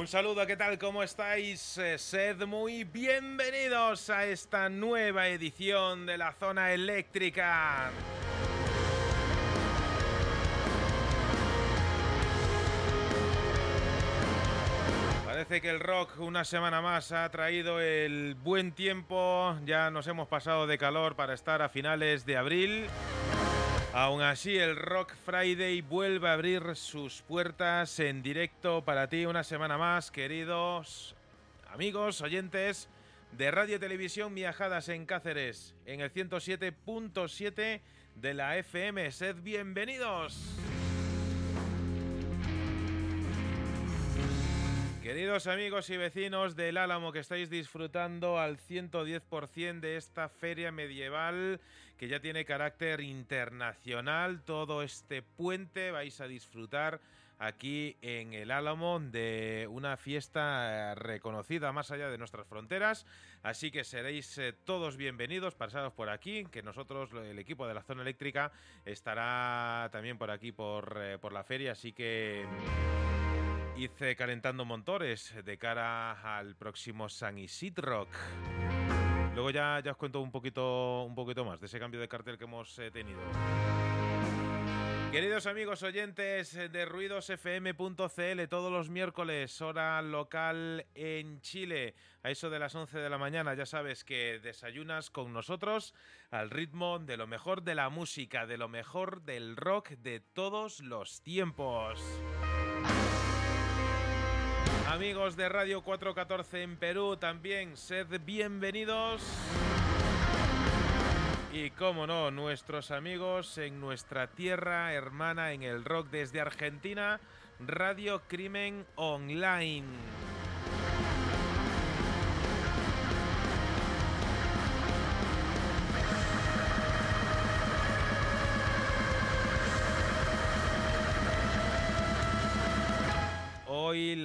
Un saludo, ¿qué tal? ¿Cómo estáis? Eh, sed muy bienvenidos a esta nueva edición de la zona eléctrica. Parece que el rock una semana más ha traído el buen tiempo, ya nos hemos pasado de calor para estar a finales de abril. Aún así, el Rock Friday vuelve a abrir sus puertas en directo para ti una semana más, queridos amigos, oyentes de Radio Televisión Viajadas en Cáceres, en el 107.7 de la FM. Sed bienvenidos. Queridos amigos y vecinos del Álamo que estáis disfrutando al 110% de esta feria medieval que ya tiene carácter internacional, todo este puente vais a disfrutar aquí en el Álamo de una fiesta reconocida más allá de nuestras fronteras, así que seréis eh, todos bienvenidos, pasados por aquí, que nosotros, el equipo de la zona eléctrica, estará también por aquí por, eh, por la feria, así que hice calentando motores de cara al próximo San Isidro. Luego ya, ya os cuento un poquito, un poquito más de ese cambio de cartel que hemos eh, tenido. Queridos amigos oyentes de ruidosfm.cl, todos los miércoles, hora local en Chile, a eso de las 11 de la mañana, ya sabes que desayunas con nosotros al ritmo de lo mejor de la música, de lo mejor del rock de todos los tiempos. Amigos de Radio 414 en Perú, también sed bienvenidos. Y como no, nuestros amigos en nuestra tierra hermana en el rock desde Argentina, Radio Crimen Online.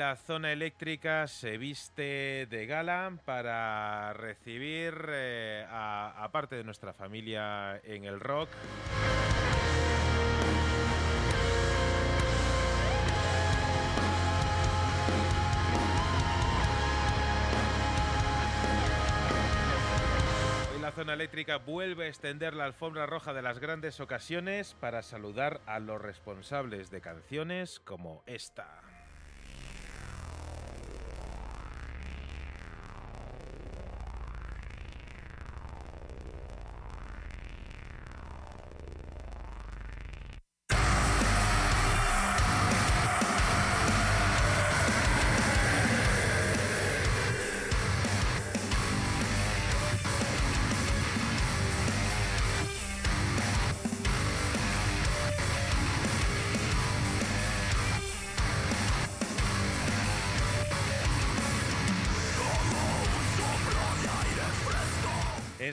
La zona eléctrica se viste de gala para recibir eh, a, parte de nuestra familia en el rock. La zona eléctrica vuelve a extender la alfombra roja de las grandes ocasiones para saludar a los responsables de canciones como esta.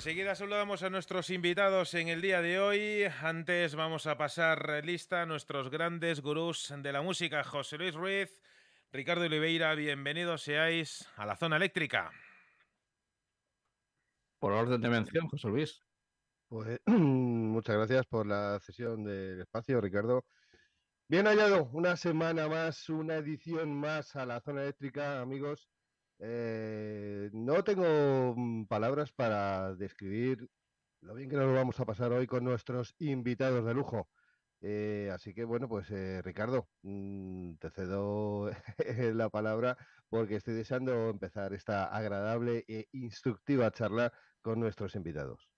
Enseguida saludamos a nuestros invitados en el día de hoy. Antes vamos a pasar lista a nuestros grandes gurús de la música, José Luis Ruiz, Ricardo Oliveira, bienvenidos seáis a la zona eléctrica. Por orden de mención, José Luis. Pues muchas gracias por la cesión del espacio, Ricardo. Bien hallado, una semana más, una edición más a la zona eléctrica, amigos. Eh, no tengo mm, palabras para describir lo bien que nos vamos a pasar hoy con nuestros invitados de lujo. Eh, así que bueno, pues eh, Ricardo, mm, te cedo la palabra porque estoy deseando empezar esta agradable e instructiva charla con nuestros invitados.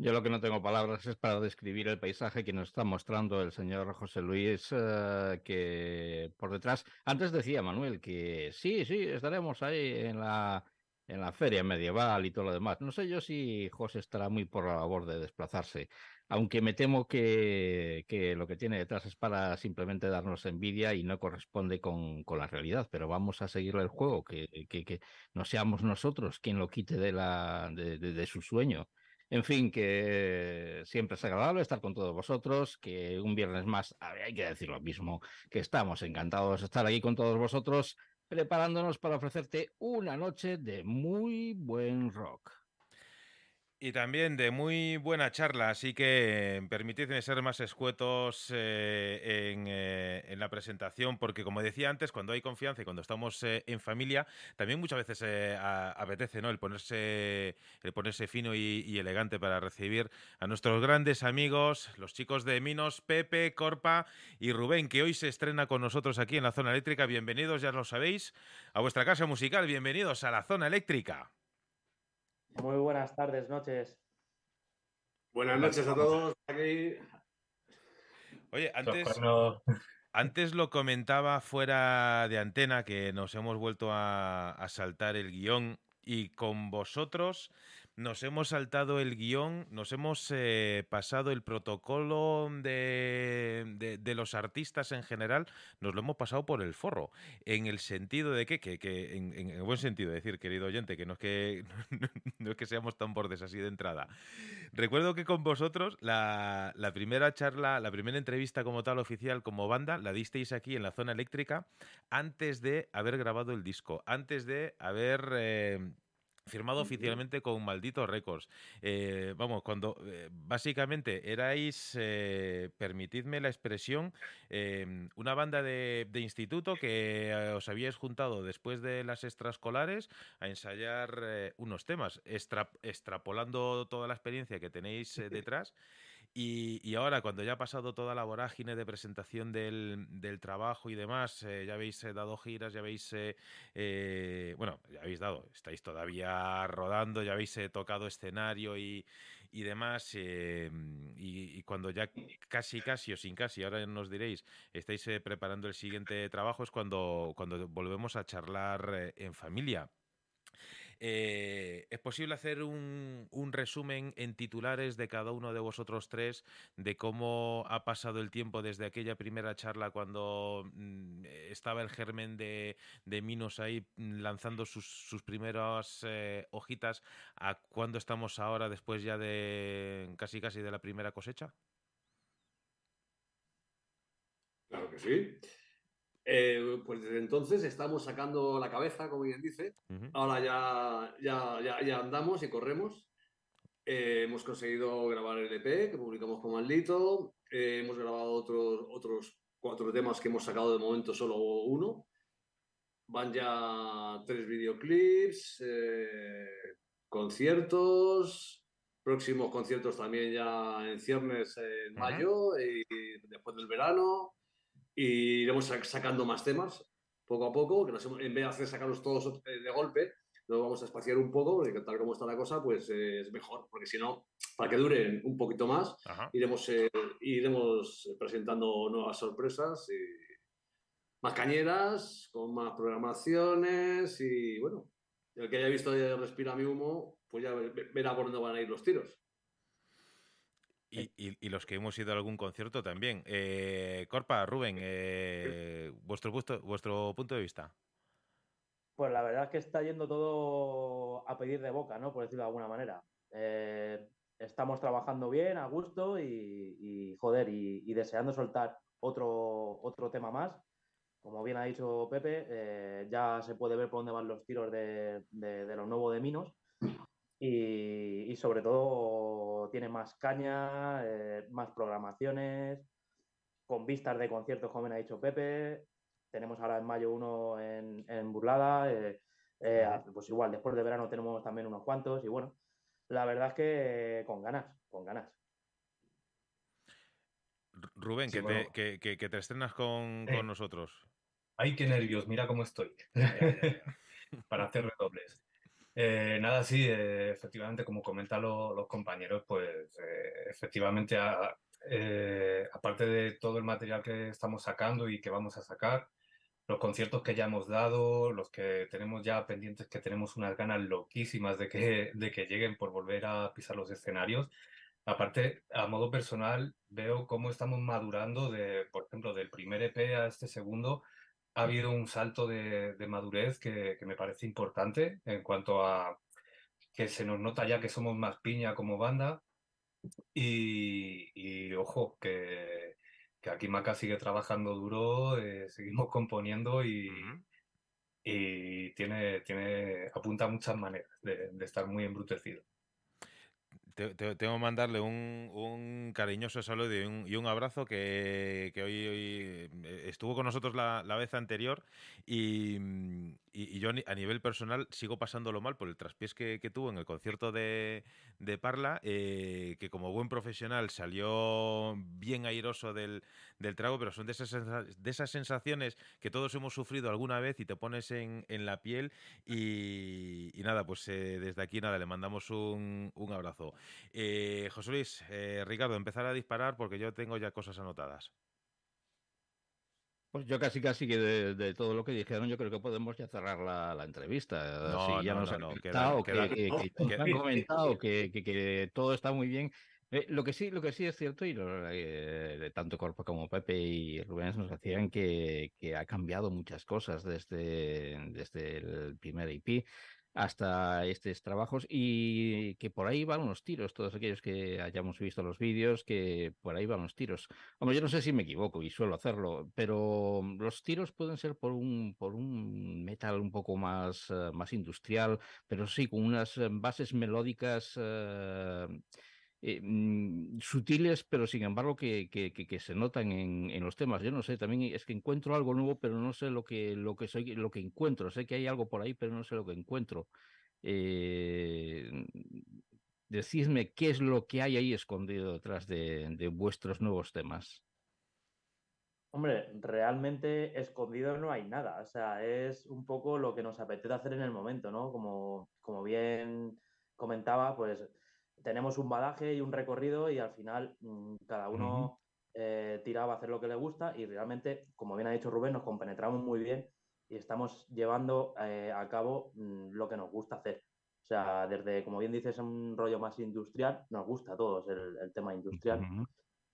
Yo lo que no tengo palabras es para describir el paisaje que nos está mostrando el señor José Luis, eh, que por detrás, antes decía Manuel que sí, sí, estaremos ahí en la, en la feria medieval y todo lo demás. No sé yo si José estará muy por la labor de desplazarse, aunque me temo que, que lo que tiene detrás es para simplemente darnos envidia y no corresponde con, con la realidad, pero vamos a seguirle el juego, que, que, que no seamos nosotros quien lo quite de, la, de, de su sueño. En fin, que siempre es agradable estar con todos vosotros, que un viernes más, hay que decir lo mismo, que estamos encantados de estar aquí con todos vosotros, preparándonos para ofrecerte una noche de muy buen rock. Y también de muy buena charla, así que permitidme ser más escuetos eh, eh, en, la presentación, porque como decía antes, cuando hay confianza y cuando estamos eh, en familia, también muchas veces apetece ¿no? el, ponerse, el ponerse fino y, elegante para recibir a nuestros grandes amigos, los chicos de Minos, Pepe, Corpa y Rubén, que hoy se estrena con nosotros aquí en la zona eléctrica. Bienvenidos, ya lo sabéis, a vuestra casa musical, bienvenidos a la zona eléctrica. Muy buenas tardes, noches. Buenas noches a todos. Oye, antes, antes lo comentaba fuera de antena que nos hemos vuelto a, a saltar el guion y con vosotros nos hemos saltado el guion, nos hemos eh, pasado el protocolo de, los artistas en general, nos lo hemos pasado por el forro, en el sentido de que, que, en, en, buen sentido, decir, querido oyente, que no es que, no es que seamos tan bordes así de entrada. Recuerdo que con vosotros la, primera charla, la primera entrevista como tal oficial, como banda, la disteis aquí en la zona eléctrica antes de haber grabado el disco, antes de haber... Eh, firmado oficialmente con Maldito Records. Eh, vamos, cuando eh, básicamente erais, eh, permitidme la expresión, em, una banda de, instituto que os habíais juntado después de las extraescolares a ensayar unos temas, extrapolando toda la experiencia que tenéis detrás. Y, ahora, cuando ya ha pasado toda la vorágine de presentación del, trabajo y demás, eh, ya habéis eh, dado giras, ya habéis, eh, bueno, ya habéis dado, estáis todavía rodando, ya habéis tocado escenario y, demás, y, cuando ya casi, casi o sin casi, ahora nos diréis, estáis preparando el siguiente trabajo, es cuando, cuando volvemos a charlar en familia. Eh, ¿Es posible hacer un, resumen en titulares de cada uno de vosotros tres de cómo ha pasado el tiempo desde aquella primera charla cuando mm, estaba el germen de, Minos ahí mm, lanzando sus, primeras eh, hojitas a cuándo estamos ahora después ya de casi casi de la primera cosecha? Claro que sí. Eh, pues desde entonces estamos sacando la cabeza, como bien dice. Ahora ya, ya, ya, andamos y corremos. Eh, hemos conseguido grabar el EP que publicamos con Maldito. Eh, hemos grabado otros, otros cuatro temas que hemos sacado de momento solo uno. Van ya tres videoclips, conciertos, próximos conciertos también ya en ciernes en mayo y después del verano y iremos sacando más temas poco a poco, que en vez de hacer sacarlos todos eh, de golpe, nos vamos a espaciar un poco, porque tal como está la cosa, pues eh, es mejor, porque si no, para que duren un poquito más, iremos, eh, iremos presentando nuevas sorpresas y más cañeras, con más programaciones y bueno, el que haya visto Respira mi humo, pues ya verá por dónde van a ir los tiros. Y, los que hemos ido a algún concierto también. Eh, Corpa, Rubén, eh, vuestro, vuestro punto de vista. Pues la verdad es que está yendo todo a pedir de boca, ¿no? Por decirlo de alguna manera. Eh, estamos trabajando bien, a gusto y, joder, y, deseando soltar otro, otro tema más. Como bien ha dicho Pepe, ya se puede ver por dónde van los tiros de, de, de lo nuevo de Minos y, sobre todo tiene más caña, eh, más programaciones, con vistas de conciertos, como me ha dicho Pepe. Tenemos ahora en mayo uno en, Burlada. Eh, eh, pues igual, después de verano tenemos también unos cuantos. Y bueno, la verdad es que con ganas, con ganas. Rubén, que, te, que, te, estrenas con, nosotros. Ay, qué nervios, mira cómo estoy. Para hacer redobles. Eh, nada, sí, eh, efectivamente, como comentan los compañeros, pues eh, efectivamente, aparte de todo el material que estamos sacando y que vamos a sacar, los conciertos que ya hemos dado, los que tenemos ya pendientes, que tenemos unas ganas loquísimas de que, de que lleguen por volver a pisar los escenarios. Aparte, a modo personal, veo cómo estamos madurando de, por ejemplo, del primer EP a este segundo ha habido un salto de, madurez que, me parece importante en cuanto a que se nos nota ya que somos más piña como banda y, ojo, que, aquí Maca sigue trabajando duro, eh, seguimos componiendo y, y tiene, tiene, apunta muchas maneras de, estar muy embrutecido. Tengo que mandarle un, cariñoso saludo y un, abrazo que, hoy, eh, estuvo con nosotros la, vez anterior y, yo a nivel personal sigo pasándolo mal por el traspiés que, tuvo en el concierto de, Parla, eh, que como buen profesional salió bien airoso del, trago, pero son de esas, de esas sensaciones que todos hemos sufrido alguna vez y te pones en, la piel y, nada, pues eh, desde aquí nada, le mandamos un, un abrazo. Eh, José Luis, eh, Ricardo, empezar a disparar porque yo tengo ya cosas anotadas. Pues yo casi casi que de, todo lo que dijeron, yo creo que podemos ya cerrar la, entrevista. No, ya nos han comentado, que, que, todo está muy bien. Eh, lo que sí, lo que sí es cierto, y lo, tanto Corpo como Pepe y Rubén nos hacían que, que ha cambiado muchas cosas desde, desde el primer IP hasta estos trabajos y que por ahí van los tiros, todos aquellos que hayamos visto los vídeos, que por ahí van los tiros. Hombre, yo no sé si me equivoco y suelo hacerlo, pero los tiros pueden ser por un, por un metal un poco más, eh, más industrial, pero sí con unas eh, bases melódicas eh, eh, mm, sutiles, pero sin embargo que, que, se notan en, en, los temas. Yo no sé, también es que encuentro algo nuevo, pero no sé lo que, lo que soy, lo que encuentro. Sé que hay algo por ahí, pero no sé lo que encuentro. Eh, decidme qué es lo que hay ahí escondido detrás de, de vuestros nuevos temas. Hombre, realmente escondido no hay nada. O sea, es un poco lo que nos apetece hacer en el momento, ¿no? Como, como bien comentaba, pues tenemos un badaje y un recorrido y al final mm, cada uno eh, tiraba a hacer lo que le gusta y realmente, como bien ha dicho Rubén, nos compenetramos muy bien y estamos llevando eh, a cabo mm, lo que nos gusta hacer. O sea, desde, como bien dices, un rollo más industrial, nos gusta a todos el, tema industrial.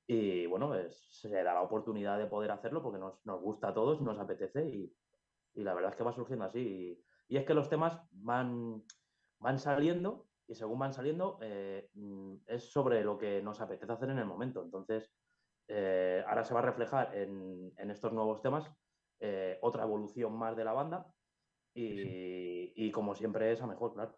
Y bueno, pues, se da la oportunidad de poder hacerlo porque nos, gusta a todos, nos apetece y, la verdad es que va surgiendo así. Y, y, es que los temas van, van saliendo y según van saliendo eh, mm, es sobre lo que nos apetece hacer en el momento. Entonces, eh, ahora se va a reflejar en, estos nuevos temas eh, otra evolución más de la banda y, como siempre es a mejor, claro.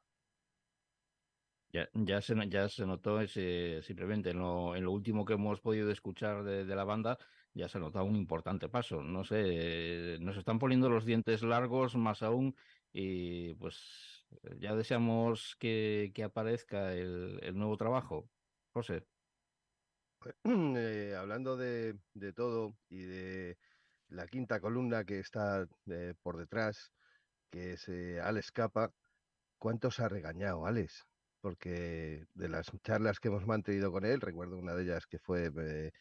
Ya, ya, se, ya se notó ese, simplemente en lo, en lo último que hemos podido escuchar de, de la banda, ya se nota un importante paso. No sé, nos están poniendo los dientes largos más aún y pues ya deseamos que, aparezca el, nuevo trabajo. José. Eh, hablando de, todo y de la quinta columna que está eh, por detrás, que es eh, Alex Capa, ¿cuántos ha regañado Alex? Porque de las charlas que hemos mantenido con él, recuerdo una de ellas que fue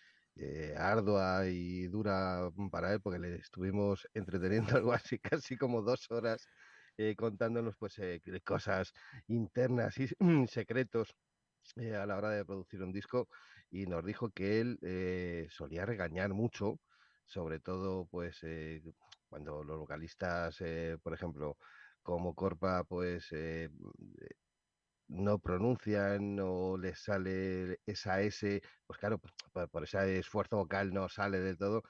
ardua y dura para él, porque le estuvimos entreteniendo algo así, casi como dos horas eh, contándonos pues eh, cosas internas y secretos eh, a la hora de producir un disco y nos dijo que él solía regañar mucho, sobre todo pues cuando los vocalistas, por ejemplo, como Corpa, pues no pronuncian o les sale esa S, pues claro, por, por, ese esfuerzo vocal no sale del todo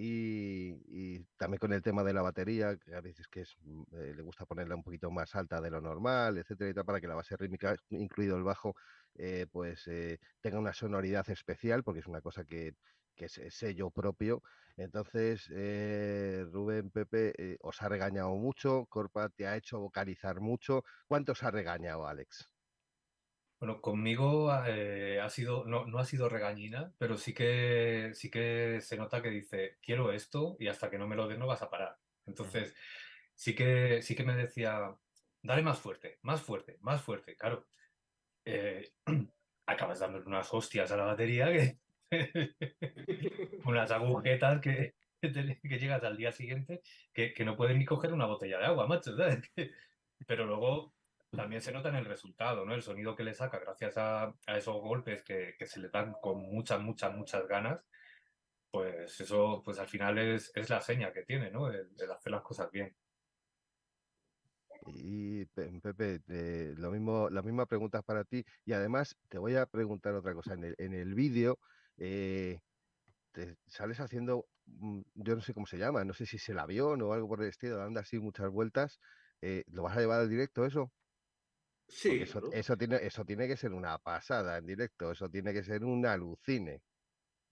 y, también con el tema de la batería, que a veces que es, mm, eh, le gusta ponerla un poquito más alta de lo normal, etcétera, y tal, para que la base rítmica, incluido el bajo, eh, pues eh, tenga una sonoridad especial, porque es una cosa que, que es sello propio. Entonces, Rubén, Pepe, os ha regañado mucho, Corpa te ha hecho vocalizar mucho. ¿Cuánto os ha regañado, Alex? Bueno, conmigo eh, ha sido, no, no ha sido regañina, pero sí que, sí que se nota que dice, quiero esto y hasta que no me lo den no vas a parar. Entonces, sí que, sí que me decía, dale más fuerte, más fuerte, más fuerte. Claro, eh, acabas dando unas hostias a la batería, que unas agujetas que, que, llegas al día siguiente que, que no puedes ni coger una botella de agua, macho. Pero luego también se nota en el resultado, ¿no? El sonido que le saca gracias a, esos golpes que, se le dan con muchas, muchas, muchas ganas, pues eso, pues al final es, la seña que tiene, ¿no? El, hacer las cosas bien. Y Pepe, eh, lo mismo, las mismas preguntas para ti. Y además te voy a preguntar otra cosa. En el, en vídeo eh, te sales haciendo, mm, yo no sé cómo se llama, no sé si es el avión o algo por el estilo, anda así muchas vueltas. Eh, ¿Lo vas a llevar al directo eso? Sí, eso, eso, tiene, eso tiene que ser una pasada en directo, eso tiene que ser un alucine.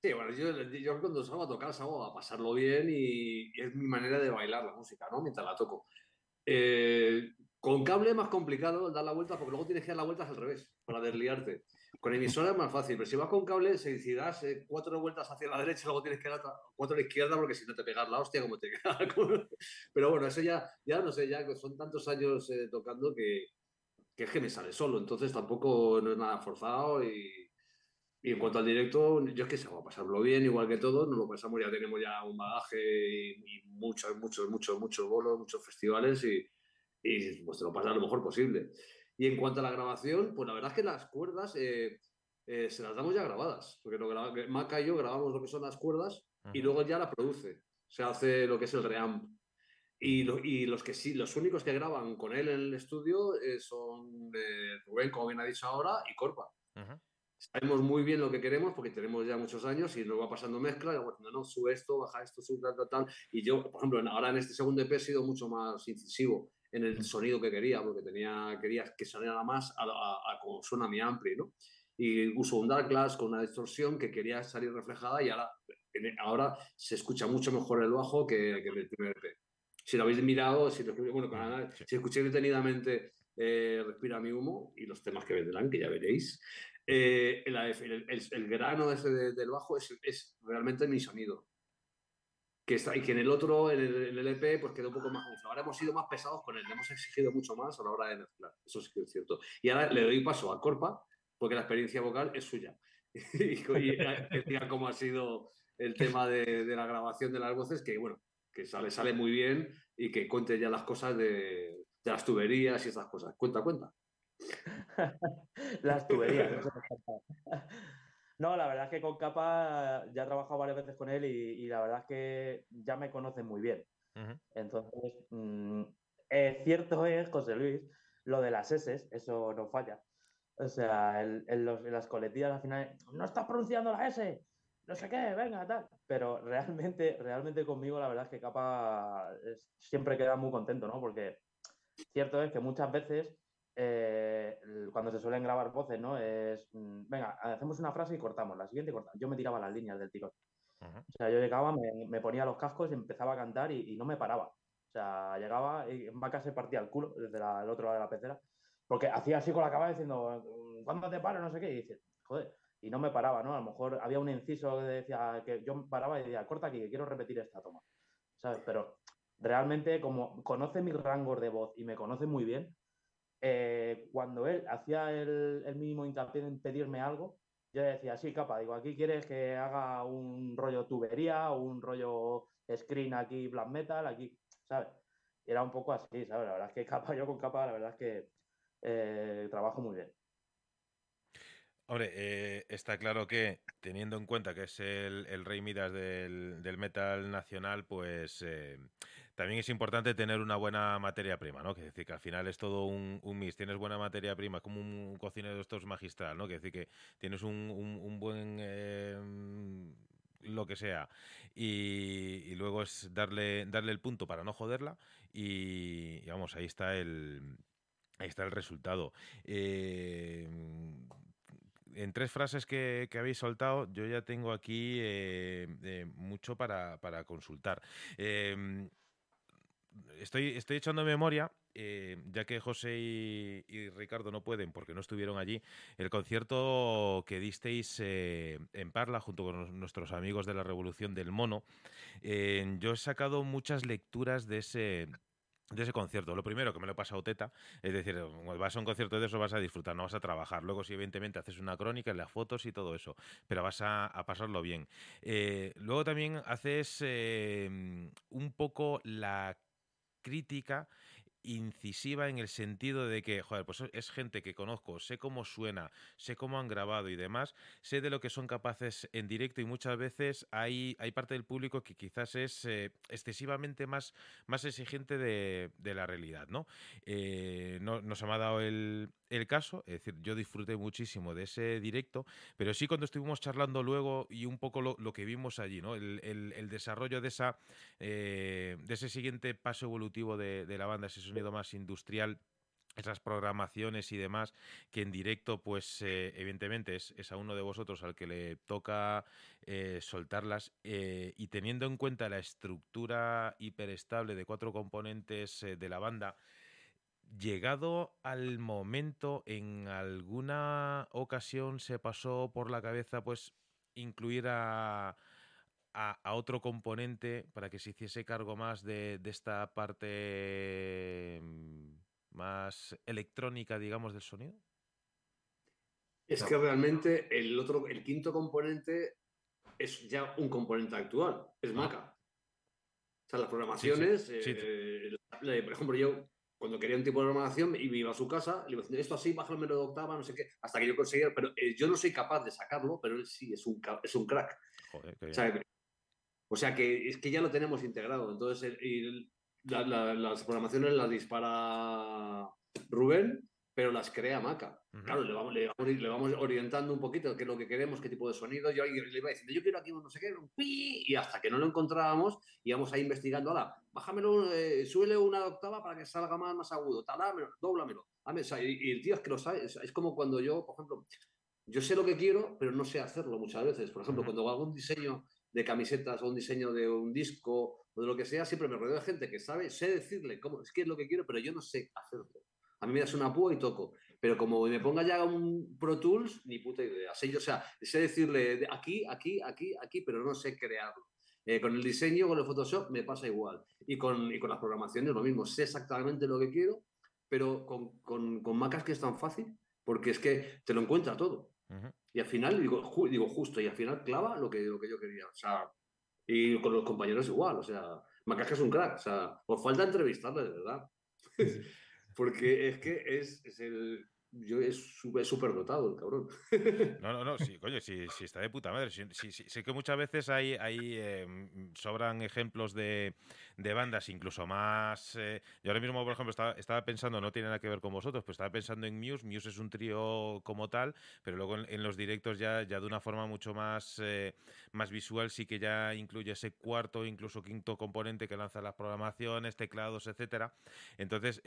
Sí, bueno, yo, yo cuando salgo a tocar salgo a pasarlo bien y, es mi manera de bailar la música, ¿no? Mientras la toco. Eh, con cable es más complicado dar la vuelta porque luego tienes que dar la vueltas al revés para desliarte. Con emisora es más fácil, pero si vas con cable, si das eh, cuatro vueltas hacia la derecha, luego tienes que dar cuatro a la izquierda porque si no te pegas la hostia, como te queda. pero bueno, eso ya, ya no sé, ya son tantos años eh, tocando que, que es que me sale solo, entonces tampoco no es nada forzado y y en cuanto al directo, yo es que se va a pasarlo bien, igual que todos, nos lo pasamos, ya tenemos ya un bagaje y, muchos, muchos, muchos, muchos bolos, muchos festivales y, y pues te lo pasas lo mejor posible. Y en cuanto a la grabación, pues la verdad es que las cuerdas eh, eh, se las damos ya grabadas, porque lo Maca y yo grabamos lo que son las cuerdas y luego ya la produce, se hace lo que es el reamp. Y, y, los que sí, los únicos que graban con él en el estudio eh, son Rubén, como bien ha dicho ahora, y Corpa sabemos muy bien lo que queremos porque tenemos ya muchos años y nos va pasando mezcla, y bueno, no, sube esto, baja esto, sube tal, tal, tal. Y yo, por ejemplo, ahora en este segundo EP he sido mucho más incisivo en el sonido que quería, porque tenía, quería que saliera más a, a, como suena mi ampli, ¿no? Y uso un Dark Glass con una distorsión que quería salir reflejada y ahora, ahora se escucha mucho mejor el bajo que, que el primer EP. Si lo habéis mirado, si, lo, bueno, si escucháis detenidamente eh, Respira mi humo y los temas que vendrán, que ya veréis, eh, el, el, grano ese del bajo es, es, realmente mi sonido. Que está, y que en el otro, en el, EP, pues quedó un poco más Ahora hemos sido más pesados con él, le hemos exigido mucho más a la hora de mezclar. Eso sí que es cierto. Y ahora le doy paso a Corpa, porque la experiencia vocal es suya. y, que diga cómo ha sido el tema de, de, la grabación de las voces, que bueno, que sale, sale muy bien y que cuente ya las cosas de, de las tuberías y esas cosas. Cuenta, cuenta. Las tuberías. no, la verdad es que con Capa ya he trabajado varias veces con él y, la verdad es que ya me conocen muy bien. Entonces, mm, cierto es, José Luis, lo de las S, eso no falla. O sea, en, las colectivas al final, no estás pronunciando la S, no sé qué, venga, tal. Pero realmente, realmente conmigo la verdad es que Capa siempre queda muy contento, ¿no? Porque cierto es que muchas veces eh, cuando se suelen grabar voces, ¿no? Es, mm, venga, hacemos una frase y cortamos, la siguiente cortamos. Yo me tiraba las líneas del tirón. O sea, yo llegaba, me, ponía los cascos y empezaba a cantar y, no me paraba. O sea, llegaba y en vaca se partía el culo desde el otro lado de la pecera. Porque hacía así con la cabeza diciendo, ¿cuándo te paro? No sé qué. Y dice, joder, y no me paraba, ¿no? A lo mejor había un inciso que decía que yo paraba y decía, corta aquí, que quiero repetir esta toma. ¿Sabes? Pero realmente, como conoce mis rangos de voz y me conoce muy bien, eh, cuando él hacía el, mínimo hincapié en pedirme algo, yo decía, sí, capa, digo, aquí quieres que haga un rollo tubería, un rollo screen aquí black metal, aquí, ¿sabes? Era un poco así, ¿sabes? La verdad es que capa, yo con capa, la verdad es que eh, trabajo muy bien. Hombre, eh, está claro que teniendo en cuenta que es el, rey Midas del, metal nacional, pues también es importante tener una buena materia prima, ¿no? Que decir que al final es todo un, un mix. Tienes buena materia prima, como un cocinero de estos magistral, ¿no? Que decir que tienes un, buen em, lo que sea y, luego es darle darle el punto para no joderla y, vamos ahí está el ahí está el resultado em, en tres frases que, habéis soltado, yo ya tengo aquí eh, eh, mucho para, consultar. Em, estoy, estoy echando memoria, eh, ya que José y, Ricardo no pueden porque no estuvieron allí, el concierto que disteis en Parla junto con nuestros amigos de la Revolución del Mono. Yo he sacado muchas lecturas de ese, de ese concierto. Lo primero, que me lo he pasado teta, es decir, vas a un concierto de eso vas a disfrutar, no vas a trabajar. Luego, si evidentemente haces una crónica, las fotos y todo eso, pero vas a, pasarlo bien. luego también haces un poco la crítica incisiva en el sentido de que, joder, pues es gente que conozco, sé cómo suena, sé cómo han grabado y demás, sé de lo que son capaces en directo y muchas veces hay, hay parte del público que quizás es eh, excesivamente más, más exigente de, la realidad, ¿no? Eh, no, no se me ha dado el, el caso, es decir, yo disfruté muchísimo de ese directo, pero sí cuando estuvimos charlando luego y un poco lo, que vimos allí, ¿no? El, desarrollo de, esa, eh, de ese siguiente paso evolutivo de, la banda, ese sonido más industrial esas programaciones y demás, que en directo, pues eh, evidentemente es, a uno de vosotros al que le toca eh, soltarlas eh, y teniendo en cuenta la estructura hiperestable de cuatro componentes de la banda, llegado al momento, en alguna ocasión se pasó por la cabeza, pues incluir a, a, otro componente para que se hiciese cargo más de, de esta parte mm, más electrónica, digamos, del sonido? Es que realmente el otro, el quinto componente es ya un componente actual, es ah. Maca. O sea, las programaciones, eh, por ejemplo, yo cuando quería un tipo de programación y me iba a su casa, le iba diciendo esto así, bájalo de octava, no sé qué, hasta que yo conseguía, pero eh, yo no soy capaz de sacarlo, pero él sí es un, es un crack. o, sea, que es que ya lo tenemos integrado. Entonces, el, las programaciones las dispara Rubén, pero las crea Maca. Claro, le vamos, le vamos, orientando un poquito qué es lo que queremos, qué tipo de sonido. Yo le iba diciendo, yo quiero aquí un no sé qué, un pi, y hasta que no lo encontrábamos, íbamos ahí investigando, ahora, bájamelo, eh, súbele una octava para que salga más, más agudo, talámelo, doblamelo. Y, el tío es que lo sabe, es, como cuando yo, por ejemplo, yo sé lo que quiero, pero no sé hacerlo muchas veces. Por ejemplo, cuando hago un diseño de camisetas o un diseño de un disco o de lo que sea, siempre me rodeo de gente que sabe, sé decirle cómo es que es lo que quiero, pero yo no sé hacerlo. A mí me das una púa y toco. Pero como me ponga ya un Pro Tools, ni puta idea. Sé yo, o sea, sé decirle aquí, aquí, aquí, aquí, pero no sé crearlo. Eh, con el diseño, con el Photoshop, me pasa igual. Y con, y con las programaciones lo mismo. Sé exactamente lo que quiero, pero con, con, con Macas que es tan fácil, porque es que te lo encuentra todo. Y al final, digo, digo, justo, y al final clava lo que, lo que yo quería. O sea, y con los compañeros igual, o sea, es un crack, o sea, os falta entrevistarle, de verdad. Porque es que es, es el, yo es súper dotado el cabrón. No, no, no, sí, coño, sí, sí está de puta madre. Sí, que muchas veces hay, hay em, sobran ejemplos de, de, bandas incluso más... Eh, yo ahora mismo, por ejemplo, estaba, pensando, no tiene nada que ver con vosotros, pues estaba pensando en Muse. Muse es un trío como tal, pero luego en, los directos ya, ya de una forma mucho más, eh, más visual sí que ya incluye ese cuarto, incluso quinto componente que lanza las programaciones, teclados, etcétera. Entonces...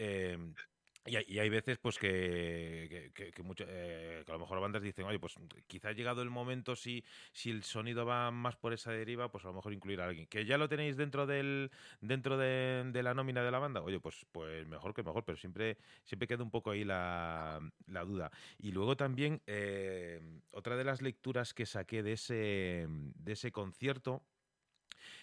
Y hay, veces pues que, que, eh, que, a lo mejor bandas dicen, oye, pues quizá ha llegado el momento, si, si el sonido va más por esa deriva, pues a lo mejor incluir a alguien. Que ya lo tenéis dentro del dentro de, la nómina de la banda, oye, pues, pues mejor que mejor, pero siempre, siempre queda un poco ahí la, la duda. Y luego también, eh, otra de las lecturas que saqué de ese, de ese concierto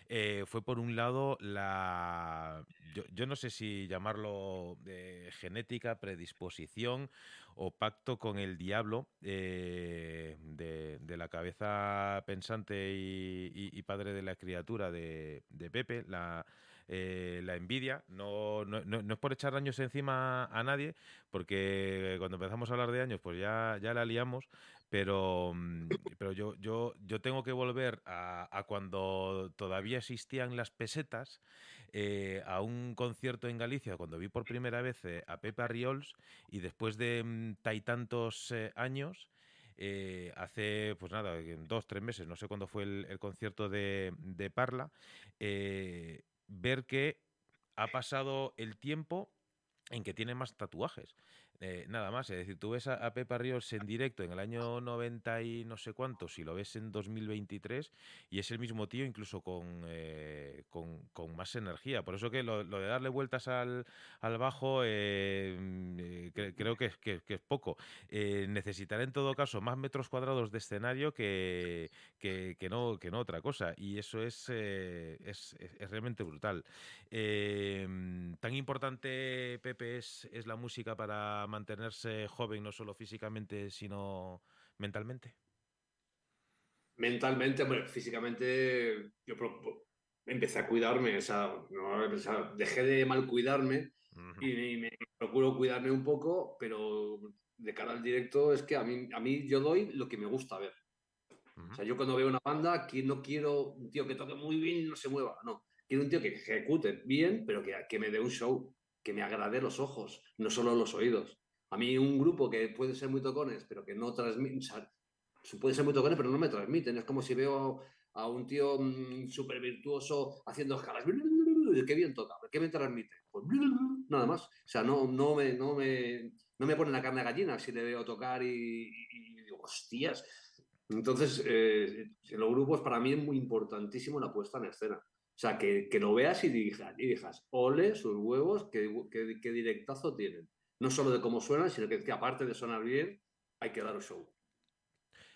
eh, fue por un lado la, yo, no sé si llamarlo de genética, predisposición o pacto con el diablo eh, de, la cabeza pensante y, padre de la criatura de, Pepe, la, eh, la envidia. No, no, no, es por echar años encima a nadie, porque cuando empezamos a hablar de años, pues ya, ya la liamos, pero, mm, pero yo, yo, yo tengo que volver a, cuando todavía existían las pesetas, eh, a un concierto en Galicia, cuando vi por primera vez eh, a Pepe Riols, y después de mm, tantos eh, años, hace, pues nada, dos, tres meses, no sé cuándo fue el, concierto de, de Parla, ver que ha pasado el tiempo en que tiene más tatuajes. Eh, nada más, es decir, tú ves a, Pepa Ríos en directo en el año 90 y no sé cuánto, si lo ves en 2023, y es el mismo tío incluso con, eh, con, más energía. Por eso que lo, de darle vueltas al, al bajo eh, mm, creo que, es poco. necesitará en todo caso más metros cuadrados de escenario que, que, no, que no otra cosa, y eso es, es, es, realmente brutal. tan importante, Pepe, es, es la música para mantenerse joven, no solo físicamente, sino mentalmente? Mentalmente, bueno, físicamente yo empecé a cuidarme, o sea, dejé de mal cuidarme y, me procuro cuidarme un poco, pero de cara al directo es que a mí, a mí yo doy lo que me gusta ver. O sea, yo cuando veo una banda, aquí no quiero un tío que toque muy bien y no se mueva, no. Quiero un tío que ejecute bien, pero que, que me dé un show, que me agrade los ojos, no solo los oídos. A mí un grupo que puede ser muy tocones, pero que no transmite, o puede ser muy tocones, pero no me transmiten. Es como si veo a un tío mm, súper virtuoso haciendo escalas. ¿Qué bien toca? ¿Qué me transmite? pues nada más. O sea, no, no, me, no, me, no me pone la carne a gallina si le veo tocar y, digo, hostias. Entonces, eh, en los grupos para mí es muy importantísimo la puesta en escena. O sea, que, que lo veas y digas, y digas, ole sus huevos, qué, qué, directazo tienen. No solo de cómo suenan, sino que, que aparte de sonar bien, hay que dar un show.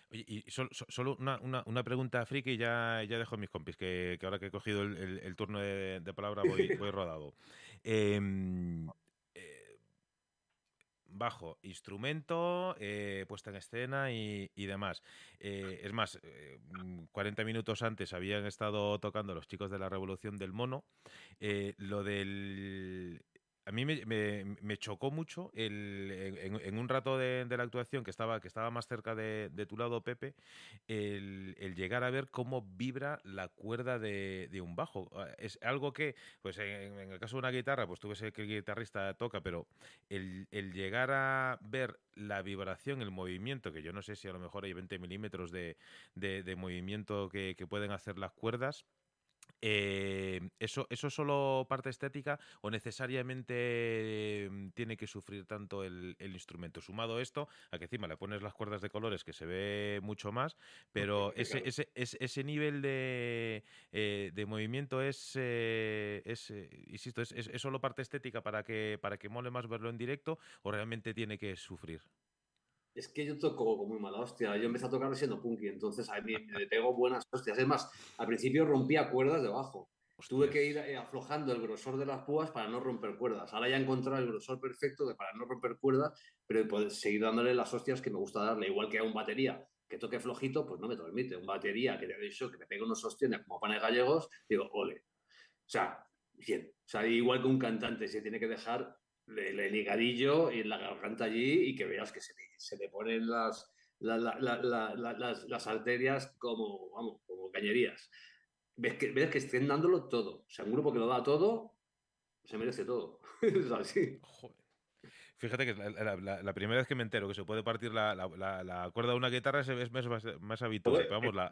y solo, una, una, una, pregunta friki y ya, ya dejo mis compis, que, que ahora que he cogido el, el, turno de, de, palabra voy, voy rodado. Eh, bajo, instrumento, eh, puesta en escena y, demás. Eh, es más, 40 mm, minutos antes habían estado tocando los chicos de la Revolución del Mono. Eh, lo del a mí me, chocó mucho el, en, un rato de, la actuación que estaba, que estaba más cerca de, tu lado, Pepe, el, llegar a ver cómo vibra la cuerda de, un bajo. Ah, es algo que, pues en, el caso de una guitarra, pues tú ves que el guitarrista toca, pero el, llegar a ver la vibración, el movimiento, que yo no sé si a lo mejor hay 20 milímetros de, movimiento que pueden hacer las cuerdas, eh, ¿eso, ¿Eso es solo parte estética o necesariamente mm, tiene que sufrir tanto el, instrumento? Sumado esto, a que encima le pones las cuerdas de colores que se ve mucho más, pero ese, ese, ese, nivel de, eh, de movimiento es, eh, es insisto, es, es, solo parte estética para que, para que mole más verlo en directo o realmente tiene que sufrir? Es que yo toco como muy mala hostia. Yo empecé a tocar siendo punky, entonces a mí me pego buenas hostias. Es más, al principio rompía cuerdas debajo. Tuve que ir eh, aflojando el grosor de las púas para no romper cuerdas. Ahora ya he encontrado el grosor perfecto de para no romper cuerdas, pero seguir dándole las hostias que me gusta darle. Igual que a un batería que toque flojito, pues no me permite. Un batería que te dicho que me pegue unos hostias como panes gallegos, digo, ole. O sea, bien. O sea, igual que un cantante se tiene que dejar el, higadillo y la garganta allí y que veas que se le, se le ponen las, las, las, arterias como, vamos, como cañerías. Ves que, ves que estén dándolo todo. O sea, un grupo que lo da todo, se merece todo. es así. Fíjate que la, primera vez que me entero que se puede partir la, cuerda de una guitarra es más, más, habitual. vamos, la,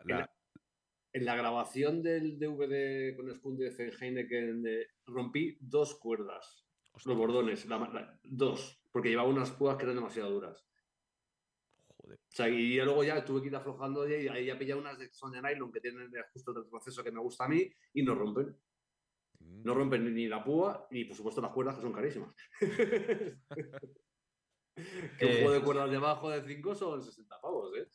en, la, grabación del DVD con Spoon de Heineken rompí dos cuerdas los bordones, dos, porque llevaba unas púas que eran demasiado duras. Joder. O sea, y luego ya tuve que ir aflojando y ahí ya pillé unas de son de nylon que tienen justo el proceso que me gusta a mí y no rompen. Mm. No rompen ni la púa ni, por supuesto, las cuerdas que son carísimas. que un juego de cuerdas debajo de 5 son 60 pavos, ¿eh?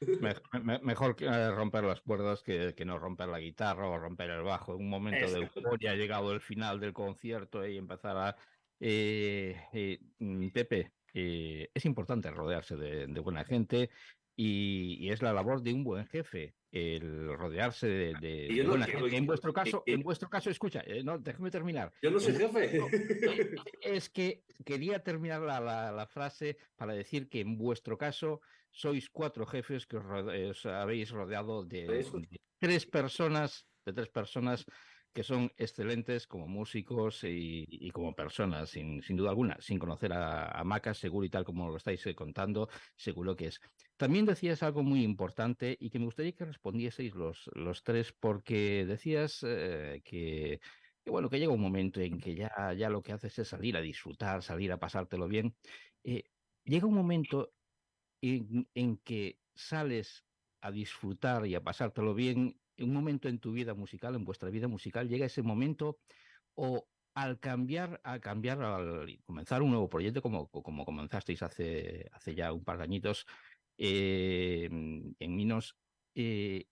mejor que eh, romper las cuerdas que, no romper la guitarra o romper el bajo. En un momento de euforia ha llegado el final del concierto y empezar a... Eh, eh, es importante rodearse de, buena gente y, es la labor de un buen jefe el rodearse de, buena gente. En vuestro caso, en vuestro caso, escucha, no, déjame terminar. Yo no soy jefe. es que quería terminar la frase para decir que en vuestro caso sois cuatro jefes que os, habéis rodeado de, tres personas, de tres personas que son excelentes como músicos y, como personas, sin, duda alguna, sin conocer a, a seguro y tal como lo estáis eh, contando, seguro que es. También decías algo muy importante y que me gustaría que respondieseis los, los tres, porque decías eh, que, bueno, que llega un momento en que ya, ya lo que haces es salir a disfrutar, salir a pasártelo bien. Eh, llega un momento en, que sales a disfrutar y a pasártelo bien, en un momento en tu vida musical, en vuestra vida musical, llega ese momento o al cambiar, a cambiar, al comenzar un nuevo proyecto como, como comenzasteis hace, hace ya un par de añitos eh, en Minos, eh,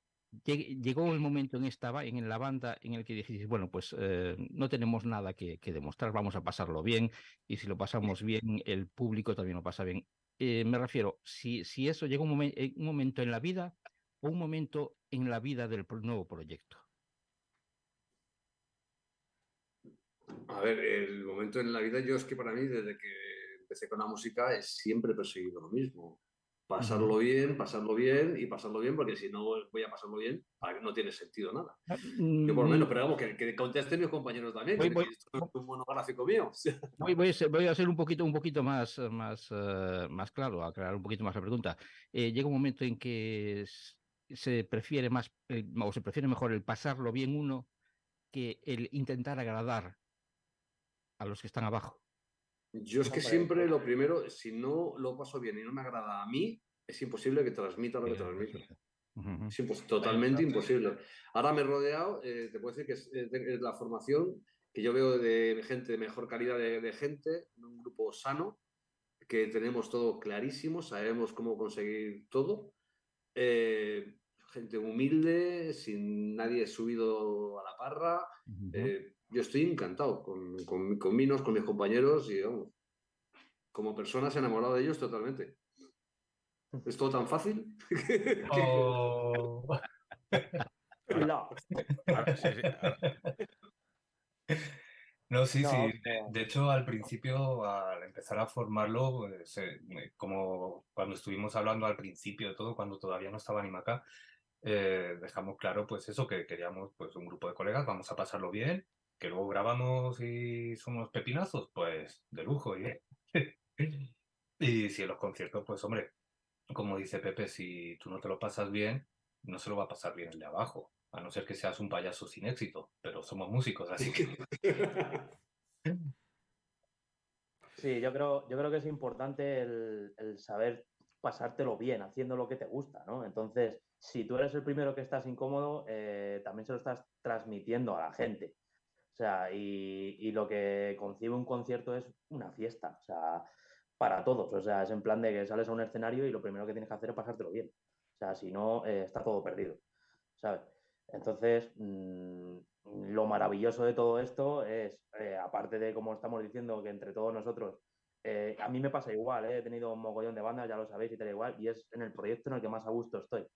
llegó el momento en esta en la banda en el que dijisteis, bueno, pues eh, no tenemos nada que, que, demostrar, vamos a pasarlo bien y si lo pasamos bien, el público también lo pasa bien. Eh, me refiero, si, si eso llega un, un momento en la vida o un momento en la vida del nuevo proyecto. A ver, el momento en la vida, yo es que para mí, desde que empecé con la música, he siempre perseguido lo mismo pasarlo bien, pasarlo bien y pasarlo bien, porque si no voy a pasarlo bien, no tiene sentido nada. Ah, Yo por lo menos, mm. pero vamos, que, que contesten mis compañeros también, voy, voy, un monográfico mío. Voy, voy, a ser, voy, a ser, un poquito, un poquito más, más, uh, más claro, aclarar un poquito más la pregunta. Eh, llega un momento en que se prefiere más, eh, o se prefiere mejor el pasarlo bien uno que el intentar agradar a los que están abajo? Yo es que siempre lo primero, si no lo paso bien y no me agrada a mí, es imposible que transmita lo que transmito. Es totalmente imposible. Ahora me he rodeado, eh, te puedo decir que es, la formación que yo veo de gente de mejor calidad de, gente, un grupo sano, que tenemos todo clarísimo, sabemos cómo conseguir todo. Eh, gente humilde, sin nadie subido a la parra. Eh, yo estoy encantado con, con, con, Minos, con mis compañeros y como personas enamorado de ellos totalmente. ¿Es todo tan fácil? Oh. no. No, sí, sí. De hecho, al principio, al empezar a formarlo, pues, eh, como cuando estuvimos hablando al principio de todo, cuando todavía no estaba ni acá, eh, dejamos claro, pues eso, que queríamos, pues un grupo de colegas, vamos a pasarlo bien, que luego grabamos y somos pepinazos, pues de lujo. Y, y si en los conciertos, pues hombre, como dice Pepe, si tú no te lo pasas bien, no se lo va a pasar bien el de abajo, a no ser que seas un payaso sin éxito, pero somos músicos, así que... Sí, yo creo, yo creo que es importante el, saber pasártelo bien, haciendo lo que te gusta, ¿no? Entonces, si tú eres el primero que estás incómodo, eh, también se lo estás transmitiendo a la gente. O sea, y, y, lo que concibe un concierto es una fiesta. O sea, para todos. O sea, es en plan de que sales a un escenario y lo primero que tienes que hacer es pasártelo bien. O sea, si no, eh, está todo perdido. ¿Sabes? Entonces, mm, lo maravilloso de todo esto es, eh, aparte de, como estamos diciendo, que entre todos nosotros, eh, a mí me pasa igual, he tenido un mogollón de bandas, ya lo sabéis, y tal igual, y es en el proyecto en el que más a gusto estoy.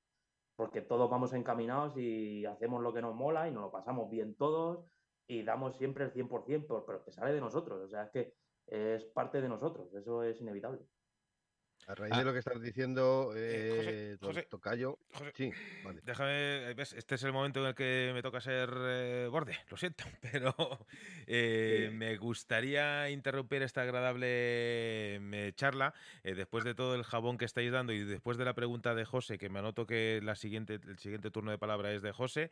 Porque todos vamos encaminados y hacemos lo que nos mola y nos lo pasamos bien todos y damos siempre el 100%, pero, pero que sale de nosotros. O sea, es que es parte de nosotros, eso es inevitable. A raíz de ah. lo que estás diciendo, eh, eh Tocayo. sí, vale. Déjame, ¿ves? este es el momento en el que me toca ser eh, borde, lo siento, pero eh, me gustaría interrumpir esta agradable charla después de todo el jabón que estáis dando y después de la pregunta de José, que me anoto que la siguiente, el siguiente turno de palabra es de José,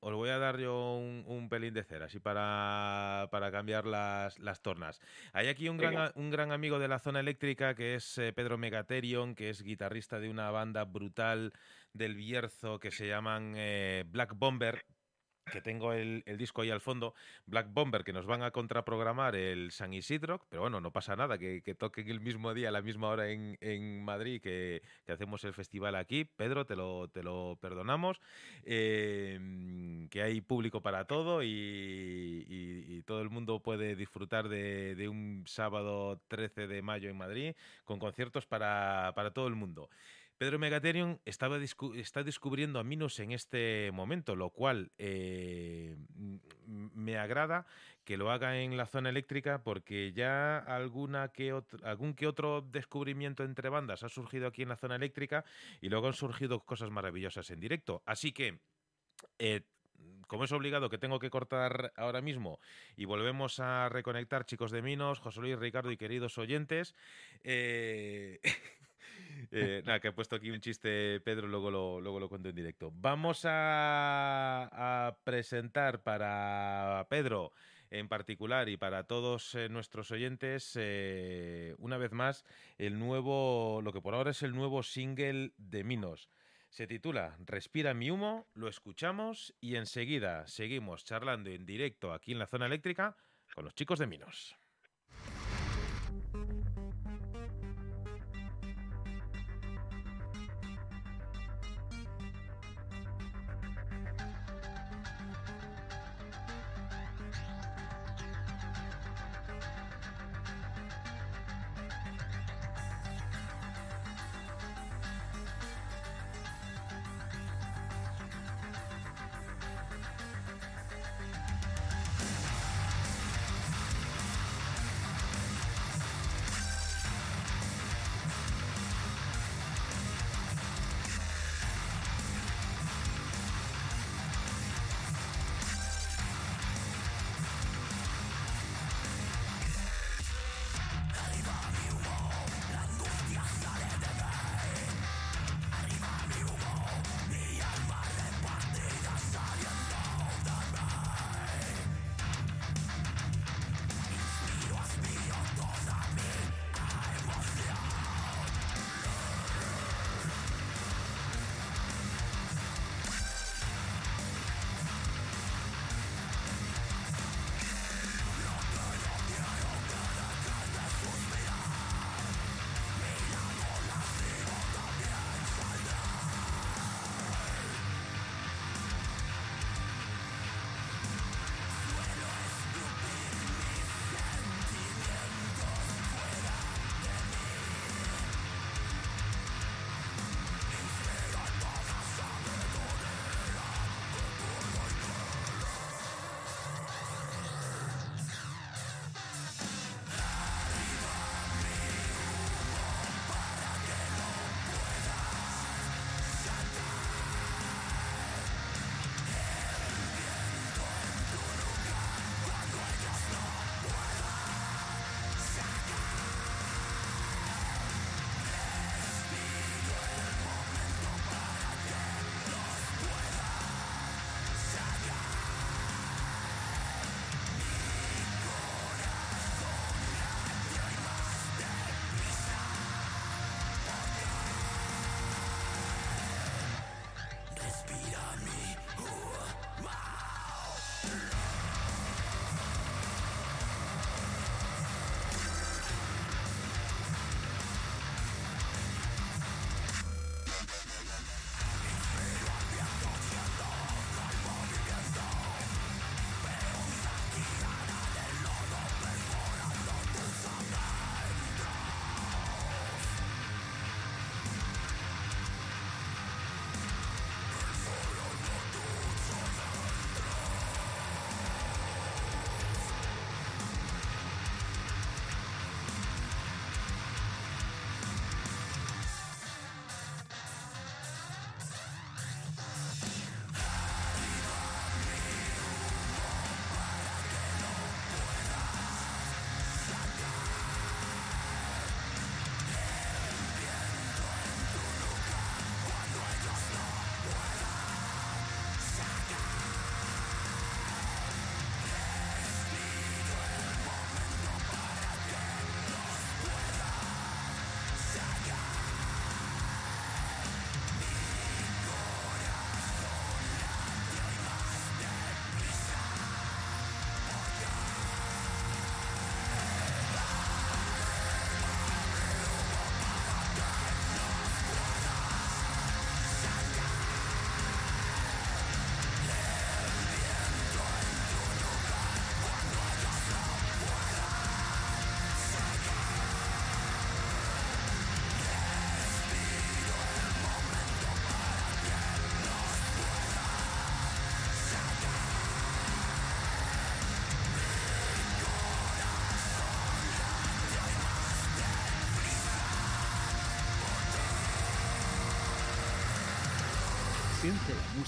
os voy a dar yo un, pelín de cera, así para, para cambiar las, las tornas. Hay aquí un gran, un gran amigo de la zona eléctrica que es eh, Pedro Megaterion, que es guitarrista de una banda brutal del Bierzo que se llaman eh, Black Bomber, que tengo el, disco ahí al fondo, Black Bomber, que nos van a contraprogramar el San Isidro, pero bueno, no pasa nada, que, toquen el mismo día, a la misma hora en, Madrid, que, hacemos el festival aquí. Pedro, te lo, te lo perdonamos, em, que hay público para todo y, todo el mundo puede disfrutar de, un sábado 13 de mayo en Madrid, con conciertos para, para todo el mundo. Pedro Megaterion está descubriendo a Minos en este momento, lo cual eh, me agrada que lo haga en la zona eléctrica porque ya algún que otro descubrimiento entre bandas ha surgido aquí en la zona eléctrica y luego han surgido cosas maravillosas en directo. Así que... Eh, como es obligado que tengo que cortar ahora mismo y volvemos a reconectar, chicos de Minos, José Luis, Ricardo y queridos oyentes, eh, Eh, nada, que he puesto aquí un chiste, Pedro, luego lo, luego lo cuento en directo. Vamos a, presentar para Pedro en particular y para todos eh, nuestros oyentes, eh, una vez más, el nuevo, lo que por ahora es el nuevo single de Minos. Se titula Respira mi humo, lo escuchamos y enseguida seguimos charlando en directo aquí en la zona eléctrica con los chicos de Minos.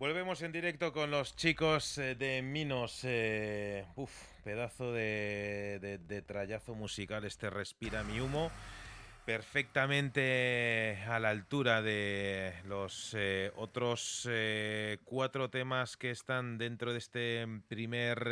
Volvemos en directo con los chicos eh, de Minos. Eh, uf, pedazo de, de, trayazo musical este Respira mi humo. Perfectamente a la altura de los eh, otros cuatro temas que están dentro de este primer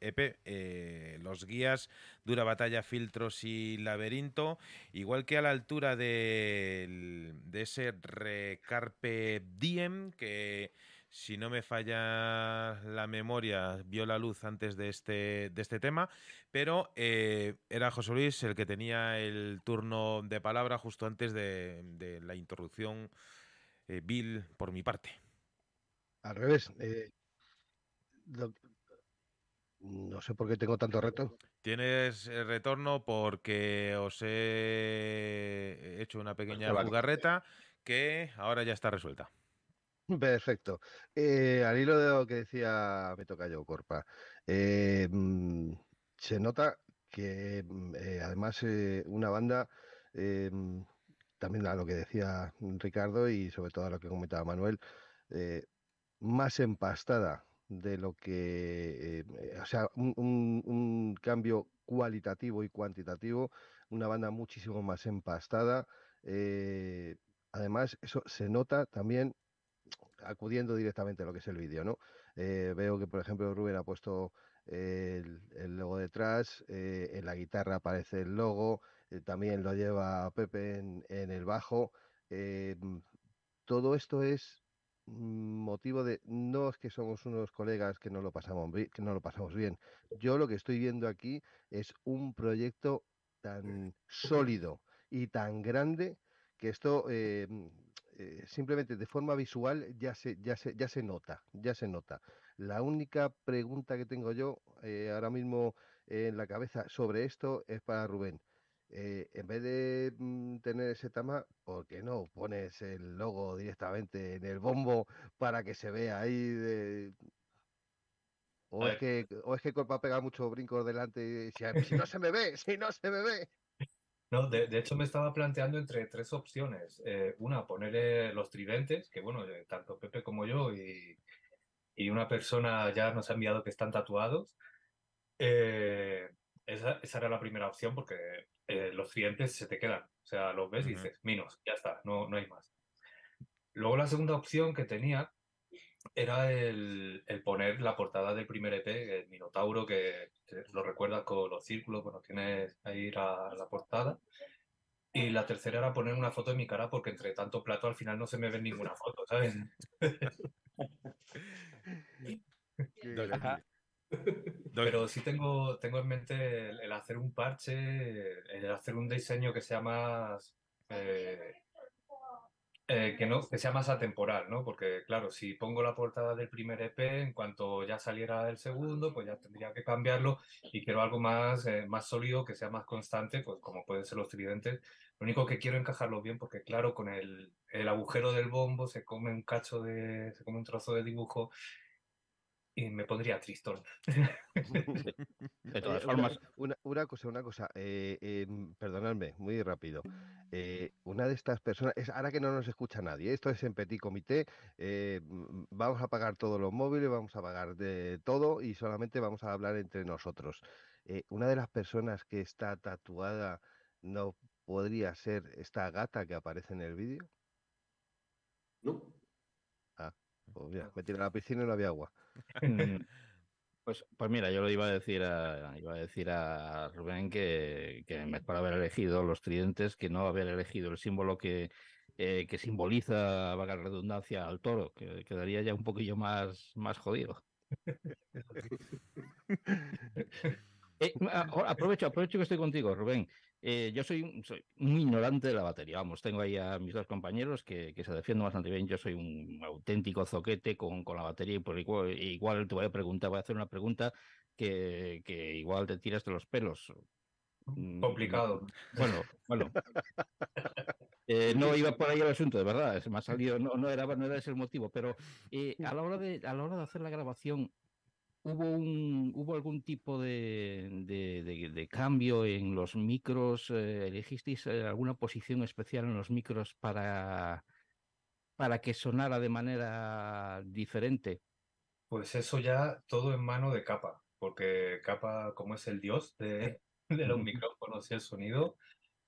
EP, eh, los guías, Dura Batalla, Filtros y Laberinto, igual que a la altura de, de ese Recarpe Diem que si no me falla la memoria, vio la luz antes de este, de este tema, pero eh, era José Luis el que tenía el turno de palabra justo antes de, de la introducción, eh, Bill, por mi parte. Al revés. eh, lo- no sé por qué tengo tanto reto. Tienes el retorno porque os he hecho una pequeña jugarreta que ahora ya está resuelta. Perfecto. Eh, al hilo de lo que decía me toca yo, Corpa, eh, mm, se nota que mm, eh, además una banda, mm, también a lo que decía Ricardo y sobre todo a lo que comentaba Manuel, más empastada de lo que, o sea, un, un- un cambio cualitativo y cuantitativo, una banda muchísimo más empastada. eh, además, eso se nota también acudiendo directamente a lo que es el vídeo, ¿no? Eh, veo que, por ejemplo, Rubén ha puesto eh, el, el logo detrás, eh, en la guitarra aparece el logo, eh, también lo lleva Pepe en, en el bajo. mm, todo esto es motivo de, no es que somos unos colegas que no lo pasamos, que no lo pasamos bien. Yo lo que estoy viendo aquí es un proyecto tan sólido y tan grande que esto eh, mm, eh, simplemente de forma visual ya se, ya se, ya se nota, ya se nota. La única pregunta que tengo yo eh, ahora mismo en la cabeza sobre esto es para Rubén. Eh, en vez de mm, tener ese tema, ¿por qué no pones el logo directamente en el bombo para que se vea ahí? de- O es que, o es que Corpa pega muchos brincos delante y si, si no se me ve, si no se me ve. No, de, de hecho me estaba planteando entre tres opciones. Eh, una, ponerle los tridentes, que bueno, eh, tanto Pepe como yo y, y una persona ya nos ha enviado que están tatuados. Eh, esa, esa era la primera opción porque eh, los tridentes se te quedan. O sea, los ves y Ujú. dices, minos, ya está, no, no hay más. Luego la segunda opción que tenía era el, el poner la portada del primer EP, el Minotauro, que, que lo recuerdas con los círculos, bueno, tienes ahí la, la portada. Y la tercera era poner una foto de mi cara porque entre tanto plato al final no se me ve ninguna foto, ¿sabes? Pero sí tengo, tengo en mente el, el hacer un parche, el hacer un diseño que sea más... eh, eh, que, no, que sea más atemporal, ¿no? Porque, claro, si pongo la portada del primer EP, en cuanto ya saliera el segundo, pues ya tendría que cambiarlo y quiero algo más, eh, más sólido, que sea más constante, pues como pueden ser los tridentes. Lo único que quiero encajarlo bien, porque, claro, con el, el agujero del bombo se come un cacho de, se come un trozo de dibujo y me pondría tristón. De todas Oye, formas, una, una cosa, una cosa, eh, em, perdonadme, muy rápido. Eh, una de estas personas, es, ahora que no nos escucha nadie, esto es en petit comité, eh, vamos a pagar todos los móviles, vamos a pagar de todo y solamente vamos a hablar entre nosotros. Eh, una de las personas que está tatuada no podría ser esta gata que aparece en el vídeo. ¿No? Pues mira, me tiré a la piscina y no había agua. Mm, Pues, pues mira, yo lo iba a decir a, iba a decir a Rubén que, que mejor haber elegido los tridentes que no haber elegido el símbolo que, eh, que simboliza, vaga redundancia, al toro, que quedaría ya un poquillo más, más jodido. Eh, ahora aprovecho, aprovecho que estoy contigo, Rubén. Eh, yo soy, soy un ignorante de la batería. Vamos, tengo ahí a mis dos compañeros que, que se defienden bastante bien. Yo soy un auténtico zoquete con, con la batería y por igual, igual te voy a preguntar, voy a hacer una pregunta que, que igual te tiras de los pelos. Mm, Complicado. Bueno, bueno. Eh, no iba por ahí el asunto, de verdad. Me ha salido, no, no, era, no era ese el motivo, pero eh, a, la hora de, a la hora de hacer la grabación, ¿hubo, un, ¿hubo algún tipo de, de, de- de cambio en los micros? Eh, ¿Elegisteis eh, alguna posición especial en los micros para, para que sonara de manera diferente? Pues eso ya todo en mano de Capa, porque Capa, como es el dios de, de los micrófonos y el sonido,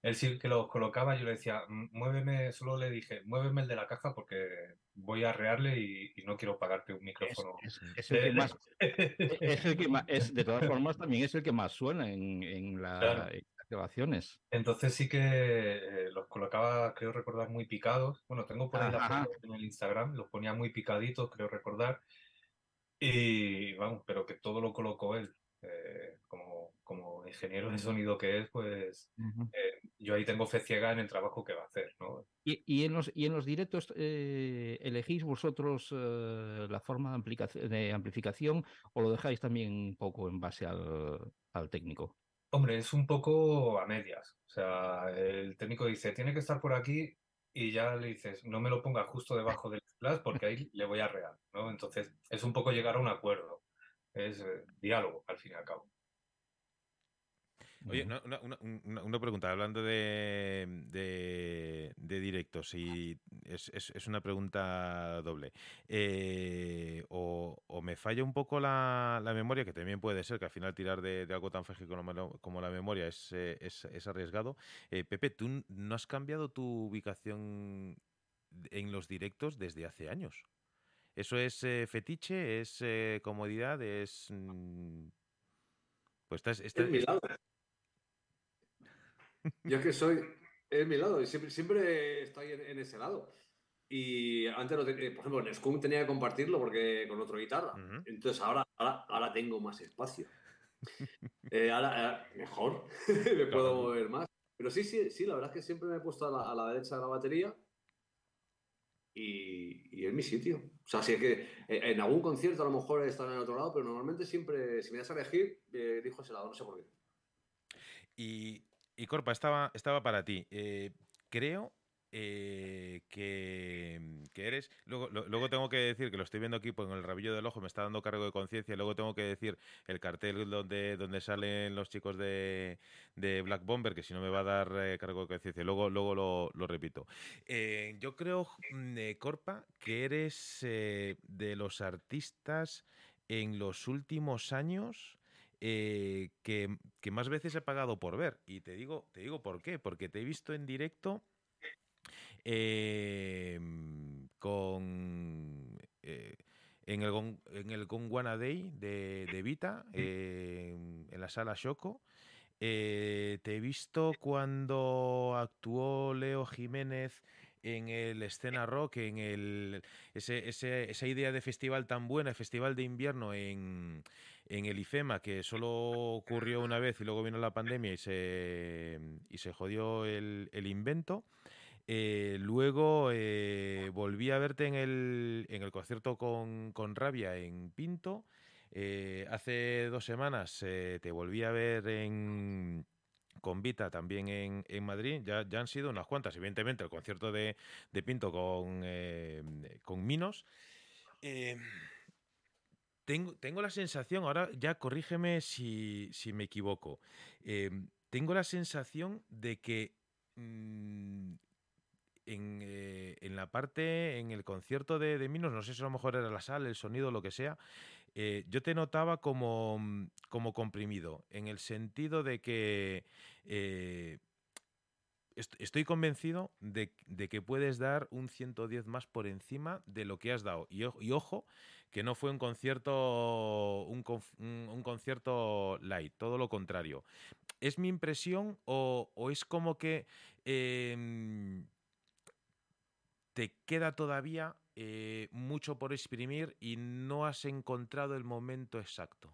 él sí que los colocaba, yo le decía, "Mm, muéveme, solo le dije, muéveme el de la caja porque voy a arrearle y, y no quiero pagarte un micrófono. es- es el que más, e- es el que más, es, de todas formas, también es el que más suena en, en la- Claro. en las grabaciones. Entonces sí que eh, los colocaba, creo recordar, muy picados. Bueno, tengo por ahí la foto en el Instagram, los ponía muy picaditos, creo recordar. Y vamos, pero que todo lo colocó él. Eh, como, como ingeniero de sonido que es, pues eh, yo ahí tengo fe ciega en el trabajo que va a hacer, ¿no? Y, y en los, y en los directos, eh, ¿elegís vosotros la forma de, de amplificación o lo dejáis también un poco en base al, al técnico? Hombre, es un poco a medias. O sea, el técnico dice, tiene que estar por aquí y ya le dices, no me lo ponga justo debajo del splash porque ahí le voy a real, ¿no? Entonces, es un poco llegar a un acuerdo. Es eh, diálogo, al fin y al cabo. Oye, una, una- una- una- una pregunta, hablando de, de- de directos, y es, es- es una pregunta doble. Eh, o, o me falla un poco la, la memoria, que también puede ser, que al final tirar de, de algo tan frágil como, la- como la memoria es, eh, es- es arriesgado. Eh, Pepe, ¿tú no has cambiado tu ubicación en los directos desde hace años? ¿Eso es eh, fetiche? ¿Es eh, comodidad? ¿Es...? mm, Pues estás, estás- Es mi lado. Yo es que soy, es mi lado, y siempre, siempre estoy en, en ese lado. Y antes, por ejemplo, en Scum tenía que compartirlo porque con otra guitarra. Entonces ahora, ahora, ahora tengo más espacio. Eh, ahora, mejor, me puedo mover más. Pero sí, sí, sí, la verdad es que siempre me he puesto a la, a la derecha de la batería y, y es mi sitio. O sea, si es que eh, en algún concierto a lo mejor estado en otro lado, pero normalmente siempre, si me das a elegir, eh, elijo ese lado, no sé por qué. Y, y Corpa, estaba, estaba para ti. Eh, creo eh, que, eres. Luego, luego tengo que decir que lo estoy viendo aquí pues, con el rabillo del ojo, me está dando cargo de conciencia. Luego tengo que decir el cartel donde, donde salen los chicos de, de Black Bomber, que si no me va a dar eh, cargo de conciencia. Luego, luego lo, lo repito. Eh, yo creo, mm, Corpa, que eres de los artistas en los últimos años que, que más veces he pagado por ver. Y te digo, te digo por qué. Porque te he visto en directo eh, con eh, en el en el Gondwana Day de, de Vita, eh, en la sala Shoko. Eh, te he visto cuando actuó Leo Jiménez en el Escena Rock, en el ese, ese- esa idea de festival tan buena, festival de invierno en, en el IFEMA, que solo ocurrió una vez y luego vino la pandemia y se, y se jodió el, el invento. Eh, luego eh, volví a verte en el, en el concierto con, con Rabia en Pinto. Eh, hace dos semanas te volví a ver en, con Vita también en, en Madrid. Ya, ya han sido unas cuantas. Evidentemente, el concierto de, de Pinto con, con Minos. Tengo, tengo la sensación, ahora ya corrígeme si, si me equivoco, tengo la sensación de que mm, en, eh, en la parte, en el concierto de, Minos, no sé si a lo mejor era la sala, el sonido, lo que sea, eh, yo te notaba como, mm, como comprimido, en el sentido de que eh, est- estoy convencido de, que puedes dar un 110 más por encima de lo que has dado. Y, ojo, que no fue un concierto, un, concierto light, todo lo contrario. ¿Es mi impresión o, o es como que em, te queda todavía eh, mucho por exprimir y no has encontrado el momento exacto?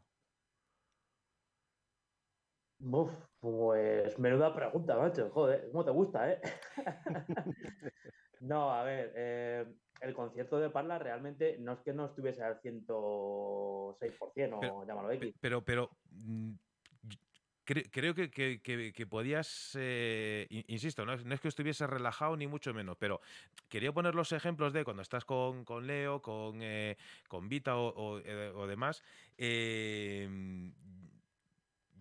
Uf, pues menuda pregunta, macho. Joder, ¿cómo te gusta, eh? No, a ver, eh, el concierto de Parla realmente no es que no estuviese al 106% o Pero- llámalo X. Pe- Pero, pero mm, cre- creo que, que- podías, eh, in- insisto, no es, que estuviese relajado ni mucho menos, pero quería poner los ejemplos de cuando estás con, con Leo, con, eh, con Vita o, o, eh, demás.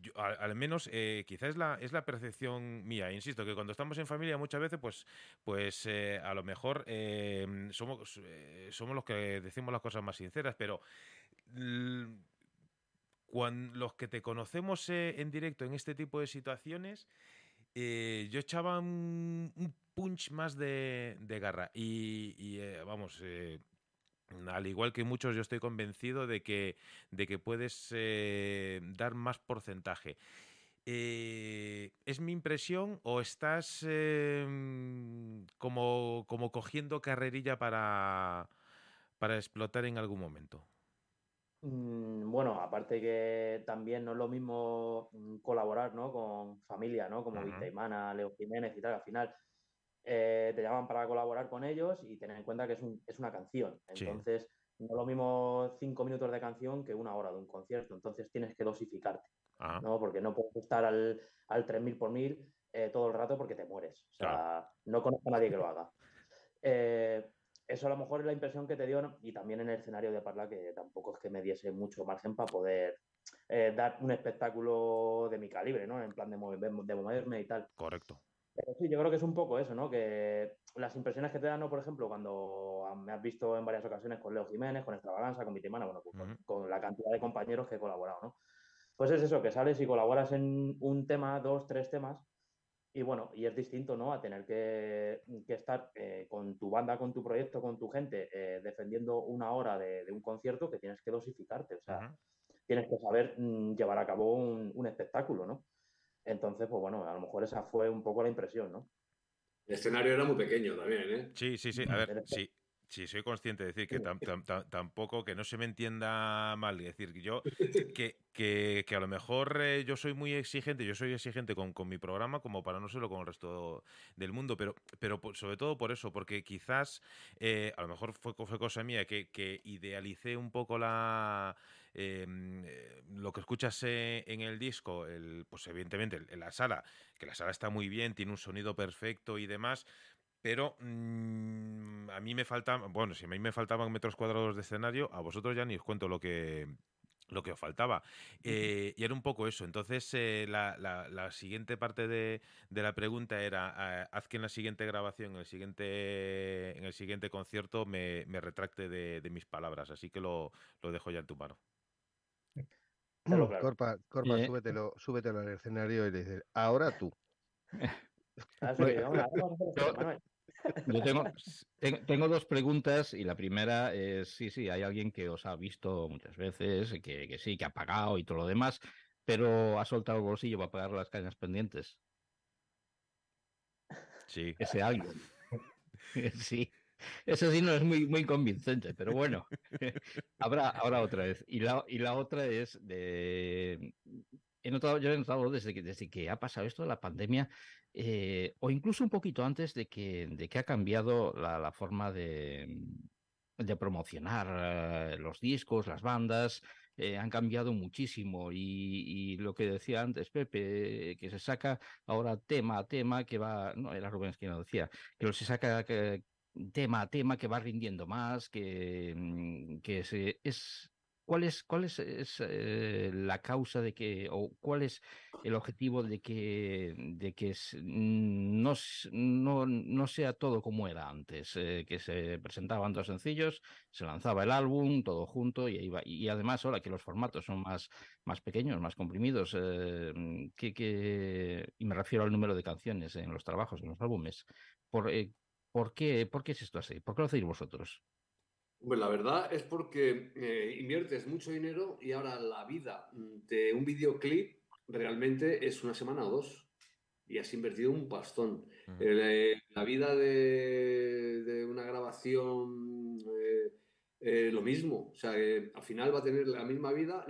yo, al, menos quizás es la, es la percepción mía. Insisto que cuando estamos en familia muchas veces, pues, pues a lo mejor eh, somos, somos los que decimos las cosas más sinceras, pero los que te conocemos eh, en directo en este tipo de situaciones, eh, yo echaba un, un punch más de, garra. Y, eh, vamos, al igual que muchos, yo estoy convencido de que, de que puedes dar más porcentaje. ¿Es mi impresión o estás eh, como, como cogiendo carrerilla para, para explotar en algún momento? Mm, Bueno, aparte que también no es lo mismo mm, colaborar, ¿no? con familia, ¿no? Como Ujú. Vita Imana, Leo Jiménez y tal. Al final eh, te llaman para colaborar con ellos y tener en cuenta que es, un- es una canción. Sí. Entonces, no es lo mismo cinco minutos de canción que una hora de un concierto. Entonces tienes que dosificarte, Ajá. ¿no? Porque no puedes estar al, al 3000 por mil eh, todo el rato porque te mueres. O sea, Claro. no conozco a nadie que lo haga. Eh, eso a lo mejor es la impresión que te dio, y también en el escenario de Parla, que tampoco es que me diese mucho margen para poder eh, dar un espectáculo de mi calibre, ¿no? En plan de, mover- de moverme y tal. Correcto. Pero sí, yo creo que es un poco eso, ¿no? Que las impresiones que te dan, ¿no? Por ejemplo, cuando me has visto en varias ocasiones con Leo Jiménez, con Extravaganza, con Vitimana, bueno, pues con- Ujú. con la cantidad de compañeros que he colaborado, ¿no? Pues es eso, que sales y colaboras en un tema, dos, tres temas, y bueno, y es distinto, ¿no? A tener que, que estar eh, con tu banda, con tu proyecto, con tu gente, eh, defendiendo una hora de, de un concierto que tienes que dosificarte, o sea, tienes que saber mm, llevar a cabo un, un espectáculo, ¿no? Entonces, pues bueno, a lo mejor esa fue un poco la impresión, ¿no? El escenario era muy pequeño también, ¿eh? Sí, sí, sí. A ver, sí, sí, soy consciente de decir que tam- tam- tam- tampoco, que no se me entienda mal. Es decir, que yo, que, que, que a lo mejor eh, yo soy muy exigente, yo soy exigente con, con mi programa como para no serlo con el resto del mundo, pero, pero sobre todo por eso, porque quizás eh, a lo mejor fue, fue cosa mía que, que idealicé un poco la... eh, eh, lo que escuchas eh, en el disco, el, pues evidentemente en la sala, que la sala está muy bien, tiene un sonido perfecto y demás, pero mm, a mí me faltaban, bueno, si a mí me faltaban metros cuadrados de escenario, a vosotros ya ni os cuento lo que lo que os faltaba. Eh, y era un poco eso. Entonces, eh, la, la- la siguiente parte de, de la pregunta era, eh, haz que en la siguiente grabación, en el siguiente, en el siguiente concierto, me, me retracte de, de mis palabras. Así que lo, lo dejo ya en tu mano. Claro. Corpa, Corpa, Eh, súbetelo, súbetelo al escenario y le dices, ahora tú. A eso que, hombre, ahora vamos a hacer esto, Yo- Manuel. Yo tengo, ten- tengo dos preguntas y la primera es, sí, sí, hay alguien que os ha visto muchas veces, que, que sí, que ha pagado y todo lo demás, pero ha soltado el bolsillo para pagar las cañas pendientes. Sí. Ese alguien. Sí. Eso sí no es muy, muy convincente, pero bueno, habrá, habrá otra vez. Y la, y la otra es de... He notado, yo he notado desde que, desde que ha pasado esto de la pandemia, eh, o incluso un poquito antes de que, de que ha cambiado la, forma de, de promocionar eh, los discos, las bandas, eh, han cambiado muchísimo. Y, lo que decía antes Pepe, que se saca ahora tema a tema que va, no, era Rubén quien lo decía, que se saca tema a tema que va rindiendo más, que, mm, que se, es... ¿Cuál es, cuál es, eh, la causa de que, o cuál es el objetivo de que, de que mm, no, no, no sea todo como era antes? eh, que se presentaban dos sencillos, se lanzaba el álbum, todo junto, y, va. y además ahora que los formatos son más, más pequeños, más comprimidos, eh, mm, que, que, y me refiero al número de canciones en los trabajos, en los álbumes. Por, eh, ¿por, qué, ¿Por qué es esto así? ¿Por qué lo hacéis vosotros? Pues la verdad es porque eh, inviertes mucho dinero y ahora la vida de un videoclip realmente es una semana o dos y has invertido un pastón. Eh, la vida de, de una grabación, eh, lo mismo. O sea, al final va a tener la misma vida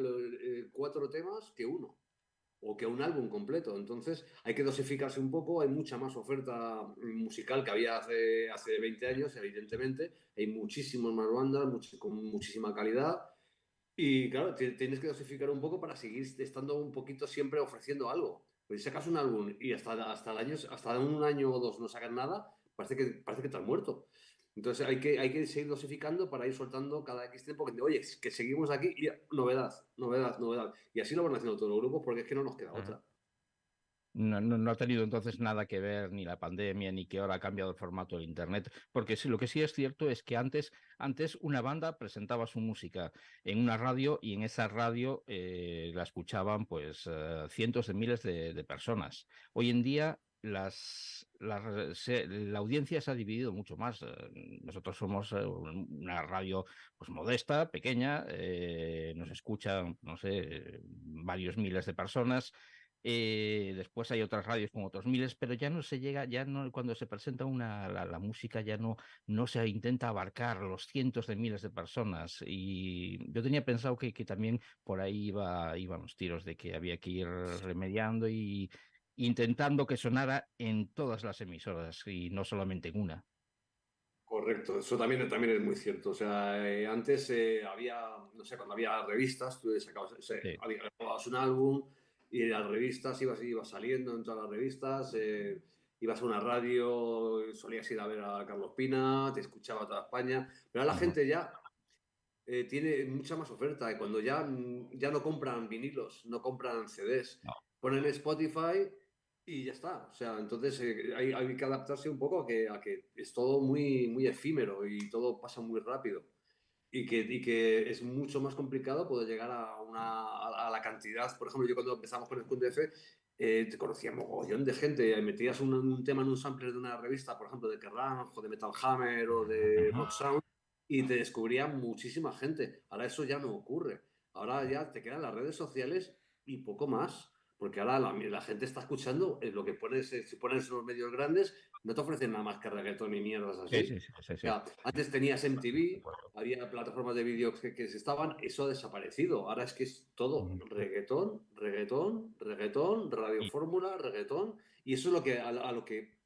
cuatro temas que uno o que un álbum completo. Entonces hay que dosificarse un poco. Hay mucha más oferta musical que había hace, hace 20 años, evidentemente. Hay muchísimas más bandas con muchísima calidad. Y claro, ti- tienes que dosificar un poco para seguir estando un poquito siempre ofreciendo algo. Pues si sacas un álbum y hasta, hasta, el año, hasta un año o dos no sacas nada, parece que, parece que estás muerto. Entonces hay que, hay que seguir dosificando para ir soltando cada X tiempo. Que, Oye, que seguimos aquí y novedad, novedad, novedad. Y así lo van haciendo todos los grupos porque es que no nos queda otra. No, no, no ha tenido entonces nada que ver ni la pandemia ni que ahora ha cambiado el formato del Internet, porque sí, lo que sí es cierto es que antes, antes una banda presentaba su música en una radio y en esa radio eh, la escuchaban pues eh, cientos de miles de, de personas. Hoy en día las, las- se- la audiencia se ha dividido mucho más. Eh, Nosotros somos eh, un- una radio pues modesta, pequeña, eh, nos escuchan, no sé, varios miles de personas. Eh, después hay otras radios con otros miles, pero ya no se llega, ya no, cuando se presenta una, la, la música ya no, no se intenta abarcar los cientos de miles de personas. Y yo tenía pensado que, que también por ahí iba, iban los tiros de que había que ir remediando y intentando que sonara en todas las emisoras y no solamente en una. Correcto, eso también, también es muy cierto. O sea, eh, antes eh, había, no sé, cuando había revistas, tú sacabas, se- Sí. un álbum y en las revistas ibas, ibas saliendo en todas las revistas, eh, ibas a una radio, solías ir a ver a Carlos Pina, te escuchaba toda España, pero ahora la gente ya tiene mucha más oferta. Y cuando ya, ya no compran vinilos, no compran CDs, No. ponen Spotify y ya está. O sea, entonces eh, hay, hay que adaptarse un poco a que, a que es todo muy, muy efímero y todo pasa muy rápido. Y que, y que es mucho más complicado poder llegar a, una, a, la cantidad. Por ejemplo, yo cuando empezamos con el QDF, eh, te conocía mogollón de gente. Metías un, un tema en un sampler de una revista, por ejemplo, de Kerrang o de Metal Hammer o de. Rock Sound, y te descubría muchísima gente. Ahora eso ya no ocurre. Ahora ya te quedan las redes sociales y poco más. Porque ahora la, la gente está escuchando eh, lo que pones, eh, si pones en los medios grandes, no te ofrecen nada más que reggaetón y mierdas así. Sí, sí, sí, O sea, antes tenías MTV, había plataformas de vídeo que, que se estaban, eso ha desaparecido. Ahora es que es todo reggaetón, reggaetón, reggaetón, radio Y- fórmula, reggaetón, y eso es lo que a, a lo que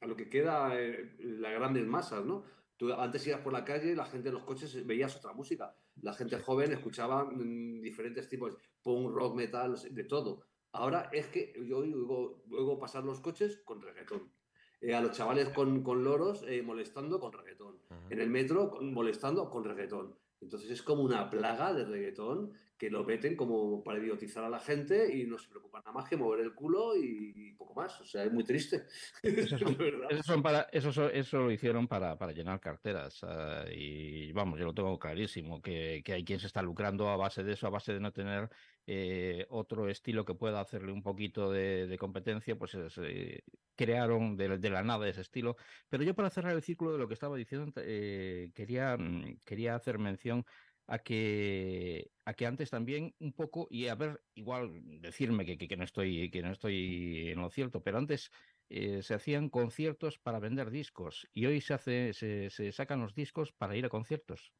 a lo que queda eh, las grandes masas, ¿no? Tú antes ibas por la calle, la gente en los coches veías otra música. La gente joven escuchaba mm, diferentes tipos, punk, rock, metal, de todo. Ahora es que yo oigo, oigo pasar los coches con reggaetón. Eh, a los chavales con, con loros eh, molestando con reggaetón. En el metro con- molestando con reggaetón. Entonces es como una plaga de reggaetón que lo meten como para idiotizar a la gente y no se preocupan nada más que mover el culo y poco más. O sea, es muy triste. Esos son, para, eso, so- eso lo hicieron para, para llenar carteras. ah, y vamos, yo lo tengo clarísimo, que, que hay quien se está lucrando a base de eso, a base de no tener eh, otro estilo que pueda hacerle un poquito de, competencia, pues es, eh, crearon de, la nada ese estilo. Pero yo para cerrar el círculo de lo que estaba diciendo, eh, quería, mm, quería hacer mención a que, a que antes también un poco, y a ver, igual decirme que, que, no, estoy, que no estoy en lo cierto, pero antes eh, se hacían conciertos para vender discos y hoy se, hace, se sacan los discos para ir a conciertos.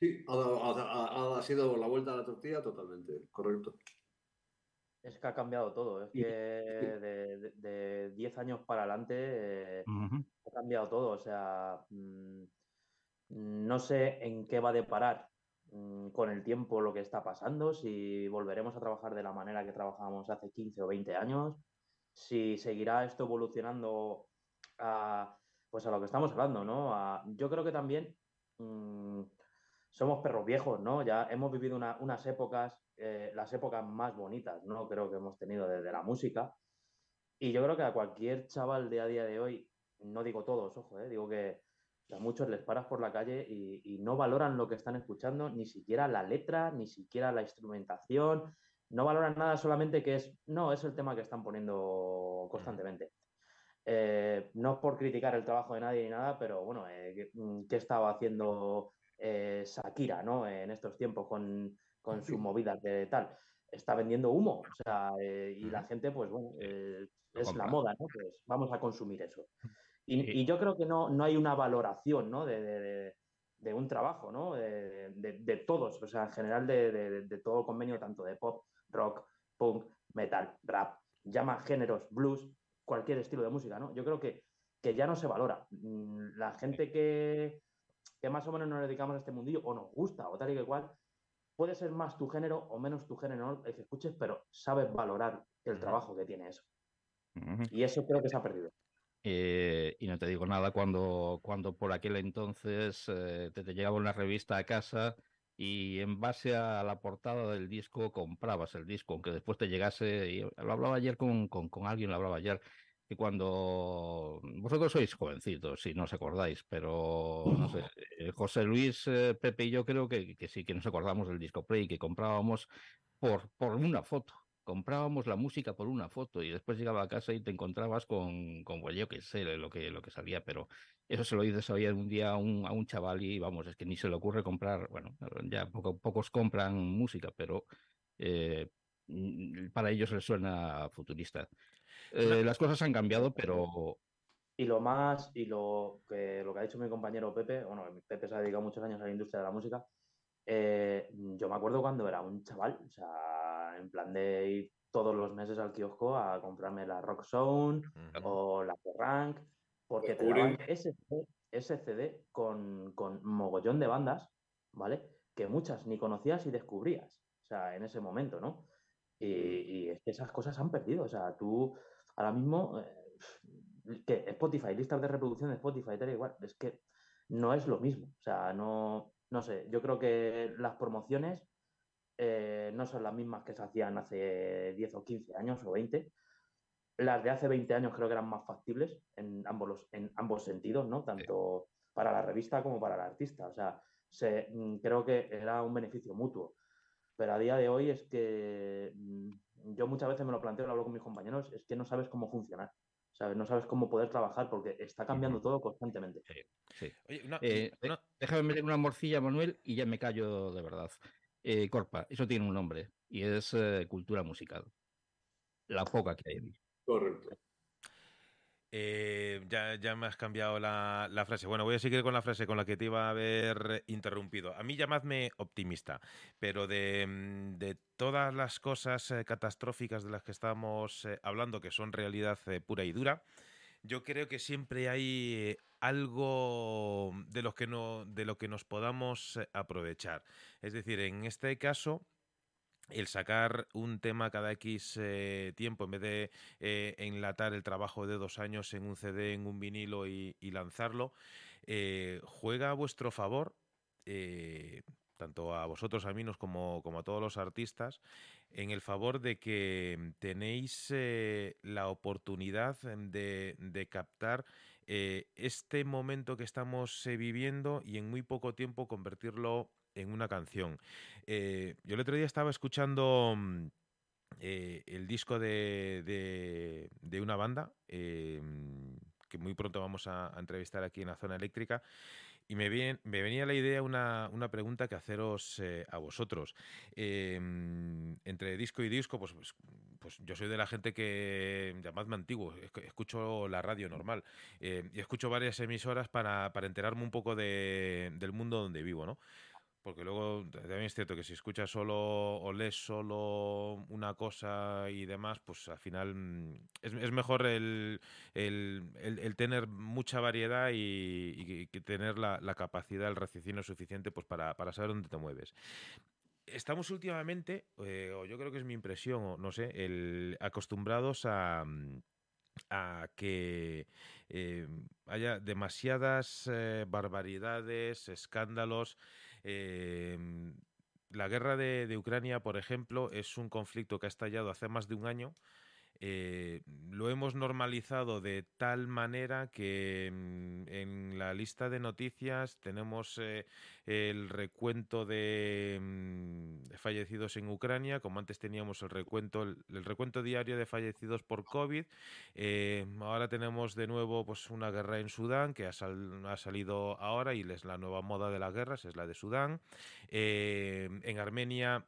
Sí, ha, dado- ha- ha- ha sido la vuelta a la tortilla totalmente, correcto. Es que ha cambiado todo. Es que de, de- de 10 años para adelante eh, ha cambiado todo. O sea, mm, no sé en qué va a deparar mm, con el tiempo lo que está pasando, si volveremos a trabajar de la manera que trabajábamos hace 15 o 20 años, si seguirá esto evolucionando a, pues a lo que estamos hablando, ¿no? A- yo creo que también mm, somos perros viejos, ¿no? Ya hemos vivido una- unas épocas, eh, las épocas más bonitas, ¿no? Creo que hemos tenido desde la música. Y yo creo que a cualquier chaval de a día de hoy, no digo todos, ojo, eh, digo que a muchos les paras por la calle y, y no valoran lo que están escuchando, ni siquiera la letra, ni siquiera la instrumentación, no valoran nada, solamente que es, no, es el tema que están poniendo constantemente. Eh, no es por criticar el trabajo de nadie ni nada, pero bueno, eh, ¿qué, mm, qué estaba haciendo eh, Shakira, ¿no? En estos tiempos con, con sus movidas de tal. Está vendiendo humo, o sea, eh, y la gente, pues bueno, eh, es la moda, ¿no? Pues vamos a consumir eso. Y, yo creo que no, no hay una valoración, ¿no? De, de- un trabajo, ¿no? De, de- todos, o sea, en general de, todo el convenio, tanto de pop, rock, punk, metal, rap, llama géneros, blues, cualquier estilo de música, ¿no? Yo creo que, que ya no se valora. Mm, La gente que, que más o menos nos dedicamos a este mundillo, o nos gusta, o tal y que cual, puede ser más tu género o menos tu género el que escuches, pero sabes valorar el trabajo que tiene eso. Y eso creo que se ha perdido. Eh, y no te digo nada cuando, cuando por aquel entonces eh, te, te llegaba una revista a casa y en base a la portada del disco comprabas el disco, aunque después te llegase, y lo hablaba ayer con, con, con alguien, lo hablaba ayer, cuando vosotros sois jovencitos, si no os acordáis, pero no sé, eh, José Luis, eh, Pepe y yo creo que, sí que nos acordamos del disco Play, que comprábamos por, por una foto comprábamos la música por una foto y después llegaba a casa y te encontrabas con, con pues yo qué sé, lo que, lo que salía, pero eso se lo dices hoy un día a un, a un chaval y vamos, es que ni se le ocurre comprar, bueno, ya poco, pocos compran música, pero eh, para ellos les suena futurista. Eh, las cosas han cambiado, pero Y lo más, y lo que, lo que ha dicho mi compañero Pepe, bueno, Pepe se ha dedicado muchos años a la industria de la música. eh, yo me acuerdo cuando era un chaval, o sea, en plan de ir todos los meses al kiosco a comprarme la Rock Zone o la Rank, porque te daban ese CD, ese CD con, con mogollón de bandas, ¿vale? Que muchas ni conocías y descubrías, o sea, en ese momento, ¿no? Y, y es que esas cosas han perdido, o sea, tú ahora mismo, eh, que Spotify, listas de reproducción de Spotify, tal igual, es que no es lo mismo, o sea, no, no sé, yo creo que las promociones eh, no son las mismas que se hacían hace 10 o 15 años o 20. Las de hace 20 años creo que eran más factibles en ambos, los- en ambos sentidos, ¿no? Tanto para la revista como para el artista. O sea, se, mm, creo que era un beneficio mutuo. Pero a día de hoy es que mm, yo muchas veces me lo planteo, lo hablo con mis compañeros, es que no sabes cómo funcionar. ¿sabes? No sabes cómo poder trabajar porque está cambiando todo constantemente. sí. Oye, una- Eh, déjame meter una morcilla, Manuel, y ya me callo de verdad. Eh, Corpa, eso tiene un nombre y es eh, cultura musical. La poca que hay ahí. Correcto. Eh, ya, ya me has cambiado la, la frase. Bueno, voy a seguir con la frase con la que te iba a haber interrumpido. A mí llamadme optimista, pero de, mm, de todas las cosas eh, catastróficas de las que estamos eh, hablando, que son realidad pura y dura, yo creo que siempre hay algo de lo que, no, de lo que nos podamos aprovechar. Es decir, en este caso, el sacar un tema cada X eh, tiempo en vez de eh, enlatar el trabajo de dos años en un CD, en un vinilo y, lanzarlo, eh, juega a vuestro favor, tanto a vosotros, a Minos, como, como a todos los artistas, en el favor de que tenéis la oportunidad de, de captar este momento que estamos viviendo y en muy poco tiempo convertirlo en una canción. Eh, yo el otro día estaba escuchando mm, eh, el disco de, de- una banda eh, que muy pronto vamos a, entrevistar aquí en la zona eléctrica. Y me, vien- me venía la idea una, una pregunta que haceros a vosotros. Mm, entre disco y disco, pues, pues, pues yo soy de la gente que, llamadme antiguo, esc- escucho la radio normal y escucho varias emisoras para, para enterarme un poco de- del mundo donde vivo, ¿no? Porque luego también es cierto que si escuchas solo o lees solo una cosa y demás, pues al final mm, es, es mejor el, el- tener mucha variedad y, y tener la, la capacidad, el raciocinio suficiente pues para, para saber dónde te mueves. Estamos últimamente, eh, o yo creo que es mi impresión, o no sé, acostumbrados a, mm, a que eh, haya demasiadas eh, barbaridades, escándalos. Eh, la guerra de Ucrania, por ejemplo, es un conflicto que ha estallado hace más de un año. Eh, lo hemos normalizado de tal manera que mm, en la lista de noticias tenemos eh, el recuento de mm, fallecidos en Ucrania, como antes teníamos el recuento, el, recuento diario de fallecidos por COVID. eh, ahora tenemos de nuevo pues, una guerra en Sudán que ha, sal- ha salido ahora y es la nueva moda de las guerras, es la de Sudán. En Armenia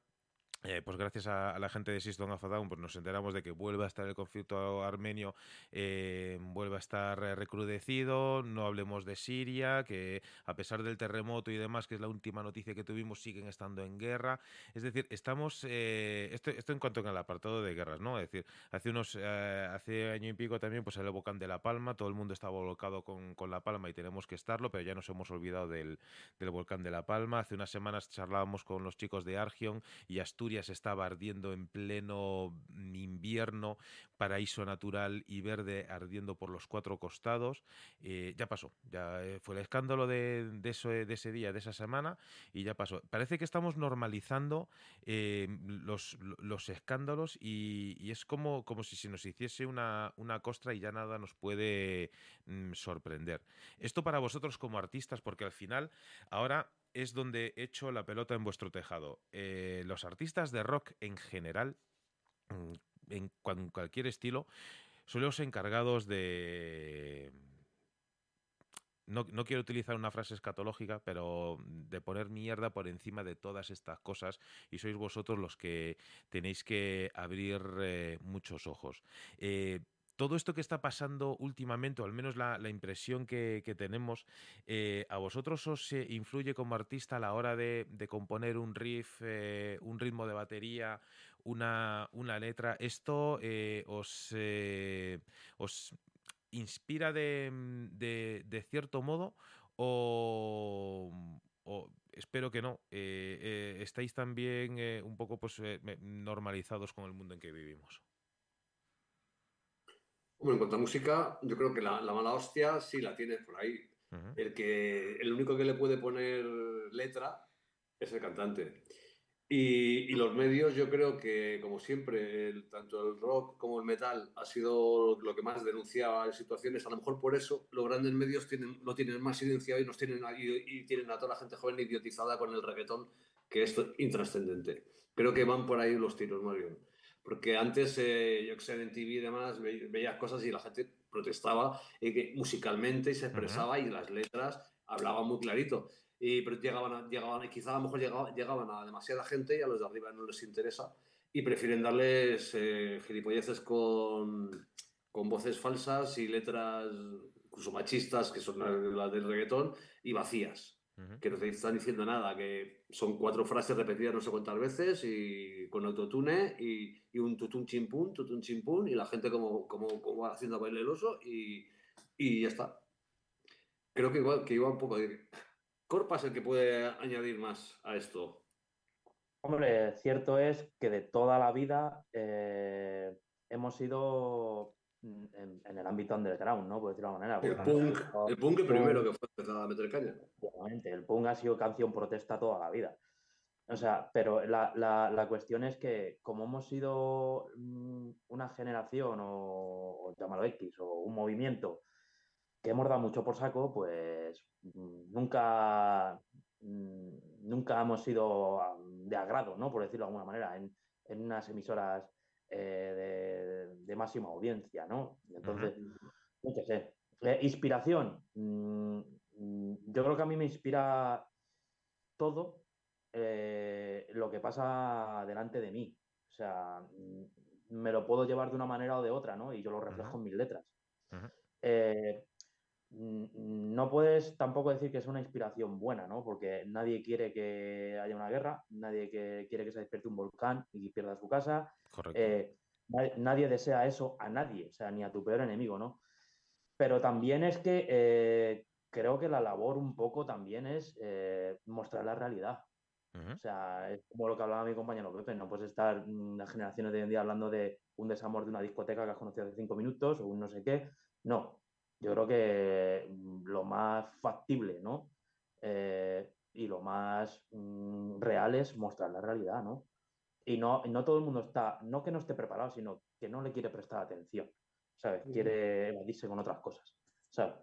eh, pues gracias a, a la gente de System of pues nos enteramos de que vuelve a estar el conflicto armenio, eh, vuelve a estar eh, recrudecido, no hablemos de Siria, que a pesar del terremoto y demás, que es la última noticia que tuvimos, siguen estando en guerra. Es decir, estamos, eh, esto, esto en cuanto al apartado de guerras, ¿no? Es decir, hace unos, eh, hace año y pico también, pues el volcán de La Palma, todo el mundo estaba volcado con, con La Palma y tenemos que estarlo, pero ya nos hemos olvidado del, del volcán de La Palma. Hace unas semanas charlábamos con los chicos de Argion y Asturias estaba ardiendo en pleno invierno, paraíso natural y verde ardiendo por los cuatro costados. Eh, ya pasó, ya eh, fue el escándalo de, de, ese día, de esa semana, y ya pasó. Parece que estamos normalizando eh, los, los, escándalos y, y, es como, como si se nos hiciese una, una costra y ya nada nos puede mm, sorprender. Esto para vosotros como artistas, porque al final ahora es donde echo la pelota en vuestro tejado. Eh, los artistas de rock en general, mm, en, cualquier estilo, son los encargados de... No, no, quiero utilizar una frase escatológica, pero de poner mierda por encima de todas estas cosas y sois vosotros los que tenéis que abrir eh, muchos ojos. Eh, todo esto que está pasando últimamente, o al menos la, impresión que, tenemos, eh, ¿a vosotros os eh, influye como artista a la hora de, componer un riff, eh, un ritmo de batería, una, letra? ¿Esto eh, os, os, inspira de, de, de cierto modo o, o espero que no, eh, eh, estáis también eh, un poco pues, normalizados con el mundo en que vivimos. Bueno, en cuanto a música, yo creo que la, la mala hostia sí la tiene por ahí. Uh -huh. El que el único que le puede poner letra es el cantante. Y, y, los medios, yo creo que, como siempre, el, tanto el rock como el metal ha sido lo que más denunciaba situaciones. A lo mejor por eso los grandes medios tienen, lo tienen más silenciado y, nos tienen, y, y tienen a toda la gente joven idiotizada con el reggaetón, que es intrascendente. Creo que van por ahí los tiros, más bien. Porque antes, eh, yo que sé, en TV y demás, ve, veías cosas y la gente protestaba y que musicalmente se expresaba uh -huh. y las letras hablaban muy clarito. Y, pero llegaban, a, llegaban, quizá a lo mejor llegaban, llegaban a demasiada gente y a los de arriba no les interesa y prefieren darles eh, gilipolleces con, con voces falsas y letras incluso machistas, que son las del reggaetón, y vacías, uh -huh. que no te están diciendo nada, que son cuatro frases repetidas no sé cuántas veces y con autotune y, y un tutun chimpún, tutun chimpún, y la gente como, como, como haciendo baile el oso y, y ya está. Creo que, igual, que iba un poco de Corpa es el que puede añadir más a esto. Hombre, cierto es que de toda la vida eh, hemos sido en, en, el ámbito underground, ¿no? Por decirlo de alguna manera. El punk, el punk el primero que fue empezado a meter caña. Obviamente, el punk ha sido canción protesta toda la vida. O sea, pero la, la, la cuestión es que como hemos sido mm, una generación o, o llámalo X o un movimiento que hemos dado mucho por saco, pues mm, nunca, mm, nunca hemos sido de agrado, ¿no? Por decirlo de alguna manera, en, en unas emisoras eh, de, de, máxima audiencia, ¿no? Entonces, uh -huh. no sé. Eh, inspiración. Mm, yo creo que a mí me inspira todo eh, lo que pasa delante de mí. O sea, me lo puedo llevar de una manera o de otra, ¿no? Y yo lo reflejo uh -huh. en mis letras. Uh -huh. No puedes tampoco decir que es una inspiración buena, ¿no? Porque nadie quiere que haya una guerra, nadie que quiere que se despierte un volcán y pierda su casa. Eh, nadie desea eso a nadie, o sea, ni a tu peor enemigo, ¿no? Pero también es que eh, creo que la labor un poco también es eh, mostrar la realidad. Uh -huh. O sea, es como lo que hablaba mi compañero Pepe, no puedes estar las generaciones de hoy en día hablando de un desamor de una discoteca que has conocido hace cinco minutos o un no sé qué. No, yo creo que mm, lo más factible, ¿no? Eh, y lo más mm, real es mostrar la realidad, ¿no? Y no, no todo el mundo está, no que no esté preparado, sino que no le quiere prestar atención, ¿sabes? Quiere evadirse con otras cosas, ¿sabes?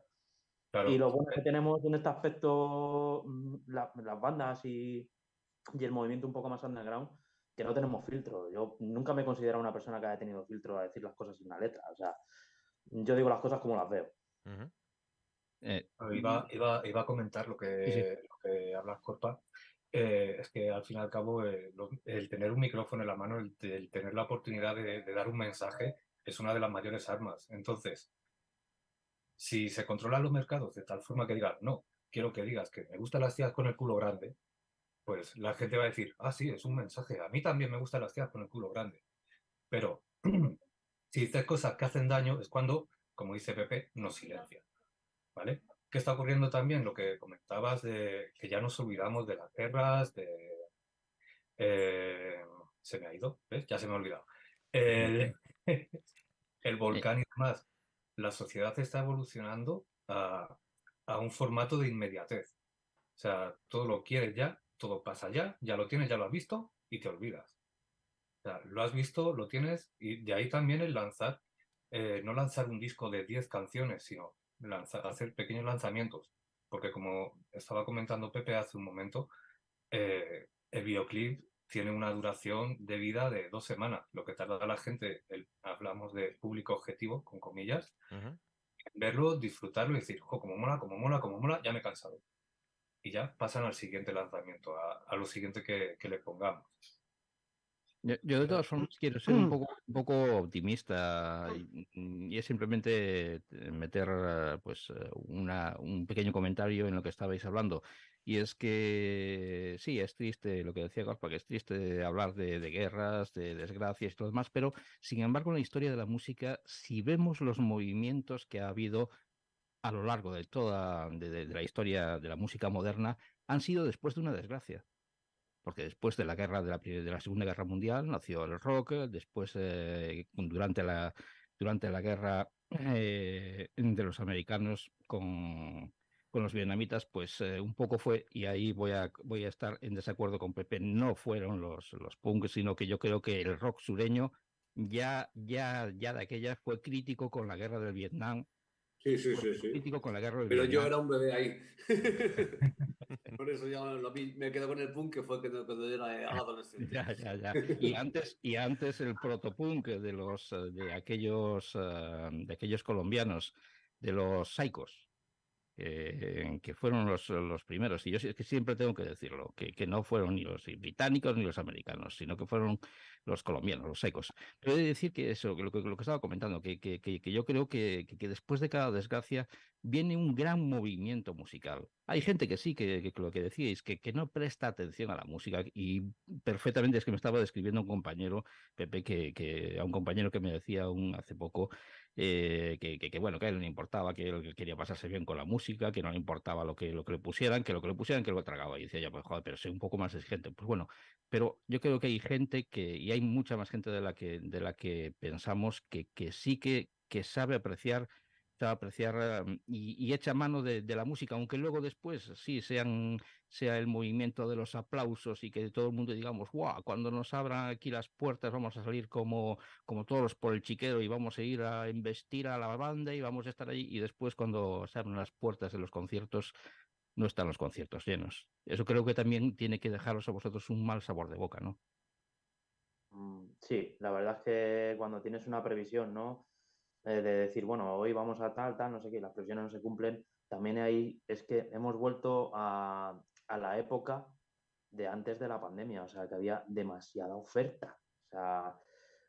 Claro. Y lo bueno que tenemos en este aspecto, mm, la, las bandas y, y, el movimiento un poco más underground, que no tenemos filtro. Yo nunca me he considerado una persona que haya tenido filtro a decir las cosas en una letra. O sea, yo digo las cosas como las veo. Uh -huh. eh, iba, iba, iba, a comentar lo que, sí, lo que hablas, Corpa. eh, es que al fin y al cabo eh, lo- el tener un micrófono en la mano, el, el tener la oportunidad de, de dar un mensaje es una de las mayores armas. Entonces, si se controlan los mercados de tal forma que digas, no, quiero que digas que me gustan las tías con el culo grande, pues la gente va a decir, ah, sí, es un mensaje, a mí también me gustan las tías con el culo grande. Pero si dices cosas que hacen daño es cuando, como dice Pepe, nos silencian. ¿Vale? ¿Qué está ocurriendo también? Lo que comentabas de que ya nos olvidamos de las guerras, de... eh, se me ha ido, ¿ves? Ya se me ha olvidado. El, el volcán y demás. La sociedad está evolucionando a, a un formato de inmediatez. O sea, todo lo quieres ya, todo pasa ya, ya lo tienes, ya lo has visto y te olvidas. O sea, lo has visto, lo tienes y de ahí también el lanzar, eh, no lanzar un disco de 10 canciones, sino lanzar, hacer pequeños lanzamientos. Porque como estaba comentando Pepe hace un momento, eh, el videoclip tiene una duración de vida de dos semanas, lo que tarda la gente, el- hablamos de público objetivo, con comillas, verlo, disfrutarlo y decir, jo, como mola, como mola, como mola, ya me he cansado. Y ya pasan al siguiente lanzamiento, a, a lo siguiente que, que le pongamos. Yo, yo de todas formas quiero ser un poco, un poco optimista y, y es simplemente eh, meter eh, pues eh, una, un pequeño comentario en lo que estabais hablando. Y es que sí, es triste lo que decía Gaspa, que es triste hablar de, de guerras, de desgracias y todo lo demás, pero sin embargo en la historia de la música, si vemos los movimientos que ha habido a lo largo de toda de- de- de la historia de la música moderna, han sido después de una desgracia porque después de la guerra de la, de la Segunda Guerra Mundial nació el rock, después eh, durante la durante la guerra eh, de los americanos con, con los vietnamitas, pues eh, un poco fue, y ahí voy a, voy a estar en desacuerdo con Pepe, no fueron los, los punks, sino que yo creo que el rock sureño ya, ya, ya de aquella fue crítico con la guerra del Vietnam, Sí, sí, sí, sí. crítico con la guerra del Pero yo era un bebé ahí. Por eso ya lo vi- me quedo con el punk que fue cuando, yo era adolescente. Ya, ya, ya. Y antes, y antes el protopunk de los eh, de aquellos eh, de aquellos colombianos, de los Saicos, eh, que fueron los, los primeros. Y yo es que siempre tengo que decirlo, que, que no fueron ni los británicos ni los americanos, sino que fueron los colombianos, los Saicos. Pero he de decir que eso, que lo que, lo que estaba comentando, que, que, yo creo que, después de cada desgracia viene un gran movimiento musical. Hay gente que sí, que, lo que decíais, que, que no presta atención a la música y perfectamente es que me estaba describiendo un compañero, Pepe, que, que a un compañero que me decía un, hace poco eh, que, que, que, bueno, que a él no importaba, que él quería pasarse bien con la música, que no le importaba lo que, lo que le pusieran, que lo que le pusieran, que lo tragaba. Y decía yo, pues joder, pero soy un poco más exigente. Pues bueno, pero yo creo que hay gente que, y hay mucha más gente de la que, de la que pensamos que, que sí que, que sabe apreciar apreciar y, echa mano de, de, la música, aunque luego después sí sean, sea el movimiento de los aplausos y que todo el mundo digamos, guau, cuando nos abran aquí las puertas vamos a salir como, como todos por el chiquero y vamos a ir a investir a la banda y vamos a estar ahí y después cuando se abren las puertas de los conciertos no están los conciertos llenos. Eso creo que también tiene que dejaros a vosotros un mal sabor de boca, ¿no? Mm, Sí, la verdad es que cuando tienes una previsión, ¿no? Eh, de decir, bueno, hoy vamos a tal, tal, no sé qué, las previsiones no se cumplen, también ahí es que hemos vuelto a, a la época de antes de la pandemia, o sea, que había demasiada oferta. O sea,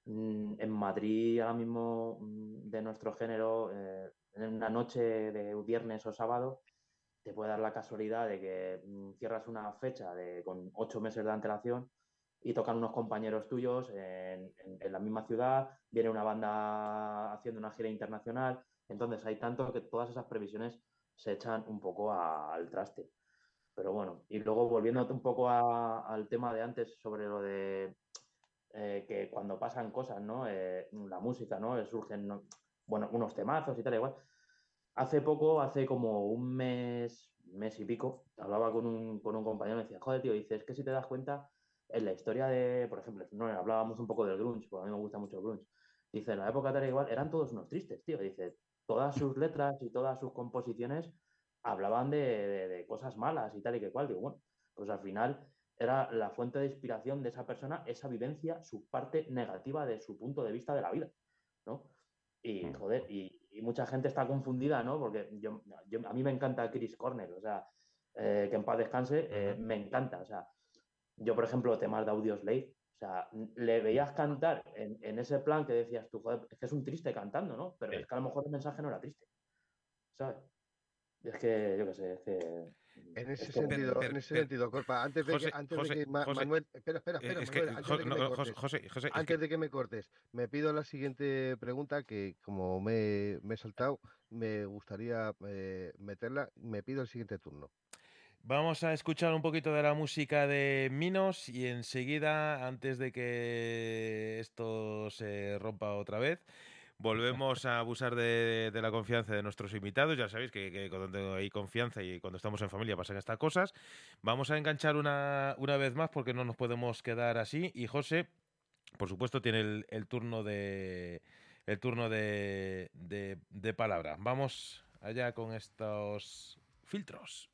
mm, en Madrid ahora mismo mm, de nuestro género, eh, en una noche de viernes o sábado, te puede dar la casualidad de que mm, cierras una fecha de, con ocho meses de antelación y tocan unos compañeros tuyos en, en, en, la misma ciudad, viene una banda haciendo una gira internacional, entonces hay tanto que todas esas previsiones se echan un poco a, al traste. Pero bueno, y luego volviendo un poco a, al tema de antes sobre lo de eh, que cuando pasan cosas, ¿no? Eh, la música, ¿no? Surgen, ¿no? bueno, unos temazos y tal, igual. Hace poco, hace como un mes, mes y pico, hablaba con un, con un compañero y me decía, joder, tío, dice, es que si te das cuenta, en la historia de, por ejemplo, no, hablábamos un poco del grunge, porque a mí me gusta mucho el grunge. Dice, en la época tal igual, eran todos unos tristes, tío. Dice, todas sus letras y todas sus composiciones hablaban de, de, de, cosas malas y tal y que cual. Digo, bueno, pues al final era la fuente de inspiración de esa persona, esa vivencia, su parte negativa de su punto de vista de la vida, ¿no? Y, joder, y, y mucha gente está confundida, ¿no? Porque yo, yo, a mí me encanta Chris Cornell, o sea, eh, que en paz descanse, eh, me encanta. O sea, yo, por ejemplo, temas de Audioslave, o sea, le veías cantar en, en ese plan que decías tú, joder, es que es un triste cantando, ¿no? Pero Sí. es que a lo mejor el mensaje no era triste, ¿sabes? Es que, yo qué sé, es que... En ese es sentido, en ese pero- sentido, Corpa, antes de José, que, antes José, de que Ma- José, Manuel, espera, espera, Eh, espera, es que, Manuel, antes de que no, me no, cortes, José, antes de que me cortes, me pido la siguiente pregunta que como me, me he saltado, me gustaría eh, meterla, me pido el siguiente turno. Vamos a escuchar un poquito de la música de Minos y enseguida, antes de que esto se rompa otra vez, volvemos a abusar de, la confianza de nuestros invitados. Ya sabéis que, cuando hay confianza y cuando estamos en familia pasan estas cosas. Vamos a enganchar una, una vez más porque no nos podemos quedar así. Y José, por supuesto, tiene el, turno de el turno de, de palabra. Vamos allá con estos filtros.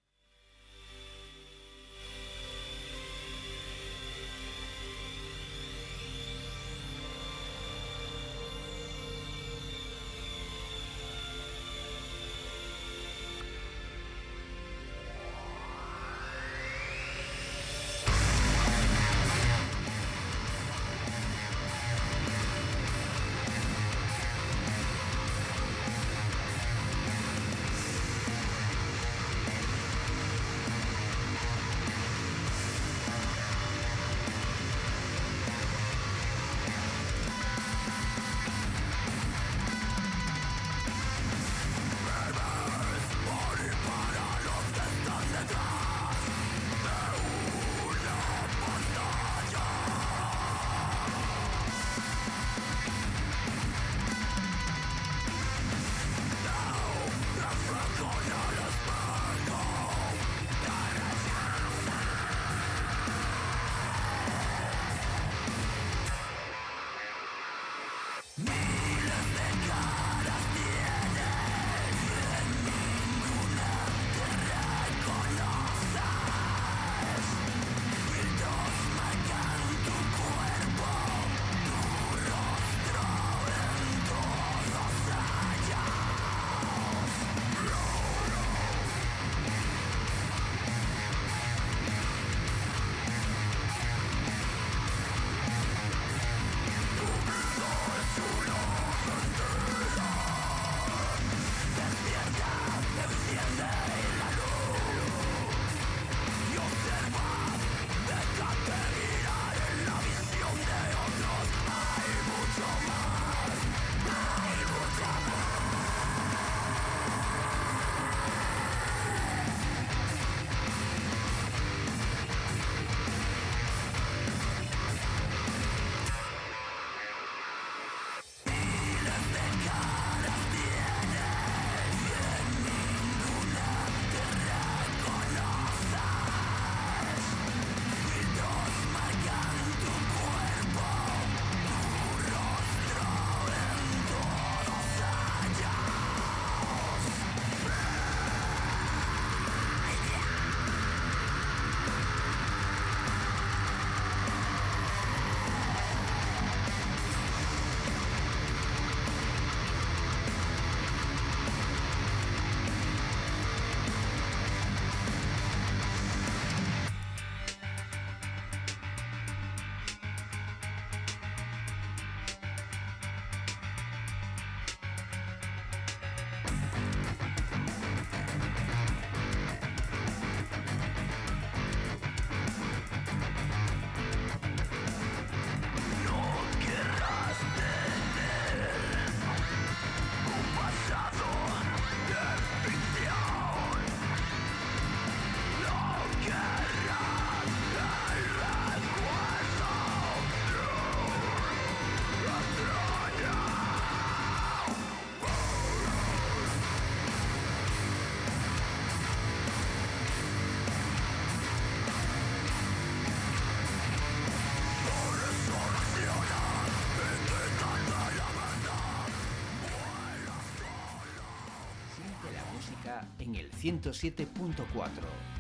107.4,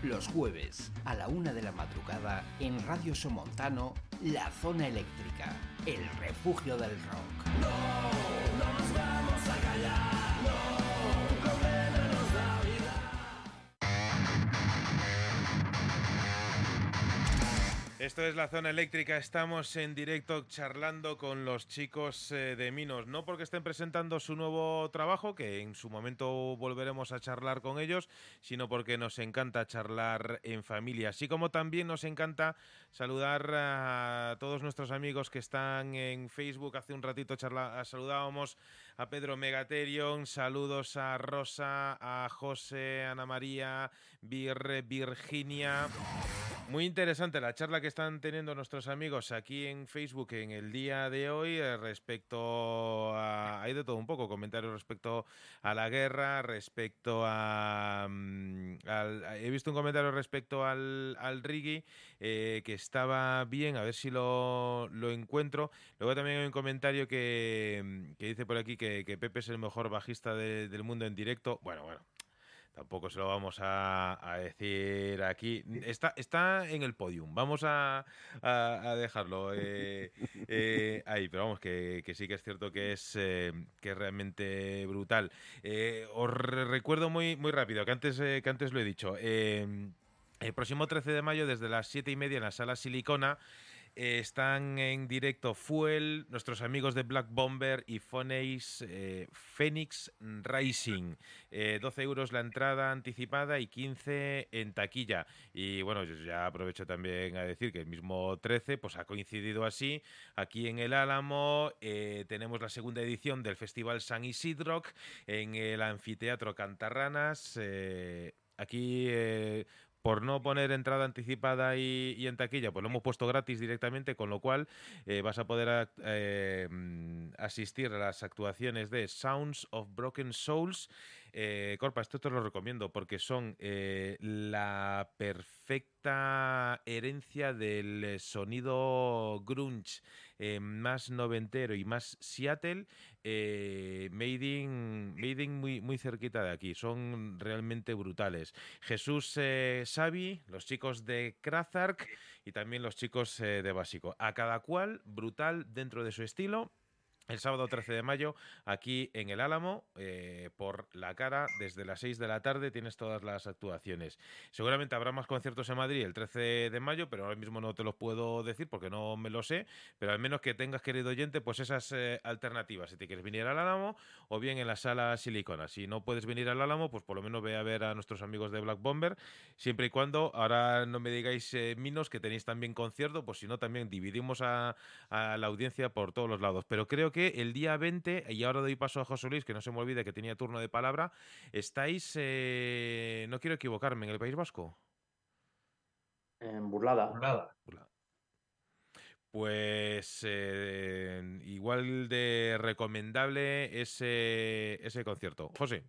los jueves a la una de la madrugada en Radio Somontano, La Zona Eléctrica, el refugio del rock. No nos vamos a callar, no, Esto es la zona eléctrica, estamos en directo charlando con los chicos eh, de Minos, no porque estén presentando su nuevo trabajo, que en su momento volveremos a charlar con ellos, sino porque nos encanta charlar en familia, así como también nos encanta saludar a todos nuestros amigos que están en Facebook. Hace un ratito charla, saludábamos a Pedro Megaterion, saludos a Rosa, a José, Ana María, Vir, Virginia. Muy interesante la charla que están teniendo nuestros amigos aquí en Facebook en el día de hoy eh, respecto a... Hay de todo un poco, comentarios respecto a la guerra, respecto a... mm, al- he visto un comentario respecto al, al Rigi eh, que estaba bien, a ver si lo, lo encuentro. Luego también hay un comentario que, que dice por aquí que, Pepe es el mejor bajista de- del mundo en directo. Bueno, bueno. Tampoco se lo vamos a, a decir aquí. Está, está en el podium. Vamos a, a- a dejarlo eh, eh, ahí. Pero vamos, que, que sí que es cierto que es, eh, que es realmente brutal. Os re- recuerdo muy, muy rápido, que antes, que antes lo he dicho. el próximo 13 de mayo, desde las 7 y media en la sala Silicona, eh, están en directo Fuel, nuestros amigos de Black Bomber y Phoneis eh, Phoenix Rising. Eh, 12 euros la entrada anticipada y 15 en taquilla. Y bueno, yo ya aprovecho también a decir que el mismo 13 pues ha coincidido así. Aquí en el Álamo eh, tenemos la segunda edición del Festival San Isidro en el Anfiteatro Cantarranas. eh, aquí... eh, por no poner entrada anticipada y, en taquilla, pues lo hemos puesto gratis directamente, con lo cual eh, vas a poder eh, mm, asistir a las actuaciones de Sounds of Broken Souls. Eh, Corpa, esto te lo recomiendo porque son eh, la perfecta herencia del sonido grunge eh, más noventero y más Seattle, eh, made in, made in muy, muy cerquita de aquí. Son realmente brutales. Jesús eh, Xavi, los chicos de Krazark y también los chicos eh, de Básico. A cada cual brutal dentro de su estilo. El sábado 13 de mayo, aquí en el Álamo, eh, por la cara, desde las 6 de la tarde tienes todas las actuaciones. Seguramente habrá más conciertos en Madrid el 13 de mayo, pero ahora mismo no te los puedo decir porque no me lo sé, pero al menos que tengas, querido oyente, pues esas eh, alternativas. Si te quieres venir al Álamo o bien en la sala Silicona. Si no puedes venir al Álamo, pues por lo menos ve a ver a nuestros amigos de Black Bomber, siempre y cuando, ahora no me digáis eh, Minos que tenéis también concierto, pues si no también dividimos a, a la audiencia por todos los lados. Pero creo que el día 20, y ahora doy paso a José Luis, que no se me olvide que tenía turno de palabra, estáis, eh, no quiero equivocarme, en el País Vasco. En burlada. Burlada. Pues eh, igual de recomendable ese, ese concierto. José,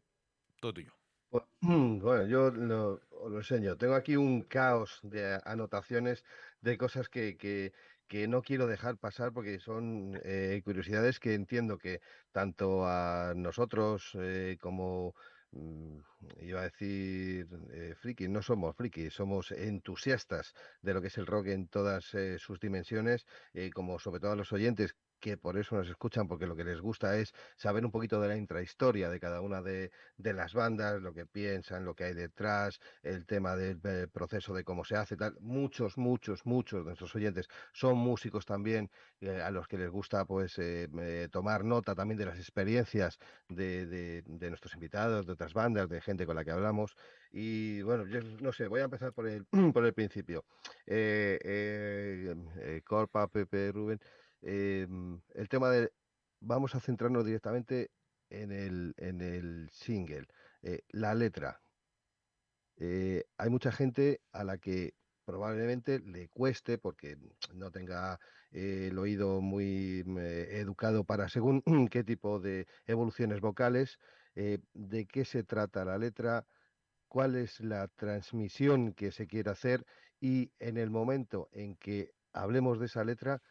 todo tuyo. Bu- Bueno, yo lo, os lo enseño. Tengo aquí un caos de anotaciones de cosas que, que- que no quiero dejar pasar porque son eh, curiosidades que entiendo que tanto a nosotros eh, como, mm, iba a decir, eh, frikis, no somos frikis, somos entusiastas de lo que es el rock en todas sus dimensiones, como sobre todo a los oyentes que por eso nos escuchan, porque lo que les gusta es saber un poquito de la intrahistoria de cada una de, de las bandas, lo que piensan, lo que hay detrás, el tema del proceso de cómo se hace, tal. Muchos, muchos, muchos de nuestros oyentes son músicos también, eh, a los que les gusta pues eh, tomar nota también de las experiencias de, de- nuestros invitados, de otras bandas, de gente con la que hablamos. Y bueno, yo no sé, voy a empezar por el, por el principio. Eh, eh, Corpa, Pepe, Rubén, eh, el tema de... Vamos a centrarnos directamente en el, en el single. Eh, la letra. Eh, hay mucha gente a la que probablemente le cueste porque no tenga eh, el oído muy mm, educado para según qué tipo de evoluciones vocales, de qué se trata la letra, cuál es la transmisión que se quiere hacer y en el momento en que hablemos de esa letra,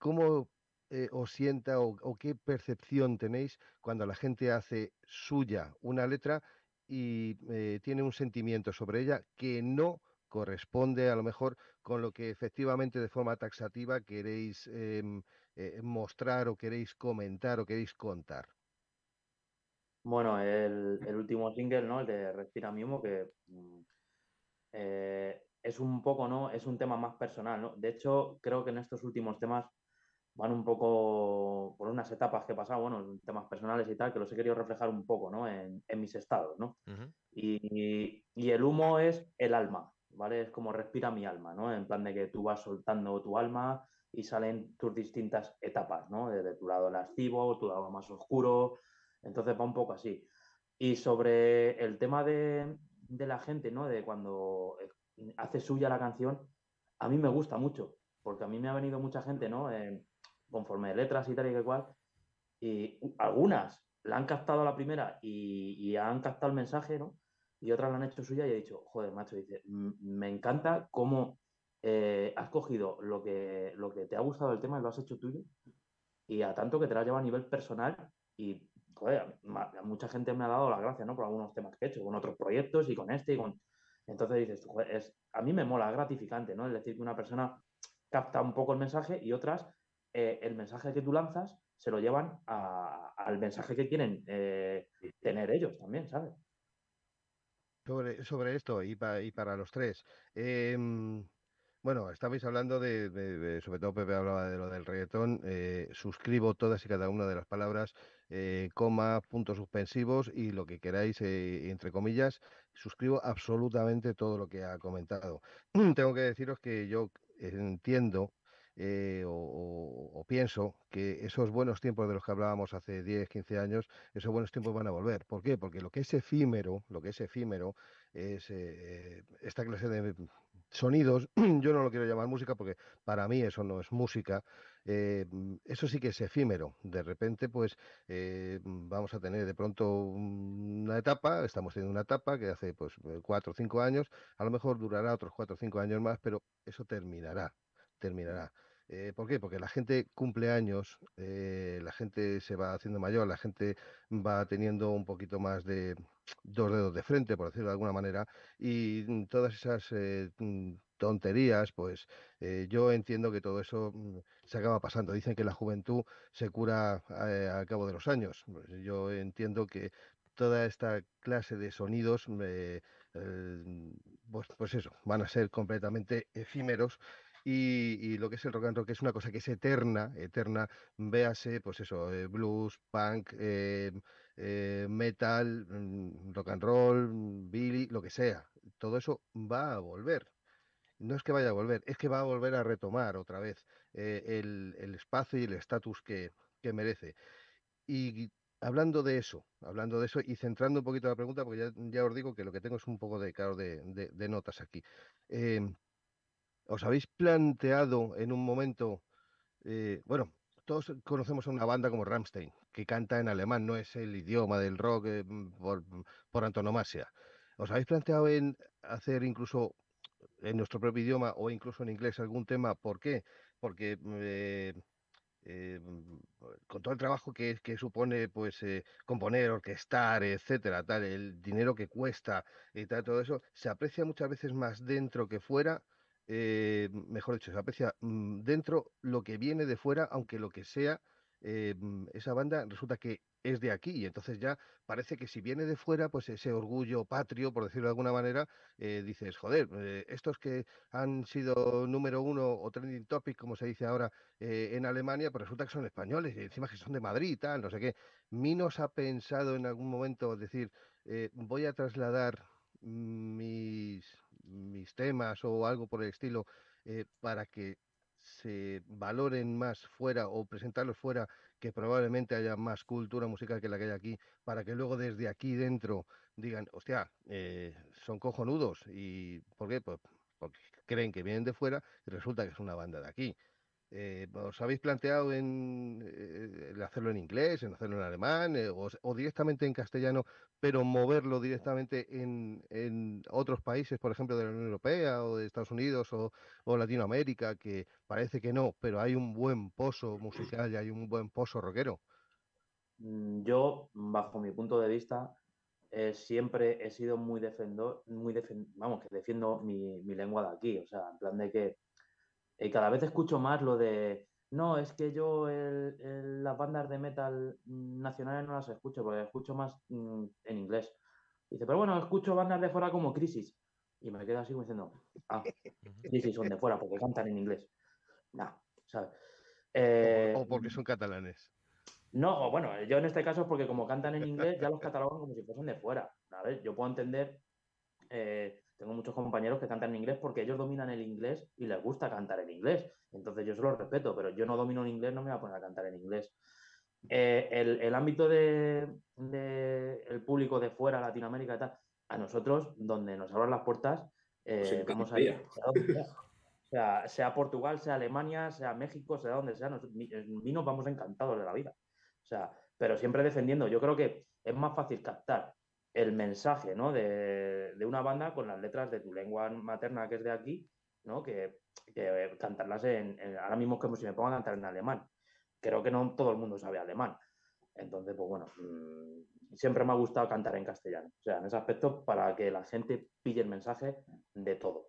¿cómo eh, os sienta o, o qué percepción tenéis cuando la gente hace suya una letra y eh, tiene un sentimiento sobre ella que no corresponde a lo mejor con lo que efectivamente de forma taxativa queréis em, eh, mostrar o queréis comentar o queréis contar? Bueno, el, el último single, ¿no? El de Respira mi humo, que mm, es un poco, ¿no? Es un tema más personal, ¿no? De hecho, creo que en estos últimos temas van un poco por unas etapas que he pasado, bueno, temas personales y tal, que los he querido reflejar un poco, ¿no? En, en mis estados, ¿no? Ujú. Y, y el humo es el alma, ¿vale? Es como respira mi alma, ¿no? En plan de que tú vas soltando tu alma y salen tus distintas etapas, ¿no? Desde tu lado lascivo, tu lado más oscuro, entonces va un poco así. Y sobre el tema de, de la gente, ¿no? De cuando eh, hace suya la canción, a mí me gusta mucho, porque a mí me ha venido mucha gente, ¿no? Eh, conforme de letras y tal y que cual, y algunas la han captado la primera y, han captado el mensaje, ¿no? Y otras la han hecho suya y he dicho, joder, macho, dice, "M- me encanta cómo eh, has cogido lo que, lo que te ha gustado del tema y lo has hecho tuyo, y a tanto que te lo has llevado a nivel personal y, joder, mucha gente me ha dado las gracias, ¿no? Por algunos temas que he hecho, con otros proyectos y con este y con... Entonces dices, joder, es, a mí me mola, es gratificante, ¿no? Es decir, que una persona capta un poco el mensaje y otras, eh, el mensaje que tú lanzas se lo llevan a- al mensaje que quieren eh, tener ellos también, ¿sabes? Sobre, sobre esto y, pa- y para los tres. em, bueno, estabais hablando de, de- de- sobre todo Pepe hablaba de lo del reggaetón. eh, suscribo todas y cada una de las palabras, coma, puntos suspensivos y lo que queráis, entre comillas. Suscribo absolutamente todo lo que ha comentado. Tengo que deciros que yo entiendo eh, o, pienso que esos buenos tiempos de los que hablábamos hace 10, 15 años, esos buenos tiempos van a volver. ¿Por qué? Porque lo que es efímero, lo que es efímero es eh, esta clase de sonidos, yo no lo quiero llamar música porque para mí eso no es música, eh, mm, eso sí que es efímero. De repente, pues eh, mm, vamos a tener de pronto una etapa, estamos teniendo una etapa que hace pues eh, cuatro o cinco años, a lo mejor durará otros cuatro o cinco años más, pero eso terminará, terminará. Eh, ¿por qué? Porque la gente cumple años, eh, la gente se va haciendo mayor, la gente va teniendo un poquito más de dos dedos de frente, por decirlo de alguna manera, y mm, todas esas eh, mm, tonterías, pues yo entiendo que todo eso mm, se acaba pasando. Dicen que la juventud se cura al cabo de los años. Pues yo entiendo que toda esta clase de sonidos, pues, pues eso, van a ser completamente efímeros. Y, lo que es el rock and roll, que es una cosa que es eterna, eterna, véase, pues eso, eh, blues, punk, eh, eh, metal, mm, rock and roll, mm, Billy, lo que sea. Todo eso va a volver. No es que vaya a volver, es que va a volver a retomar otra vez el, el espacio y el estatus que, que merece. Y hablando de eso, hablando de eso y centrando un poquito la pregunta, porque ya, ya os digo que lo que tengo es un poco de, claro, de, de- de notas aquí. Em, ¿Os habéis planteado en un momento, eh, bueno, todos conocemos a una banda como Rammstein, que canta en alemán, no es el idioma del rock eh, mm, por, por antonomasia. ¿Os habéis planteado en hacer incluso en nuestro propio idioma o incluso en inglés algún tema? ¿Por qué? Porque eh, eh, con todo el trabajo que, que supone pues componer, orquestar, etcétera, tal, el dinero que cuesta y tal, todo eso, se aprecia muchas veces más dentro que fuera. Eh, mejor dicho, se aprecia mm, dentro lo que viene de fuera, aunque lo que sea, eh, mm, esa banda resulta que es de aquí y entonces ya parece que si viene de fuera, pues ese orgullo patrio, por decirlo de alguna manera, eh, dices, joder, estos que han sido número uno o trending topic, como se dice ahora, en Alemania, pues resulta que son españoles y encima que son de Madrid y tal, no sé qué. ¿Minos ha pensado en algún momento decir, voy a trasladar mis, mis temas o algo por el estilo eh, para que se valoren más fuera o presentarlos fuera, que probablemente haya más cultura musical que la que hay aquí, para que luego desde aquí dentro digan, hostia, eh, son cojonudos. ¿Y por qué? Pues porque creen que vienen de fuera y resulta que es una banda de aquí. Eh, ¿Os habéis planteado en, eh, hacerlo en inglés, en hacerlo en alemán eh, o, directamente en castellano, pero moverlo directamente en, en otros países, por ejemplo, de la Unión Europea o de Estados Unidos o, o Latinoamérica, que parece que no, pero hay un buen pozo musical y hay un buen pozo rockero? Mm, Yo, bajo mi punto de vista, siempre he sido muy defensor, muy defen- vamos, que defiendo mi, mi lengua de aquí, o sea, en plan de que eh, cada vez escucho más lo de, no, es que yo el- el- las bandas de metal nacionales no las escucho, porque escucho más mm, en inglés. Dice, pero bueno, escucho bandas de fuera como Crisis. Y me quedo así como diciendo, ah, sí, son de fuera, porque cantan en inglés. Nah, ¿sabes? Eh, O porque son catalanes. no, bueno, yo en este caso es porque como cantan en inglés, ya los catalogan como si fuesen de fuera. A ver, yo puedo entender, eh, tengo muchos compañeros que cantan en inglés porque ellos dominan el inglés y les gusta cantar en inglés. Entonces yo se lo respeto, pero yo no domino el inglés, no me voy a poner a cantar en inglés. Eh, el, el ámbito de, de el público de fuera, Latinoamérica y tal, a nosotros, donde nos abran las puertas, eh, vamos a ir. O sea, sea Portugal, sea Alemania, sea México, sea donde sea, nos, mí nos vamos encantados de la vida. O sea, pero siempre defendiendo. Yo creo que es más fácil captar el mensaje ¿no? de, una banda con las letras de tu lengua materna, que es de aquí, ¿no? que, cantarlas en, Ahora mismo es como si me pongan a cantar en alemán. Creo que no todo el mundo sabe alemán. Entonces, pues bueno, mm, siempre me ha gustado cantar en castellano. O sea, en ese aspecto, para que la gente pille el mensaje de todo.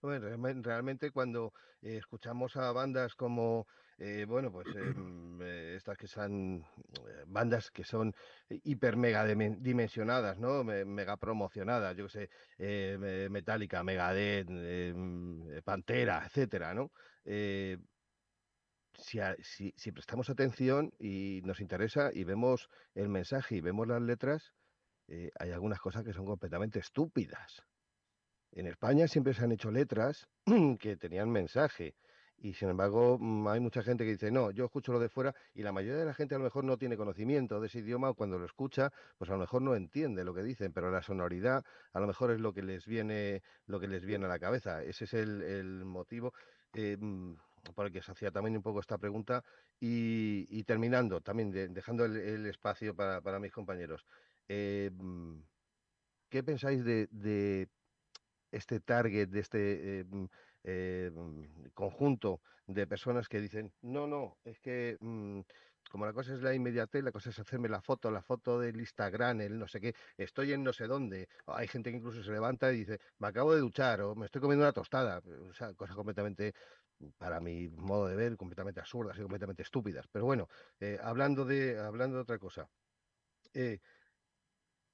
Bueno, realme- realmente cuando eh, escuchamos a bandas como, eh, bueno, pues em, eh, estas que son eh, bandas que son hiper mega dimen- dimensionadas, ¿no? Me- Mega promocionadas, yo qué sé, eh, me- Metallica, Megadeth, eh, Pantera, etcétera, ¿no? Eh, si, prestamos atención y nos interesa y vemos el mensaje y vemos las letras, eh, hay algunas cosas que son completamente estúpidas. En España siempre se han hecho letras que tenían mensaje y sin embargo mm, hay mucha gente que dice, no, yo escucho lo de fuera y la mayoría de la gente a lo mejor no tiene conocimiento de ese idioma o cuando lo escucha, pues a lo mejor no entiende lo que dicen, pero la sonoridad a lo mejor es lo que les viene, lo que les viene a la cabeza. Ese es el, el motivo eh, mm, por el que se hacía también un poco esta pregunta y, terminando también, de- dejando el, espacio para, para mis compañeros. eh, mm, ¿Qué pensáis de, de este target, de este eh, eh, mm, conjunto de personas que dicen, no, no, es que mm, como la cosa es la inmediatez, la cosa es hacerme la foto, la foto del Instagram, el no sé qué, estoy en no sé dónde. Hay gente que incluso se levanta y dice, me acabo de duchar o me estoy comiendo una tostada. O sea, cosas completamente, para mi modo de ver, completamente absurdas y completamente estúpidas. Pero bueno, eh, hablando de, hablando otra cosa. eh,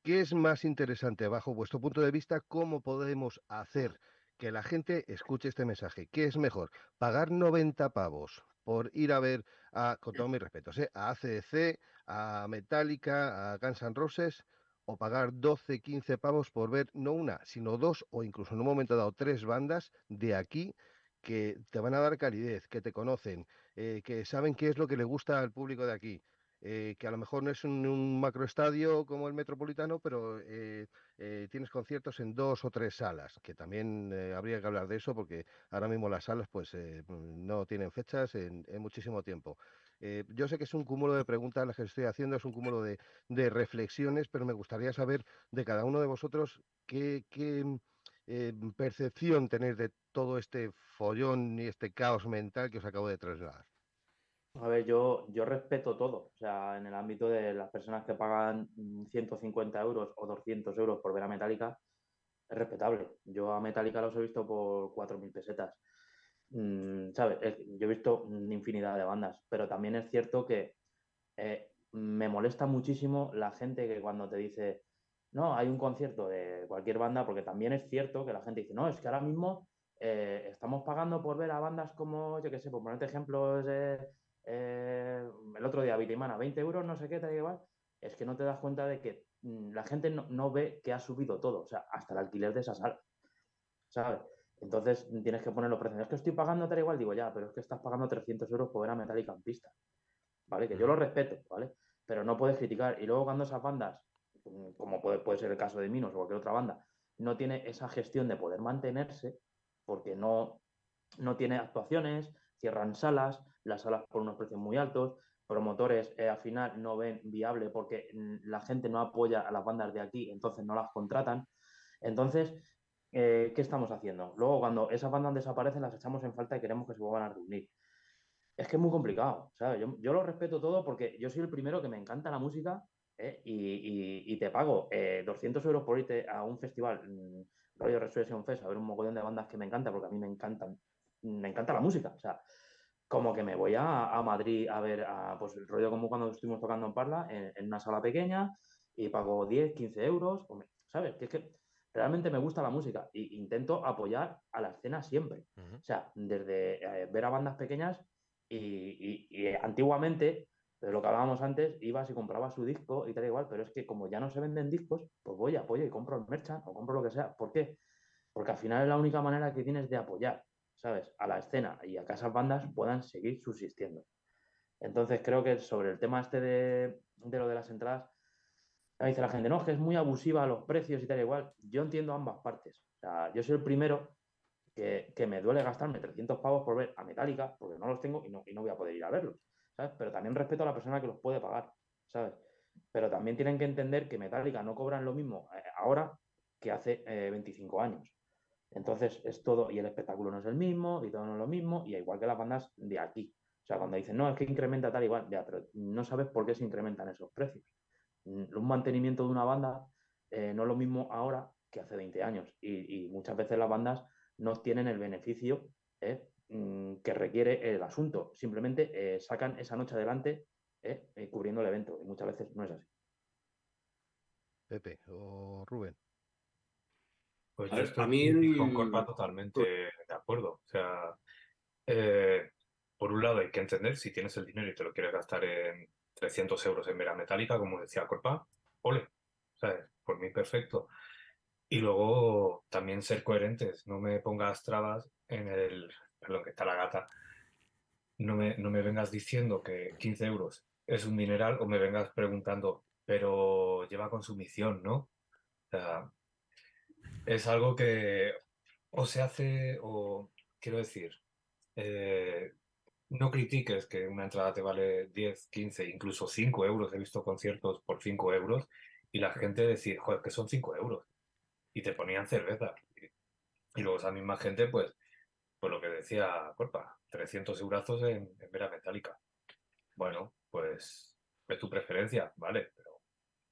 ¿Qué es más interesante bajo vuestro punto de vista? ¿Cómo podemos hacer que la gente escuche este mensaje? ¿Qué es mejor? ¿Pagar 90 pavos por ir a ver, a, con todos mis respetos, ¿eh? a ACDC, a Metallica, a Guns N' Roses? ¿O pagar 12, 15 pavos por ver no una, sino dos o incluso en un momento dado tres bandas de aquí que te van a dar calidez, que te conocen, eh, que saben qué es lo que le gusta al público de aquí? Eh, que a lo mejor no es un, macroestadio como el Metropolitano, pero eh, eh, tienes conciertos en dos o tres salas, que también eh, habría que hablar de eso porque ahora mismo las salas pues eh, no tienen fechas en, muchísimo tiempo. Yo sé que es un cúmulo de preguntas las que estoy haciendo, es un cúmulo de, de reflexiones, pero me gustaría saber de cada uno de vosotros qué, qué, eh, percepción tenéis de todo este follón y este caos mental que os acabo de trasladar. A ver, yo, yo respeto todo. O sea, en el ámbito de las personas que pagan mm, 150 euros o 200 euros por ver a Metallica, es respetable. Yo a Metallica los he visto por 4.000 pesetas. Mm, ¿sabes? Es- Yo he visto infinidad de bandas, pero también es cierto que eh, me molesta muchísimo la gente que cuando te dice, no, hay un concierto de cualquier banda, porque también es cierto que la gente dice, no, es que ahora mismo eh, estamos pagando por ver a bandas como, yo qué sé, por ponerte ejemplos, eh, eh, el otro día, Vitimana, 20 euros, no sé qué, te igual. Es que no te das cuenta de que mm, la gente no, no ve que ha subido todo, o sea, hasta el alquiler de esa sala, ¿sabes? Entonces tienes que poner los precios. Es que estoy pagando tal igual, digo, ya, pero es que estás pagando 300 euros por ver a Metallica en pista, ¿vale? Que yo lo respeto, ¿vale? Pero no puedes criticar. Y luego cuando esas bandas, como puede, puede ser el caso de Minos o cualquier otra banda, no tiene esa gestión de poder mantenerse, porque no, no tiene actuaciones, cierran salas, las salas por unos precios muy altos, promotores eh, al final no ven viable porque mm, la gente no apoya a las bandas de aquí, entonces no las contratan. Entonces, eh, ¿qué estamos haciendo? Luego, cuando esas bandas desaparecen, las echamos en falta y queremos que se vuelvan a reunir. Es que es muy complicado, ¿sabes? Yo, yo lo respeto todo porque yo soy el primero que me encanta la música ¿eh? y, y- te pago eh, 200 euros por irte a un festival, mm, rollo Resurrection Fest, a ver un mogollón de bandas que me encantan, porque a mí me encantan, me encanta la música, como que me voy a, a Madrid a ver, a, pues el rollo como cuando estuvimos tocando en Parla, en, en una sala pequeña, y pago 10, 15 euros, hombre, ¿sabes? Que es que realmente me gusta la música e intento apoyar a la escena siempre. O sea, desde eh, ver a bandas pequeñas y, y- y, antiguamente, de lo que hablábamos antes, ibas y comprabas su disco y tal igual, pero es que como ya no se venden discos, pues voy, apoyo y compro el merchant o compro lo que sea. ¿Por qué? Porque al final es la única manera que tienes de apoyar, ¿sabes? A la escena y a que esas bandas puedan seguir subsistiendo. Entonces creo que sobre el tema este de, lo de las entradas, dice la gente, no, es que es muy abusiva los precios y tal igual. Yo entiendo ambas partes. O sea, yo soy el primero que, me duele gastarme 300 pavos por ver a Metallica, porque no los tengo y no, y no voy a poder ir a verlos, ¿sabes? Pero también respeto a la persona que los puede pagar, ¿sabes? Pero también tienen que entender que Metallica no cobran lo mismo eh, ahora que hace eh, 25 años. Entonces es todo, y el espectáculo no es el mismo, y todo no es lo mismo, y igual que las bandas de aquí. O sea, cuando dicen, no, es que incrementa tal igual, ya, pero no sabes por qué se incrementan esos precios. Mm, Un mantenimiento de una banda eh, no es lo mismo ahora que hace 20 años, y, muchas veces las bandas no tienen el beneficio eh, mm, que requiere el asunto. Simplemente eh, sacan esa noche adelante cubriendo el evento, y muchas veces no es así. Pepe o Rubén. Pues A estoy a mí con Corpa totalmente de acuerdo. O sea, eh, por un lado hay que entender si tienes el dinero y te lo quieres gastar en 300 euros en vera metálica, como decía Corpa, ole, ¿sabes? Por mí perfecto. Y luego también ser coherentes, no me pongas trabas en el, perdón, que está la gata, no me, no me vengas diciendo que 15 euros es un dineral o me vengas preguntando, pero lleva consumición, ¿no? O sea, es algo que o se hace o, quiero decir, eh, no critiques que una entrada te vale 10, 15, incluso 5 euros. He visto conciertos por 5 euros y la gente decía, joder, que son 5 euros. Y te ponían cerveza. Y, luego esa misma gente, pues, pues lo que decía Corpa, 300 eurazos en, en vera metálica. Bueno, pues es tu preferencia, ¿vale?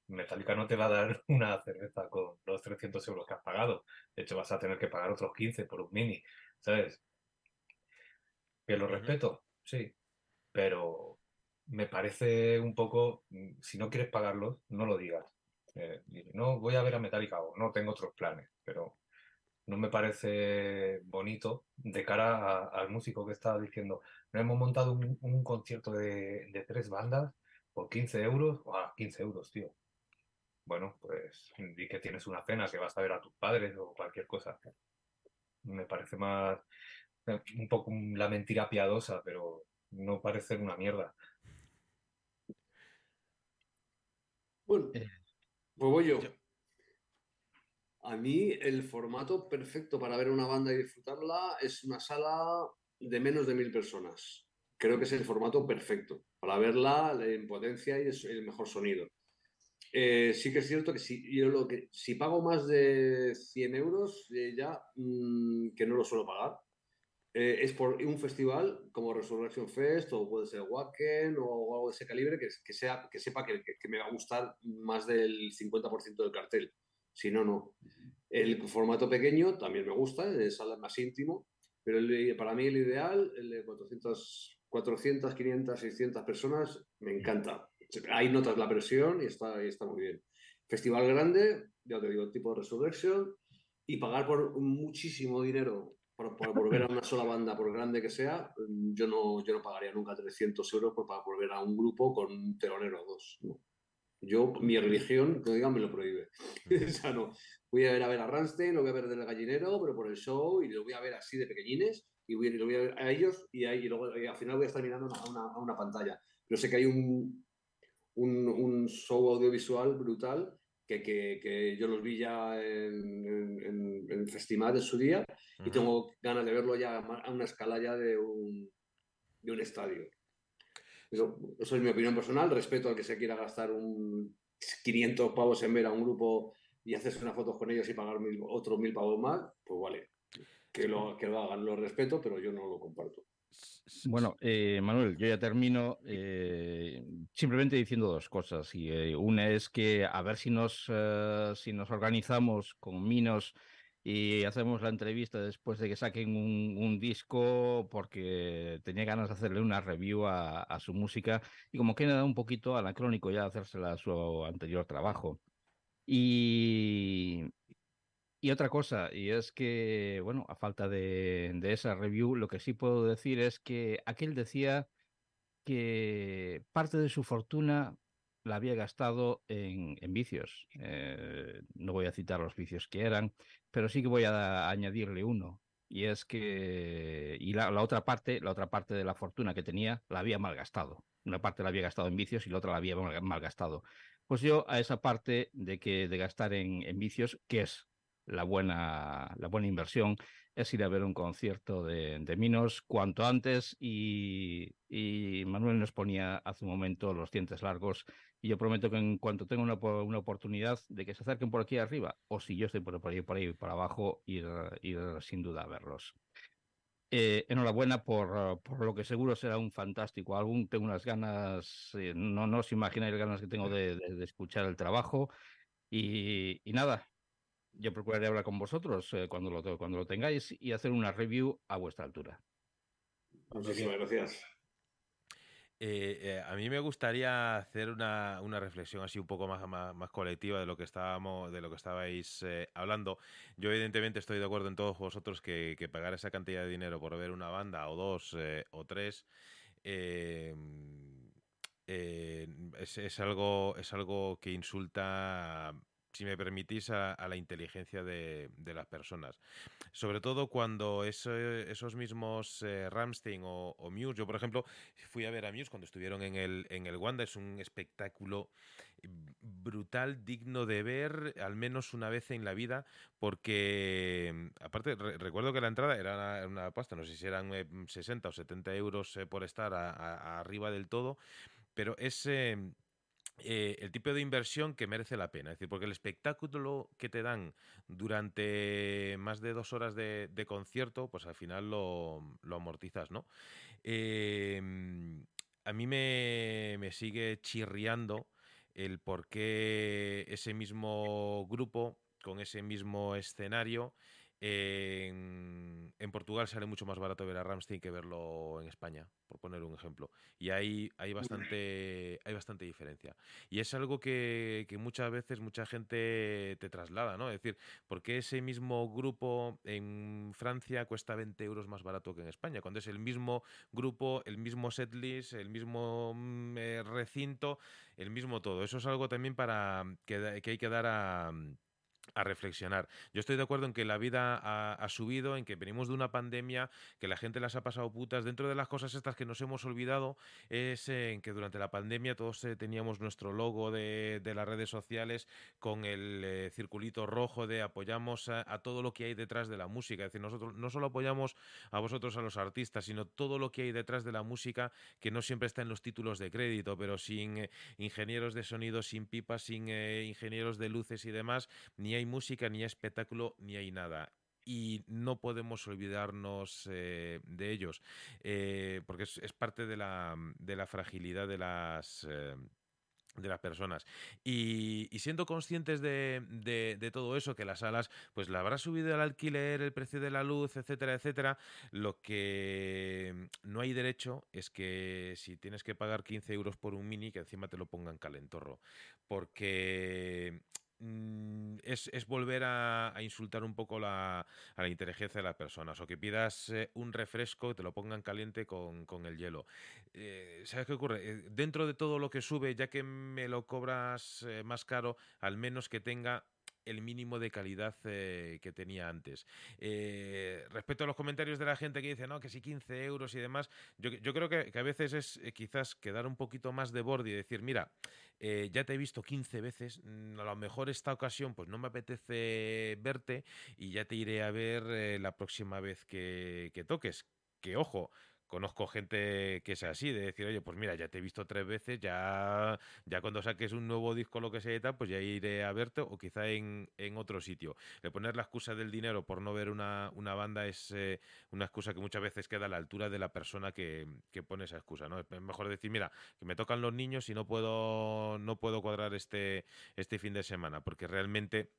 Metallica no te va a dar una cerveza con los 300 euros que has pagado. De hecho, vas a tener que pagar otros 15 por un mini, ¿sabes? Que lo respeto, sí, pero me parece un poco, mm, si no quieres pagarlos, no lo digas. Eh, no voy a ver a Metallica o no tengo otros planes, pero no me parece bonito de cara a- al músico que está diciendo, no hemos montado un, un concierto de, de tres bandas por 15 euros, ¡Guau! 15 euros, tío. Bueno, pues di que tienes una cena, que vas a ver a tus padres o cualquier cosa. Me parece más eh, un poco la mentira piadosa, pero no parece una mierda. Bueno, Eh, pues voy yo. yo- A mí el formato perfecto para ver una banda y disfrutarla es una sala de menos de mil personas. Creo que es el formato perfecto para verla en potencia y es el mejor sonido. Eh, sí que es cierto que si, yo lo pago más de 100 euros, eh, ya mm, que no lo suelo pagar, eh, es por un festival como Resurrection Fest o puede ser Wacken o algo de ese calibre que, que, sea, que sepa que, me va a gustar más del 50% del cartel. Si no, no. El formato pequeño también me gusta, es más íntimo, pero el- para mí el ideal, el de 400, 400, 500, 600 personas, me encanta. Ahí notas la presión y está, y está muy bien. Festival grande, ya te digo, tipo Resurrection, y pagar por muchísimo dinero por, por, por ver a una sola banda, por grande que sea, yo no, yo no pagaría nunca 300 euros por, para por ver a un grupo con un telonero o dos. no. Yo, mi religión, que digan, me lo prohíbe. o sea, no. Voy a ver a ver a Rammstein, lo voy a ver del gallinero, pero por el show, y lo voy a ver así de pequeñines, y, voy, y lo voy a ver a ellos, y, ahí, y luego y al final voy a estar mirando a una, a una pantalla. Pero sé que hay un, un, un show audiovisual brutal que, que, que yo los vi ya en, en, en, Festival en su día y tengo ganas de verlo ya a una escala ya de un, de un estadio. Eso es mi opinión personal, respeto al que se quiera gastar un 500 pavos en ver a un grupo y hacerse unas fotos con ellos y pagar mil, otros mil pavos más, pues vale, que lo, que lo hagan, lo respeto, pero yo no lo comparto. Bueno, eh, Manuel, yo ya termino eh, simplemente diciendo dos cosas. Y, eh, una es que a ver si nos, eh, si nos organizamos con Minos y hacemos la entrevista después de que saquen un, un disco, porque tenía ganas de hacerle una review a, a su música y como queda un poquito anacrónico ya hacérsela a su anterior trabajo. Y, Y otra cosa, y es que, bueno, a falta de, de esa review, lo que sí puedo decir es que aquel decía que parte de su fortuna la había gastado en, en vicios. Eh, no voy a citar los vicios que eran, pero sí que voy a añadirle uno. Y es que y la, la otra parte, la otra parte de la fortuna que tenía, la había malgastado. Una parte la había gastado en vicios y la otra la había mal- malgastado. Pues yo a esa parte de que de gastar en, en vicios, que es la buena, la buena inversión, es ir a ver un concierto de, de Minos cuanto antes y, y Manuel nos ponía hace un momento los dientes largos y yo prometo que en cuanto tenga una, una oportunidad de que se acerquen por aquí arriba o si yo estoy por, por ahí por ahí por abajo ir, ir sin duda a verlos. Eh, enhorabuena por, por lo que seguro será un fantástico álbum. Tengo unas ganas, eh, no, no os imagináis las ganas que tengo de, de- de escuchar el trabajo. Y, y nada, yo procuraré hablar con vosotros eh, cuando, lo, cuando lo tengáis y hacer una review a vuestra altura. Muchísimas gracias. Eh, eh, a mí me gustaría hacer una, una reflexión así un poco más, más, más colectiva de lo que estábamos, de lo que estabais eh, hablando. Yo evidentemente estoy de acuerdo en todos vosotros que, que pagar esa cantidad de dinero por ver una banda o dos eh, o tres eh, eh, es, es algo es algo que insulta si me permitís, a, la inteligencia de, de, las personas. Sobre todo cuando eso, esos mismos eh, Ramstein o, Muse, yo por ejemplo fui a ver a Muse cuando estuvieron en el, en el Wanda, es un espectáculo brutal, digno de ver al menos una vez en la vida, porque aparte re, recuerdo que la entrada era una, una, pasta, no sé si eran eh, 60 o 70 euros eh, por estar arriba del todo, pero es... Eh, el tipo de inversión que merece la pena. Es decir, porque el espectáculo que te dan durante más de dos horas de, concierto, pues al final lo, amortizas, ¿no? Eh, a mí me, me, sigue chirriando el por qué ese mismo grupo, con ese mismo escenario, en, en, Portugal sale mucho más barato ver a Ramstein que verlo en España, por poner un ejemplo. Y hay, hay, bastante, hay bastante diferencia. Y es algo que, que, muchas veces mucha gente te traslada, ¿no? Es decir, ¿por qué ese mismo grupo en Francia cuesta 20 euros más barato que en España? Cuando es el mismo grupo, el mismo setlist, el mismo eh, recinto, el mismo todo. Eso es algo también para que, que hay que dar a a reflexionar. Yo estoy de acuerdo en que la vida ha, subido, en que venimos de una pandemia, que la gente las ha pasado putas. Dentro de las cosas estas que nos hemos olvidado es en que durante la pandemia todos eh, teníamos nuestro logo de, las redes sociales con el eh, circulito rojo de apoyamos a, a, todo lo que hay detrás de la música. Es decir, nosotros no solo apoyamos a vosotros, a los artistas, sino todo lo que hay detrás de la música que no siempre está en los títulos de crédito, pero sin eh, ingenieros de sonido, sin pipas, sin ingenieros de luces y demás, ni hay música, ni espectáculo, ni hay nada. Y no podemos olvidarnos eh, de ellos, eh, porque es, parte de la, de la fragilidad de las... Eh, de las personas y, y siendo conscientes de, de, todo eso que las salas pues la habrá subido el alquiler el precio de la luz etcétera etcétera lo que no hay derecho es que si tienes que pagar 15 euros por un mini que encima te lo pongan calentorro porque es, es, volver a, insultar un poco la, a la inteligencia de las personas o que pidas eh, un refresco y te lo pongan caliente con, con el hielo. Eh, ¿Sabes qué ocurre? Eh, dentro de todo lo que sube, ya que me lo cobras más caro, al menos que tenga el mínimo de calidad que tenía antes. Respecto a los comentarios de la gente que dice, no, que sí 15 euros y demás, yo, yo creo que, que, a veces es quizás quedar un poquito más de borde y decir, mira, eh, ya te he visto 15 veces, mm, a lo mejor esta ocasión pues no me apetece verte y ya te iré a ver eh, la próxima vez que, que toques. Que ojo, conozco gente que es así, de decir, oye, pues mira, ya te he visto tres veces, ya, ya cuando saques un nuevo disco, lo que sea y tal, pues ya iré a verte o quizá en, en otro sitio. El poner la excusa del dinero por no ver una, una banda es eh, una excusa que muchas veces queda a la altura de la persona que, que, pone esa excusa, ¿no? Es mejor decir, mira, que me tocan los niños y no puedo, no puedo cuadrar este, este fin de semana, porque realmente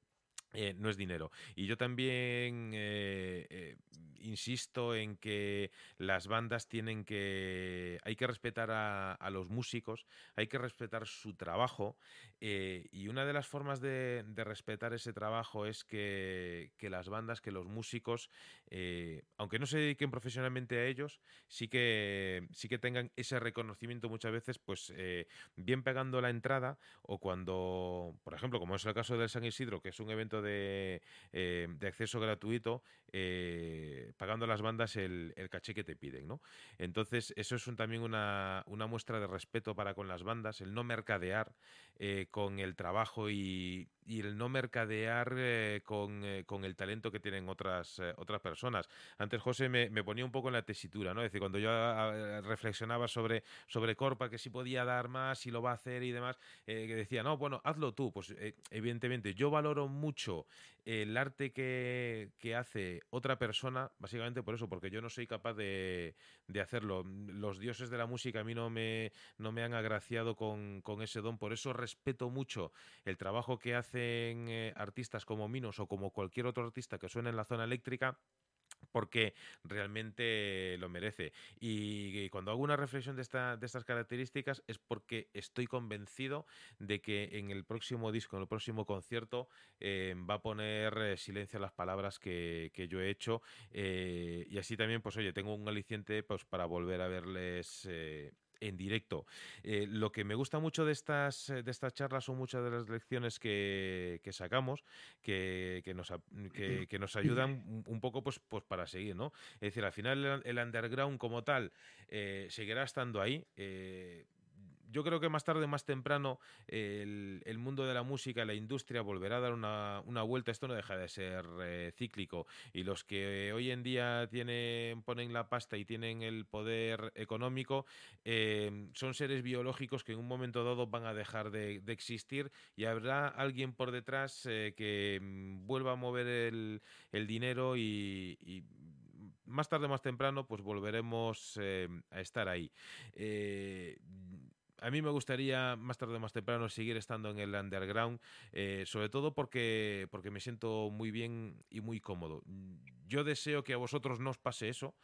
eh, no es dinero. Y yo también eh, eh, insisto en que las bandas tienen que... Hay que respetar a, a los músicos, hay que respetar su trabajo eh, y una de las formas de, de respetar ese trabajo es que, las bandas, que los músicos, eh, aunque no se dediquen profesionalmente a ellos, sí que, sí que tengan ese reconocimiento muchas veces, pues eh, bien pegando la entrada o cuando, por ejemplo, como es el caso del San Isidro, que es un evento de, eh, de acceso gratuito, eh, pagando a las bandas el, caché que te piden, ¿no? Entonces, eso es también una, una muestra de respeto para con las bandas, el no mercadear eh, con el trabajo y, y el no mercadear eh, con, eh, con el talento que tienen otras, eh, otras personas. Antes José me, me ponía un poco en la tesitura, ¿no? Es decir, cuando yo ah, reflexionaba sobre, sobre Corpa, que si podía dar más, si lo va a hacer y demás, eh, que decía, no, bueno, hazlo tú. Pues eh, evidentemente yo valoro mucho el arte que, que hace otra persona, básicamente por eso, porque yo no soy capaz de, de hacerlo. Los dioses de la música a mí no me, no me han agraciado con, con ese don, por eso respeto mucho el trabajo que eh, artistas como Minos o como cualquier otro artista que suene en la zona eléctrica porque realmente lo merece. Y cuando hago una reflexión de, esta, de estas características es porque estoy convencido de que en el próximo disco, en el próximo concierto, eh, va a poner eh, silencio a las palabras que, yo he hecho. eh, y así también, pues oye, tengo un aliciente pues, para volver a verles. En directo. Eh, lo que me gusta mucho de estas, eh, de estas charlas son muchas de las lecciones que, que sacamos que, que nos, que, que nos ayudan un- un poco pues, pues para seguir, ¿no? Es decir, al final el, el underground como tal eh, seguirá estando ahí. eh, yo creo que más tarde más temprano el, mundo de la música, la industria volverá a dar una, vuelta. Esto no deja de ser eh, cíclico. Y los que hoy en día tienen, ponen la pasta y tienen el poder económico eh, son seres biológicos que en un momento dado van a dejar de, existir y habrá alguien por detrás eh, que mm, vuelva a mover el, el dinero y, más tarde más temprano pues volveremos a estar ahí. A mí me gustaría más tarde o más temprano seguir estando en el underground, eh, sobre todo porque, porque me siento muy bien y muy cómodo. Yo deseo que a vosotros no os pase eso.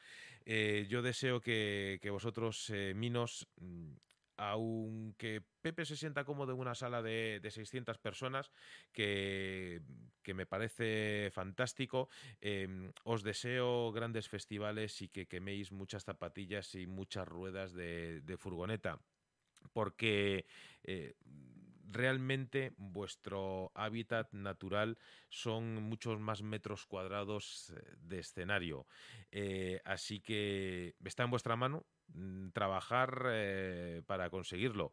Eh, yo deseo que, que vosotros, eh, Minos, mm, aunque Pepe se sienta cómodo en una sala de, de 600 personas, que, que me parece fantástico, eh, os deseo grandes festivales y que queméis muchas zapatillas y muchas ruedas de, de furgoneta porque eh, realmente vuestro hábitat natural son muchos más metros cuadrados eh, de escenario. Eh, así que está en vuestra mano mm, trabajar para conseguirlo.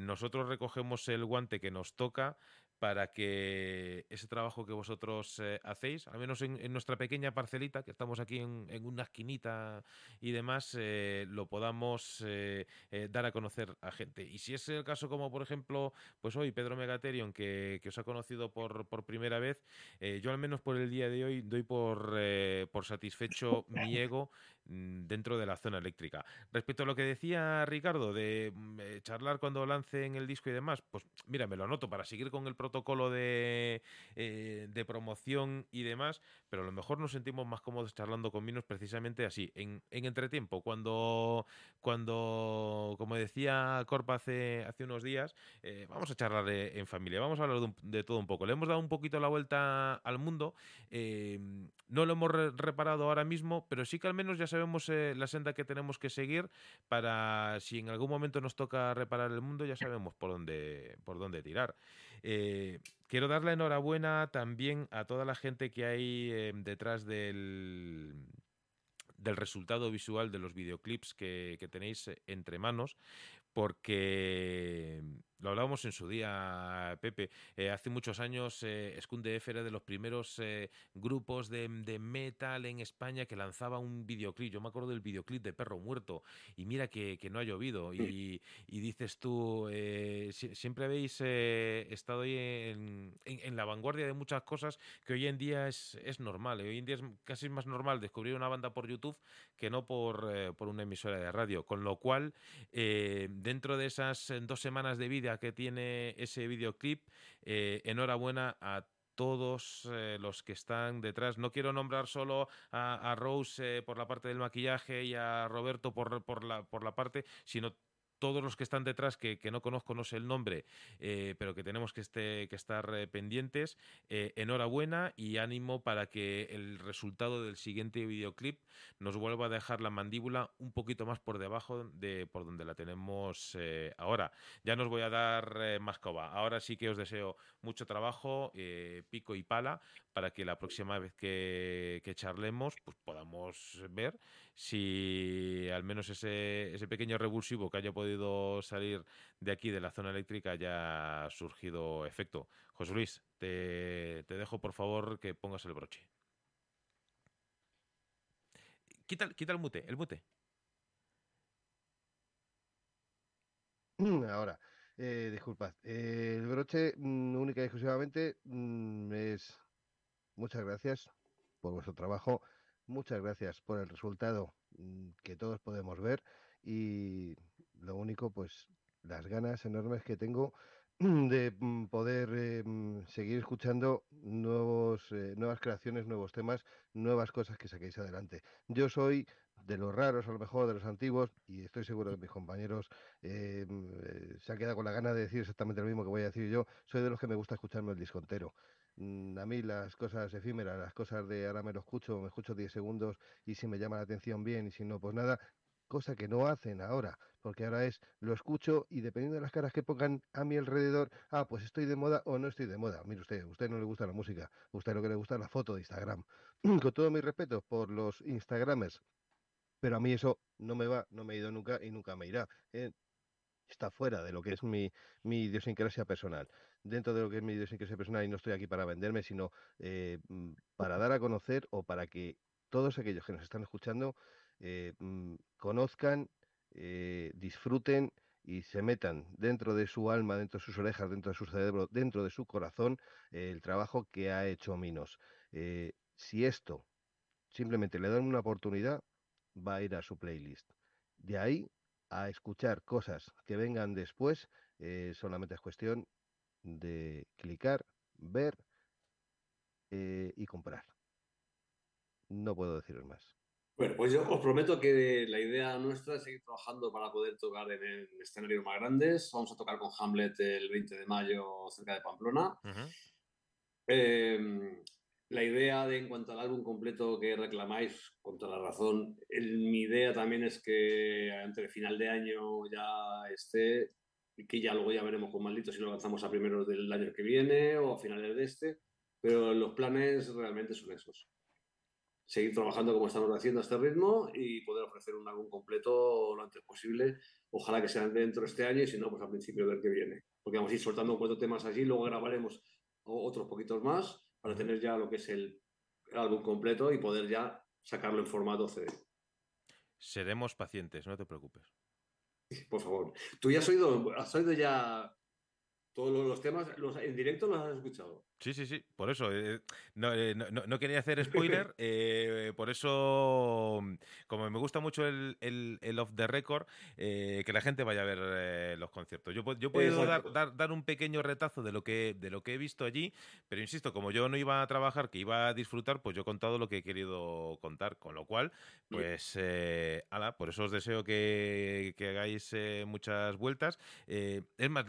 Nosotros recogemos el guante que nos toca para que ese trabajo que vosotros eh, hacéis, al menos en, en nuestra pequeña parcelita, que estamos aquí en, en una esquinita y demás, eh, lo podamos eh, eh, dar a conocer a gente. Y si es el caso como, por ejemplo, pues hoy Pedro Megaterion, que, que os ha conocido por, por primera vez, yo al menos por el día de hoy doy por, eh, por satisfecho mi ego dentro de la zona eléctrica. Respecto a lo que decía Ricardo de mm, eh, charlar cuando lancen el disco y demás, pues mira, me lo anoto para seguir con el protocolo de, eh, promoción y demás, pero a lo mejor nos sentimos más cómodos charlando con Minos precisamente así, en, en entretiempo, cuando, cuando, como decía Corpa hace, hace unos días, eh, vamos a charlar en familia, vamos a hablar de, un- de todo un poco. Le hemos dado un poquito la vuelta al mundo, no lo hemos re- reparado ahora mismo, pero sí que al menos ya sabemos eh, la senda que tenemos que seguir para si en algún momento nos toca reparar el mundo, ya sabemos por dónde, por dónde tirar. Eh, quiero dar la enhorabuena también a toda la gente que hay eh, detrás del, del resultado visual de los videoclips que, que tenéis entre manos, porque lo hablábamos en su día, Pepe. eh, hace muchos años, eh, Skundef era de los primeros eh, grupos de, de metal en España que lanzaba un videoclip. Yo me acuerdo del videoclip de Perro Muerto, y mira que, que no ha llovido. Y, y dices tú, eh, si- siempre habéis estado ahí en, en- en la vanguardia de muchas cosas que hoy en día es, es normal. Hoy en día es casi más normal descubrir una banda por YouTube que no por, por una emisora de radio. Con lo cual, dentro de esas dos semanas de vida que tiene ese videoclip, eh, enhorabuena a todos eh, los que están detrás. No quiero nombrar solo a, Rose eh, por la parte del maquillaje y a Roberto por, por, la, por la parte, sino todos los que están detrás, que, que no conozco, no sé el nombre, eh, pero que tenemos que, este, que estar eh, pendientes. Eh, enhorabuena y ánimo para que el resultado del siguiente videoclip nos vuelva a dejar la mandíbula un poquito más por debajo de por donde la tenemos ahora. Ya nos voy a dar más coba. Ahora sí que os deseo mucho trabajo, pico y pala, para que la próxima vez que, que charlemos pues podamos ver si al menos ese, ese pequeño revulsivo que haya podido salir de aquí, de la zona eléctrica, haya surgido efecto. José Luis, te, te dejo por favor que pongas el broche. Quita, quita el mute, el mute. Ahora, eh, disculpad. eh, el broche, mm, única y exclusivamente, mm, es muchas gracias por vuestro trabajo, muchas gracias por el resultado mm, que todos podemos ver y lo único, pues, las ganas enormes que tengo de mm, poder eh, mm, seguir escuchando nuevos, eh, nuevas creaciones, nuevos temas, nuevas cosas que saquéis adelante. Yo soy de los raros, a lo mejor de los antiguos, y estoy seguro que mis compañeros eh, mm, se han quedado con la gana de decir exactamente lo mismo que voy a decir yo. Soy de los que me gusta escucharme el disco entero. Mm, A mí las cosas efímeras, las cosas de ahora me lo escucho, me escucho 10 segundos y si me llama la atención bien y si no, pues nada, cosa que no hacen ahora, porque ahora es lo escucho y dependiendo de las caras que pongan a mi alrededor, ah, pues estoy de moda o no estoy de moda. Mire usted, a usted no le gusta la música, a usted lo que le gusta es la foto de Instagram. Con todo mi respeto por los Instagramers, pero a mí eso no me va, no me ha ido nunca y nunca me irá. eh, Está fuera de lo que es mi, mi idiosincrasia personal. Dentro de lo que es mi idiosincrasia personal, y no estoy aquí para venderme, sino eh, mm, para dar a conocer o para que todos aquellos que nos están escuchando eh, mm, conozcan, eh, disfruten y se metan dentro de su alma, dentro de sus orejas, dentro de su cerebro, dentro de su corazón, eh, el trabajo que ha hecho Minos. Eh, si esto simplemente le dan una oportunidad, va a ir a su playlist. De ahí a escuchar cosas que vengan después, solamente es cuestión de clicar, ver y comprar. No puedo deciros más. Bueno, pues yo os prometo que la idea nuestra es seguir trabajando para poder tocar en, en escenarios más grandes. Vamos a tocar con Hamlet el 20 de mayo cerca de Pamplona. Eh, la idea de en cuanto al álbum completo que reclamáis, con toda la razón, el- mi idea también es que entre final de año ya esté, y que ya luego ya veremos con maldito si lo lanzamos a primeros del año que viene o a finales de este, pero los planes realmente son esos. Seguir trabajando como estamos haciendo a este ritmo y poder ofrecer un álbum completo lo antes posible. Ojalá que sea dentro de este año y si no, pues a principio del que viene. Porque vamos a ir soltando cuatro temas así, luego grabaremos otros poquitos más para tener ya lo que es el, el álbum completo y poder ya sacarlo en formato CD. Seremos pacientes, no te preocupes. Por favor. ¿Tú ya has oído, has oído ya todos los, temas? Los, ¿En directo los has escuchado? Sí, sí, sí, por eso. eh, no, eh, no- no- quería hacer spoiler, eh, por eso, mm, como me gusta mucho el, el, el off the record, eh, que la gente vaya a ver los conciertos. Yo, yo podido dar, dar, dar un pequeño retazo de lo, que, de lo que he visto allí, pero insisto, como yo no iba a trabajar, que iba a disfrutar, pues yo he contado lo que he querido contar, con lo cual, pues, ala, por eso os deseo que, que hagáis muchas vueltas. Es más,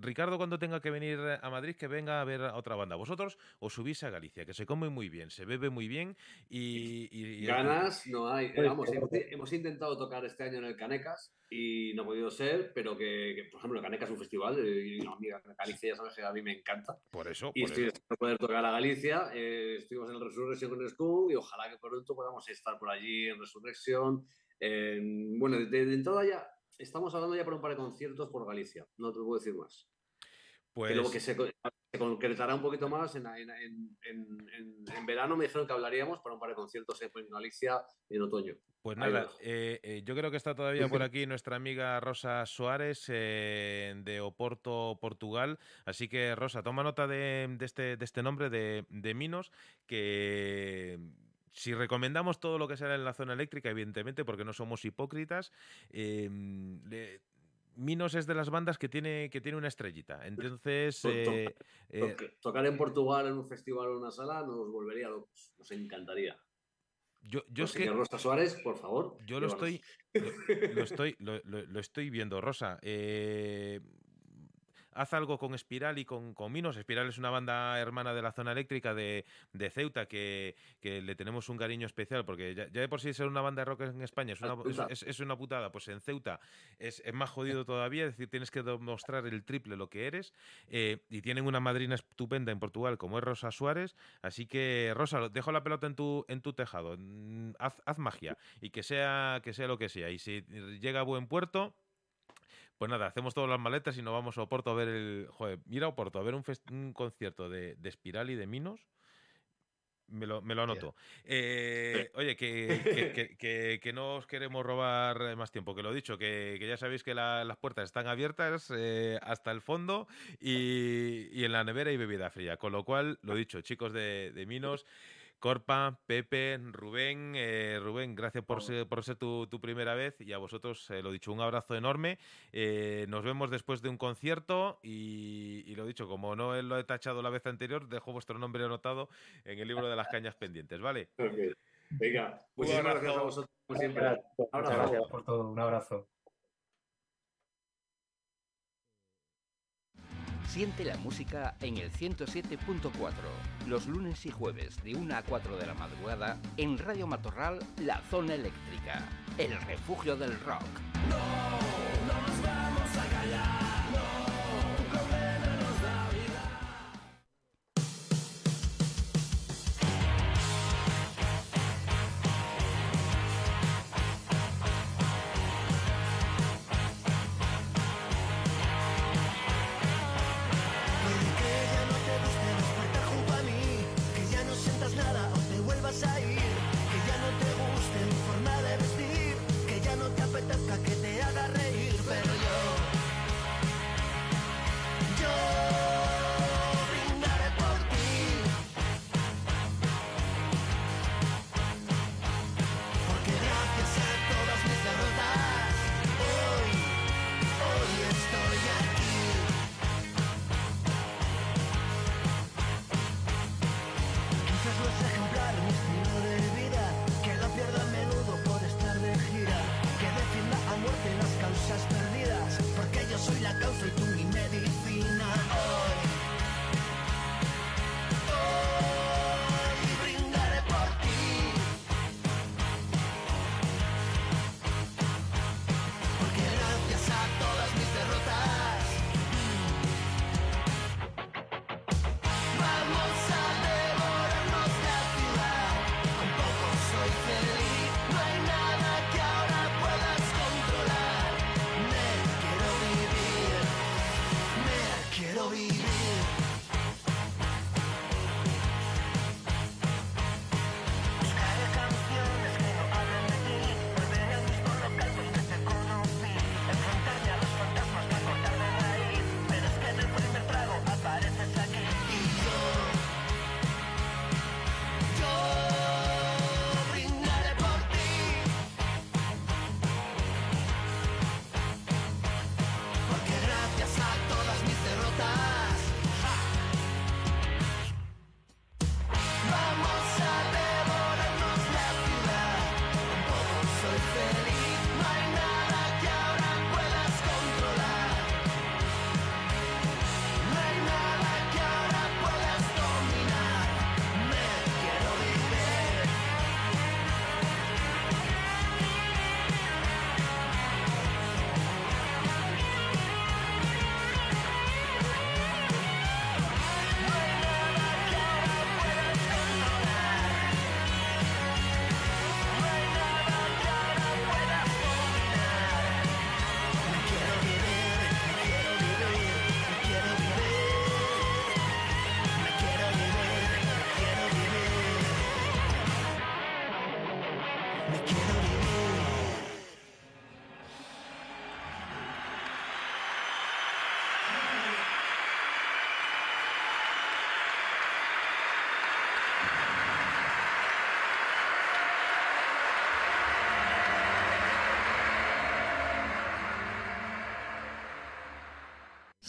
Ricardo cuando tenga que venir a Madrid, que venga a ver a otra banda. Vosotros os subís a Galicia, que se come muy bien, se bebe muy bien y... y- y- Ganas no hay. Pues, Vamos, hemos, eh, hemos intentado tocar este año en el Canecas y no ha podido ser, pero que, que, por ejemplo, el Canecas es un festival eh, y a mí Galicia ya sabes que a mí me encanta. Por eso, Y por estoy eso. deseando poder tocar a Galicia. eh, estuvimos en el Resurrection con Skunk y ojalá que pronto podamos estar por allí en Resurrection. En- bueno, de, de entrada ya estamos hablando ya por un par de conciertos por Galicia. No te puedo decir más. Pues, Que luego que se, co- se concretará un poquito más en, en- en- en- verano. Me dijeron que hablaríamos para un par de conciertos en Galicia en otoño. pues nada, eh, eh, yo creo que está todavía por aquí nuestra amiga Rosa Suárez eh, de Oporto, Portugal. Así que, Rosa, toma nota de, de este, de este nombre de, de Minos, que si recomendamos todo lo que será en la zona eléctrica, evidentemente, porque no somos hipócritas, eh, le- Minos es de las bandas que tiene, que tiene una estrellita. Entonces, To- to- eh, eh, Toc- Tocar en Portugal en un festival o en una sala nos volvería locos. Nos encantaría. yo, yo es que señor Rosa Suárez, por favor. yo lo estoy, lo, lo estoy, lo estoy viendo, Rosa. Eh, haz algo con Espiral y con, con Minos. Espiral es una banda hermana de la zona eléctrica de, de Ceuta que, que le tenemos un cariño especial porque ya, ya de por sí ser una banda de rock en España es una, Ah, Ceuta. es, es una putada. Pues en Ceuta es, más jodido todavía, es decir, tienes que demostrar el triple lo que eres. eh, y tienen una madrina estupenda en Portugal como es Rosa Suárez. Así que, Rosa, dejo la pelota en tu, en tu tejado. Mm, Haz, haz magia y que sea, que sea lo que sea. Y si llega a buen puerto, pues nada, hacemos todas las maletas y nos vamos a Oporto a ver el. Joder, mira a Oporto a ver un, un concierto de, de Espiral y de Minos. Me lo, me lo anoto. Eh, oye, que, que- que- que- que no os queremos robar más tiempo, que lo dicho, que, que ya sabéis que la- las puertas están abiertas eh, hasta el fondo y, y en la nevera hay bebida fría. Con lo cual, lo dicho, chicos de, de Minos, Corpa, Pepe, Rubén, eh, Rubén, gracias por ser, por ser tu, tu primera vez y a vosotros, eh, lo dicho, un abrazo enorme. Eh, nos vemos después de un concierto y, y lo dicho, como no lo he tachado la vez anterior, dejo vuestro nombre anotado en el libro de las cañas pendientes, ¿vale? Venga, muchísimas gracias a vosotros, como siempre. Abrazo. gracias. por todo. Un abrazo. Siente la música en el 107.4, los lunes y jueves de 1 a 4 de la madrugada en Radio Matorral, La Zona Eléctrica, el refugio del rock.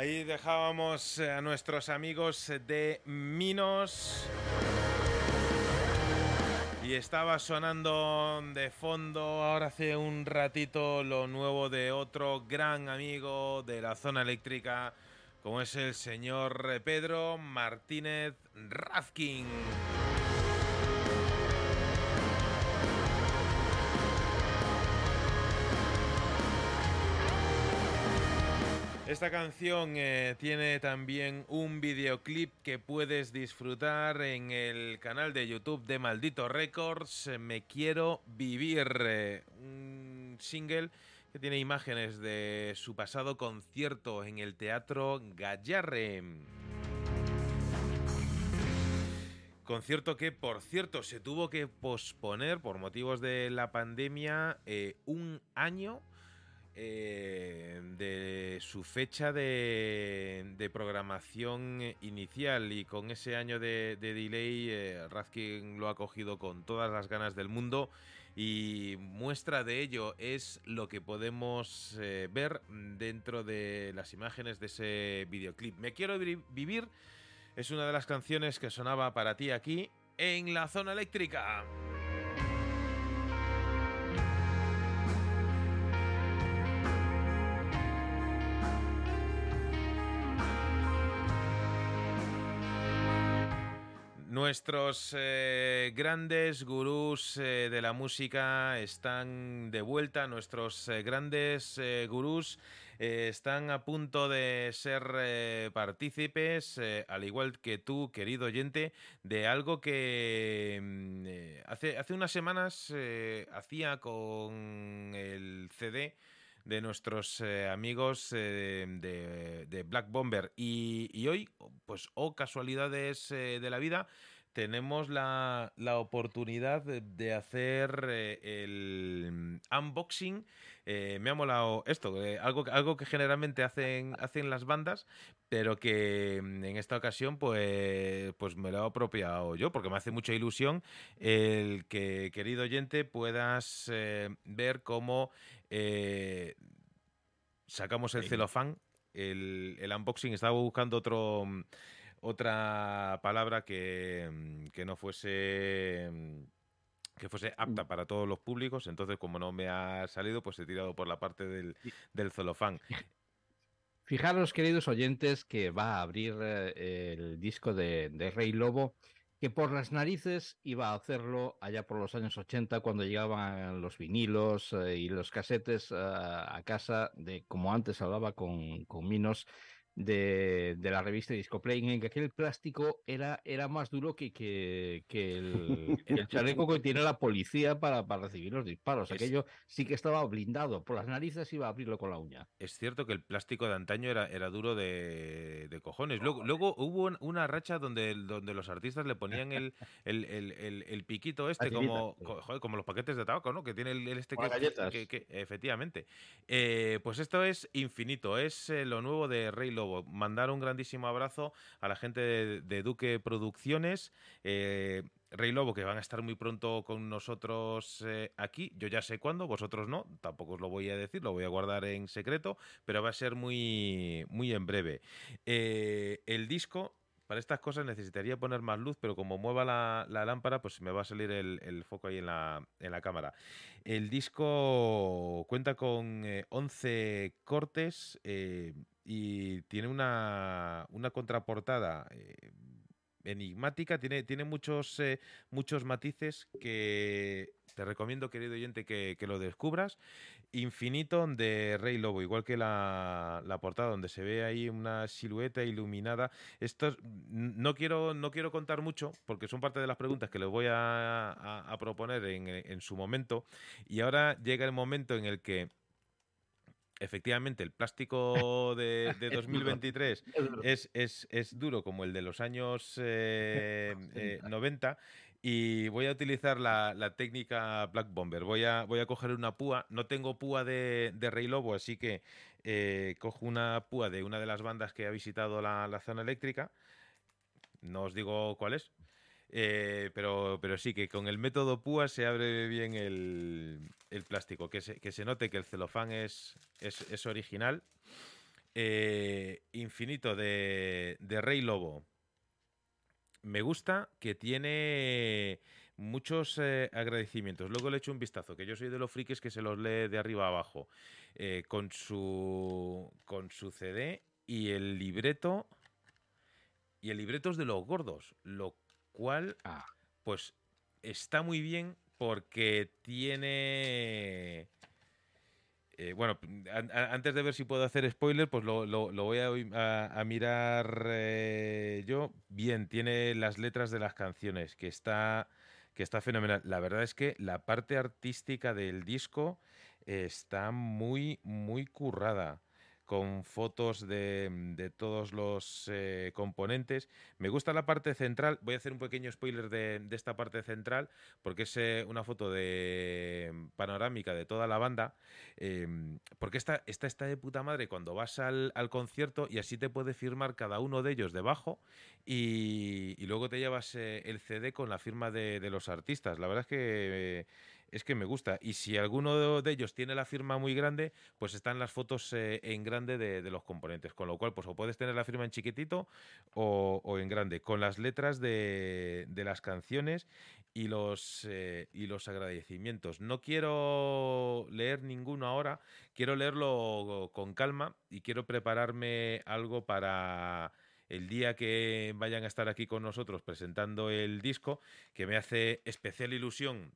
Ahí dejábamos eh, a nuestros amigos de Minos. Y estaba sonando de fondo ahora hace un ratito lo nuevo de otro gran amigo de la zona eléctrica, como es el señor Pedro Martínez Rafkin. Esta canción eh, tiene también un videoclip que puedes disfrutar en el canal de YouTube de Maldito Records. Me quiero vivir. eh, un single que tiene imágenes de su pasado concierto en el Teatro Gallarre. Concierto que, por cierto, se tuvo que posponer por motivos de la pandemia eh, un año eh, de su fecha de, programación eh, inicial y con ese año de, de delay eh, Razkin lo ha cogido con todas las ganas del mundo y muestra de ello es lo que podemos eh, ver dentro de las imágenes de ese videoclip. Me quiero vi- vivir es una de las canciones que sonaba para ti aquí en la zona eléctrica. Nuestros eh, grandes gurús eh, de la música están de vuelta, nuestros eh, grandes gurús están a punto de ser partícipes, al igual que tú, querido oyente, de algo que mm, hace, hace unas semanas hacía con el CD de nuestros amigos de, Black Bomber. Y, hoy, pues, o casualidades de la vida, tenemos la, la oportunidad de, de hacer eh, el unboxing. Eh, me ha molado esto, eh, algo, algo que generalmente hacen, hacen las bandas, pero que mm, en esta ocasión pues, pues me lo he apropiado yo, porque me hace mucha ilusión el que, querido oyente, puedas ver cómo sacamos el celofán, el, el unboxing. Estaba buscando otro, mm, otra palabra que, mm, que no fuese mm, que fuese apta para todos los públicos, entonces como no me ha salido, pues he tirado por la parte del, del celofán. Fijaros, queridos oyentes, que va a abrir eh, el disco de, de Rey Lobo, que por las narices iba a hacerlo allá por los años 80, cuando llegaban los vinilos eh, y los casetes eh, a casa, de como antes hablaba con, con Minos, de, de la revista Discoplay, en que aquel plástico era, era más duro que, que, que el, el chaleco que tiene la policía para, para recibir los disparos. Aquello sí que estaba blindado. Por las narices iba a abrirlo con la uña. Es cierto que el plástico de antaño era, era duro de, de cojones. Luego, luego hubo un- una racha donde, donde los artistas le ponían el, el, el- el- el piquito este, como, joder, como los paquetes de tabaco, ¿no? Que tiene el, este que, galletas. que- que- efectivamente. Eh, pues esto es infinito, es eh, lo nuevo de Rey Mandar un grandísimo abrazo a la gente de, de Duque Producciones. eh, Rey Lobo, que van a estar muy pronto con nosotros eh, aquí. Yo ya sé cuándo, vosotros no, tampoco os lo voy a decir, lo voy a guardar en secreto, pero va a ser muy, muy en breve. Eh, el disco, para estas cosas necesitaría poner más luz, pero como mueva la, lámpara, pues me va a salir el, foco ahí en la, cámara. El disco cuenta con eh, 11 cortes eh, y tiene una, contraportada. eh, enigmática, tiene, eh, muchos matices que te recomiendo, querido oyente, que lo descubras. Infinito de Rey Lobo, igual que la, la portada, donde se ve ahí una silueta iluminada. Esto es- n- no quiero, no quiero contar mucho, porque son parte de las preguntas que les voy a, a- a proponer en, en su momento. Y ahora llega el momento en el que efectivamente el plástico de, de Es duro. 2023 Es duro. es, es- es duro como el de los años eh, eh, 90 y voy a utilizar la, técnica Black Bomber. Voy a, coger una púa. No tengo púa de, Rey Lobo, así que eh, cojo una púa de una de las bandas que ha visitado la, zona eléctrica. No os digo cuál es. eh, pero, sí que con el método púa se abre bien el, plástico. Que se, note que el celofán es, original. Eh, infinito de Rey Lobo. Me gusta que tiene muchos eh, agradecimientos. Luego le echo un vistazo, que yo soy de los frikis que se los lee de arriba a abajo. eh, con, su, con su CD y el libreto. Y el libreto es de los gordos, lo cual, Ah. pues, está muy bien porque tiene... eh, bueno, a- antes de ver si puedo hacer spoiler, pues lo, lo- voy a, mirar eh, yo. Bien, tiene las letras de las canciones, que está, que está fenomenal. La verdad es que la parte artística del disco está muy, muy currada con fotos de, de todos los eh, componentes. Me gusta la parte central. Voy a hacer un pequeño spoiler de, esta parte central, porque es eh, una foto de mm, panorámica de toda la banda. eh, porque esta, está de puta madre cuando vas al, concierto y así te puede firmar cada uno de ellos debajo y, luego te llevas el CD con la firma de los artistas. La verdad es que... es que me gusta. Y si alguno de ellos tiene la firma muy grande, pues están las fotos eh, en grande de, los componentes. Con lo cual, pues o puedes tener la firma en chiquitito o, en grande. Con las letras de, de las canciones y los, eh, y los agradecimientos. No quiero leer ninguno ahora. Quiero leerlo con calma y quiero prepararme algo para el día que vayan a estar aquí con nosotros presentando el disco, que me hace especial ilusión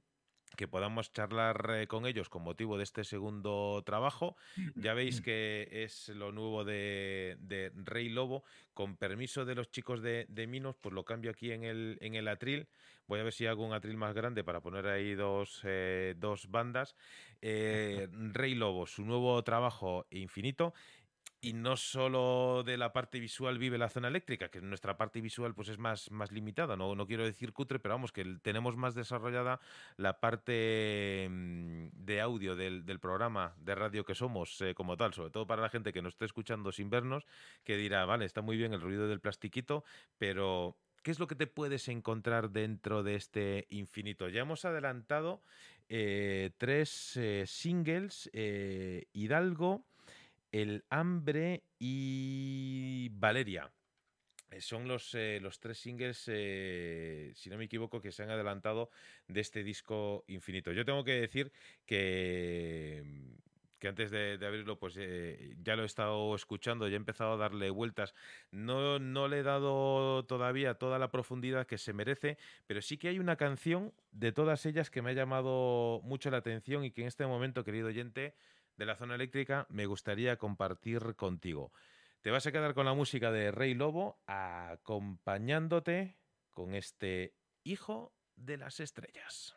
que podamos charlar eh, con ellos con motivo de este segundo trabajo. Ya veis que es lo nuevo de, de Rey Lobo. Con permiso de los chicos de, de Minos, pues lo cambio aquí en el, en el atril. Voy a ver si hago un atril más grande para poner ahí dos, eh, dos bandas. Eh, Rey Lobo, su nuevo trabajo infinito. Y no solo de la parte visual vive la zona eléctrica, que nuestra parte visual pues es más, más limitada, no, no quiero decir cutre, pero vamos, que tenemos más desarrollada la parte mm, de audio del, del programa de radio que somos eh, como tal, sobre todo para la gente que nos esté escuchando sin vernos, que dirá, vale, está muy bien el ruido del plastiquito, pero ¿qué es lo que te puedes encontrar dentro de este infinito? Ya hemos adelantado eh, tres eh, singles, Hidalgo, El Hambre y Valeria. Eh, Son los, eh, los tres singles, eh, si no me equivoco, que se han adelantado de este disco infinito. Yo tengo que decir que, que antes de, abrirlo, pues ya lo he estado escuchando, ya he empezado a darle vueltas. No, no le he dado todavía toda la profundidad que se merece, pero sí que hay una canción de todas ellas que me ha llamado mucho la atención y que en este momento, querido oyente de la zona eléctrica, me gustaría compartir contigo. Te vas a quedar con la música de Rey Lobo acompañándote con este Hijo de las Estrellas.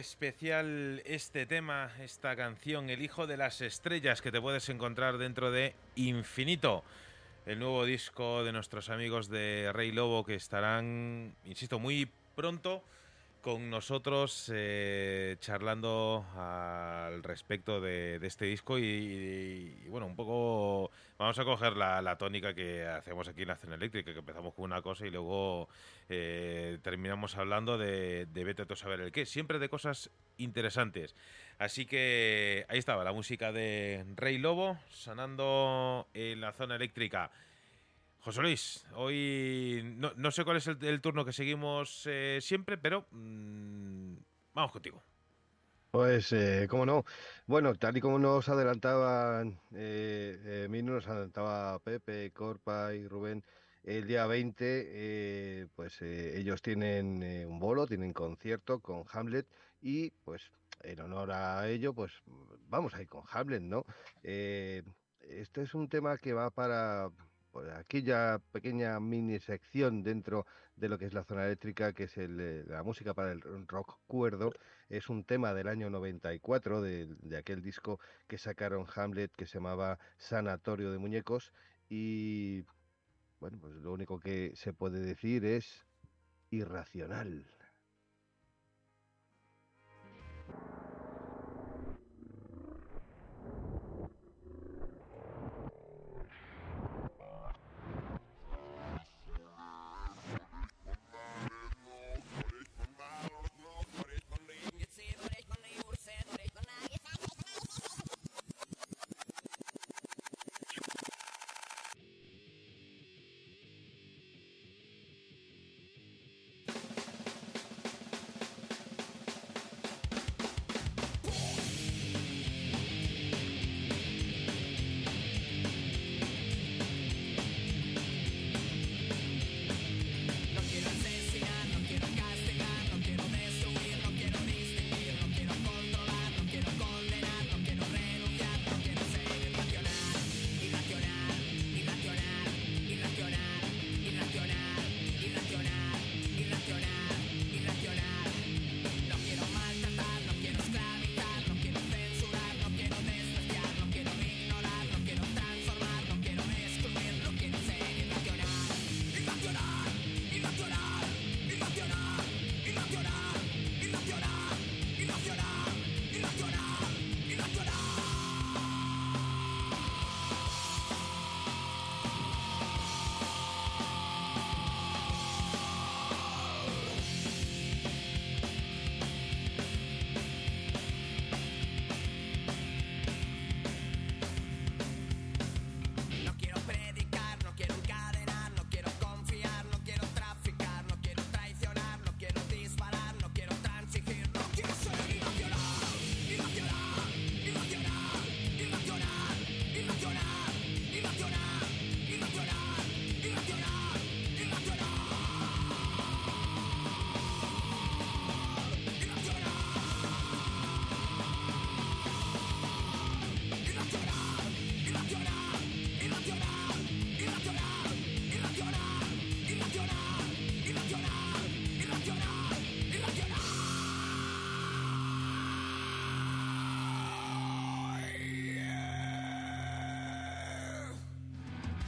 especial este tema, esta canción, El Hijo de las Estrellas, que te puedes encontrar dentro de Infinito, el nuevo disco de nuestros amigos de Rey Lobo que estarán, insisto, muy pronto con nosotros eh, charlando al respecto de, este disco y, bueno, un poco vamos a coger la, tónica que hacemos aquí en la Cena Eléctrica, que empezamos con una cosa y luego eh, terminamos hablando de, de vete a saber el qué, siempre de cosas interesantes. Así que ahí estaba la música de Rey Lobo sonando en la zona eléctrica. José Luis, hoy no, sé cuál es el, turno que seguimos eh, siempre, pero mmm, vamos contigo. Pues, eh, cómo no. Bueno, tal y como nos adelantaban, eh, Minu, nos adelantaba Pepe, Corpa y Rubén, el día 20, eh, pues ellos tienen un bolo, tienen concierto con Hamlet y, pues, en honor a ello, pues vamos a ir con Hamlet, ¿no? Este es un tema que va para aquella pequeña mini sección dentro de lo que es la zona eléctrica, que es eh, la música para el rock cuerdo. Es un tema del año 94, de, de aquel disco que sacaron Hamlet, que se llamaba Sanatorio de Muñecos. Y bueno, pues lo único que se puede decir es irracional.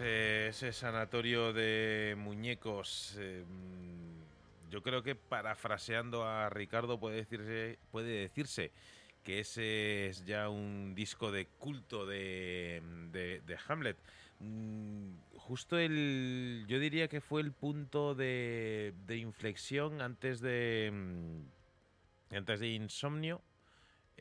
Eh, ese sanatorio de muñecos. eh, yo creo que parafraseando a Ricardo puede decirse, puede decirse que ese es ya un disco de culto de Hamlet. Mm, Justo el, yo diría que fue el punto de, de inflexión antes de, mm, antes de Insomnio.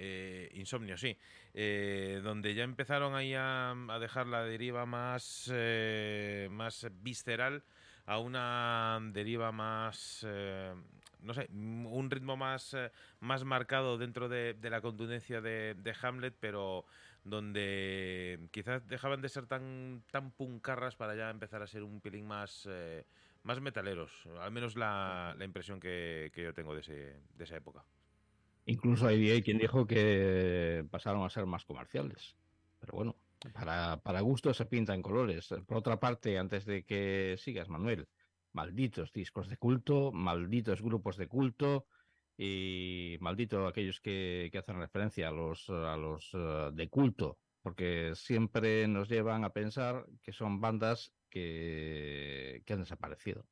Eh, Insomnio, sí. Eh, donde ya empezaron ahí a, a dejar la deriva más, eh, más visceral a una deriva más, eh, no sé, un ritmo más, más marcado dentro de, de la contundencia de, de Hamlet, pero donde quizás dejaban de ser tan, tan puncarras para ya empezar a ser un pelín más, más metaleros, al menos la, la impresión que, que yo tengo de, ese, de esa época. Incluso hay quien dijo que pasaron a ser más comerciales. Pero bueno, para, para gusto se pintan colores. Por otra parte, antes de que sigas, Manuel, malditos discos de culto, malditos grupos de culto y maldito aquellos que, que hacen referencia a los, a los eh, de culto, porque siempre nos llevan a pensar que son bandas que, que han desaparecido.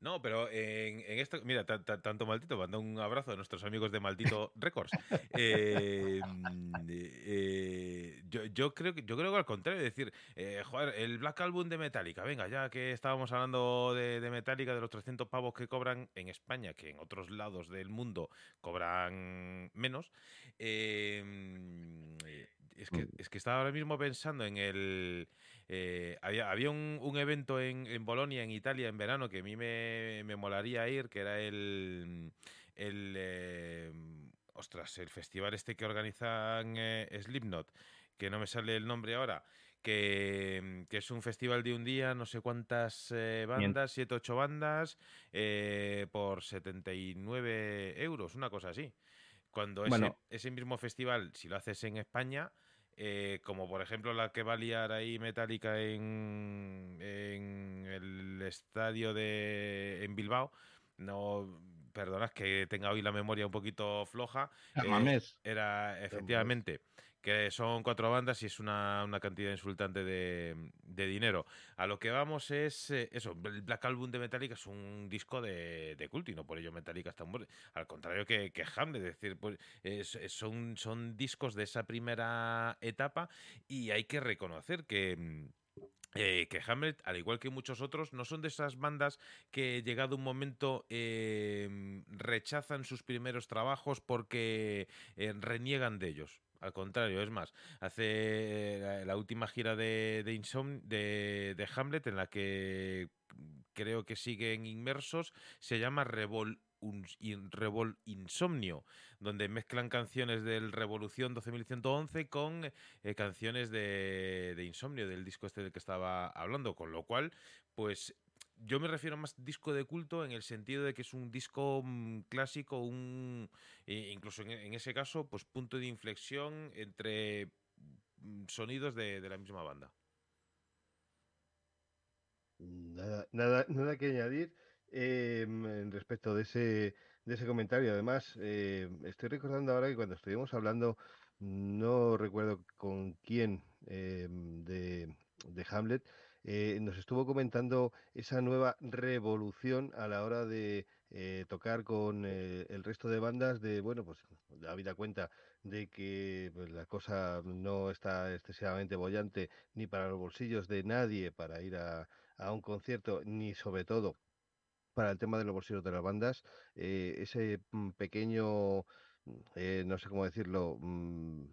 No, pero en, en esto, mira, ta- ta- tanto maldito, manda un abrazo a nuestros amigos de Maldito Records. Eh, mm, eh, yo, yo creo que yo creo que al contrario, es decir, eh, joder, el Black Album de Metallica, venga, ya que estábamos hablando de, de Metallica, de los 300 pavos que cobran en España, que en otros lados del mundo cobran menos, eh, mm, es que, es que estaba ahora mismo pensando en el... eh, había, había un, un evento en, en Bolonia, en Italia, en verano, que a mí me, me molaría ir, que era el... el eh, ostras, el festival este que organizan eh, Slipknot, que no me sale el nombre ahora, que, que es un festival de un día, no sé cuántas eh, bandas, siete, ocho bandas, eh, por 79 euros, una cosa así. Cuando ese, Bueno. ese mismo festival, si lo haces en España, eh, como por ejemplo la que va a liar ahí Metallica en, en el estadio de en Bilbao, no, perdonad que tenga hoy la memoria un poquito floja, eh, era efectivamente que son cuatro bandas y es una, una cantidad insultante de, de dinero. A lo que vamos es eh, eso, el Black Album de Metallica es un disco de, de culto y no por ello Metallica está muerto. Al contrario que, que Hamlet, es decir, pues, es- es- son, son discos de esa primera etapa y hay que reconocer que... mm, eh, que Hamlet, al igual que muchos otros, no son de esas bandas que llegado un momento eh, rechazan sus primeros trabajos porque reniegan de ellos. Al contrario, es más, hace eh, la, última gira de, de, de- de Hamlet en la que creo que siguen inmersos, se llama Revol, Revol Insomnio, donde mezclan canciones del Revolución 12111 con eh, canciones de, de Insomnio, del disco este del que estaba hablando, con lo cual, pues yo me refiero más disco de culto en el sentido de que es un disco mm, clásico, un e incluso en, ese caso, pues punto de inflexión entre mm, sonidos de, la misma banda. Nada, nada, nada que añadir eh, respecto de ese, de ese comentario. Además, eh, estoy recordando ahora que cuando estuvimos hablando, no recuerdo con quién eh, de, de Hamlet, eh, nos estuvo comentando esa nueva revolución a la hora de eh, tocar con eh, el resto de bandas, de, bueno, pues da vida cuenta de que pues, la cosa no está excesivamente bollante ni para los bolsillos de nadie para ir a, un concierto, ni sobre todo para el tema de los bolsillos de las bandas, eh, ese mm, pequeño, eh, no sé cómo decirlo, mm,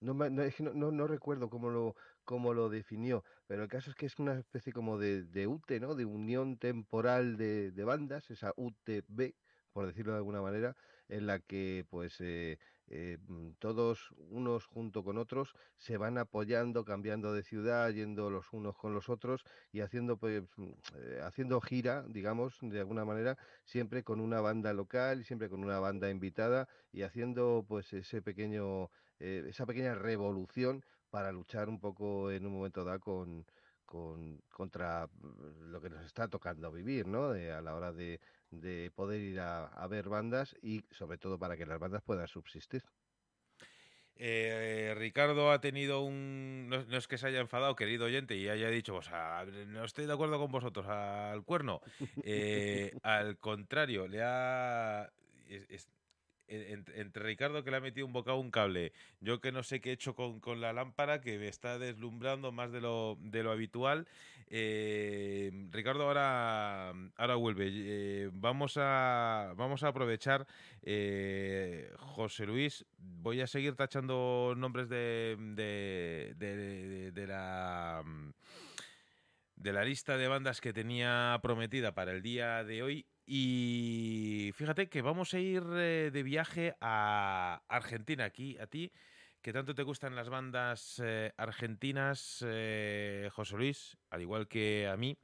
no, no, no- no recuerdo cómo lo, cómo lo definió, pero el caso es que es una especie como de, de UTE, ¿no? De unión temporal de, de bandas, esa UTB, por decirlo de alguna manera, en la que pues eh, eh, mm, todos unos junto con otros se van apoyando, cambiando de ciudad, yendo los unos con los otros y haciendo, pues, mm, eh, haciendo gira, digamos, de alguna manera, siempre con una banda local y siempre con una banda invitada y haciendo pues ese pequeño, eh, esa pequeña revolución para luchar un poco en un momento dado con, con, contra mm, lo que nos está tocando vivir, ¿no? De, a la hora de, de poder ir a, a, ver bandas y sobre todo para que las bandas puedan subsistir. Eh, Ricardo ha tenido un. No, no, es que se haya enfadado, querido oyente, y haya dicho, o sea, no estoy de acuerdo con vosotros, al cuerno. Eh, al contrario, le ha. Es, es, entre, Ricardo que le ha metido un bocado un cable, yo que no sé qué he hecho con, con la lámpara, que me está deslumbrando más de lo, de lo habitual. Eh, Ricardo ahora, ahora vuelve. Eh, vamos, a, vamos a aprovechar, eh, José Luis, voy a seguir tachando nombres de, de, de la de la lista de bandas que tenía prometida para el día de hoy y fíjate que vamos a ir eh, de viaje a Argentina, aquí, a ti, que tanto te gustan las bandas eh, argentinas, eh, José Luis, al igual que a mí.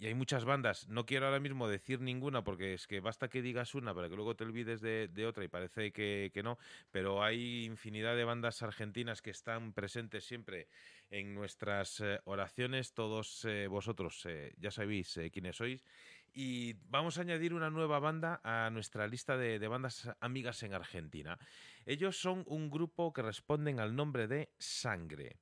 Y hay muchas bandas, no quiero ahora mismo decir ninguna porque es que basta que digas una para que luego te olvides de, otra y parece que, no, pero hay infinidad de bandas argentinas que están presentes siempre en nuestras eh, oraciones, todos eh, vosotros eh, ya sabéis quiénes sois. Y vamos a añadir una nueva banda a nuestra lista de bandas amigas en Argentina. Ellos son un grupo que responden al nombre de Sangre.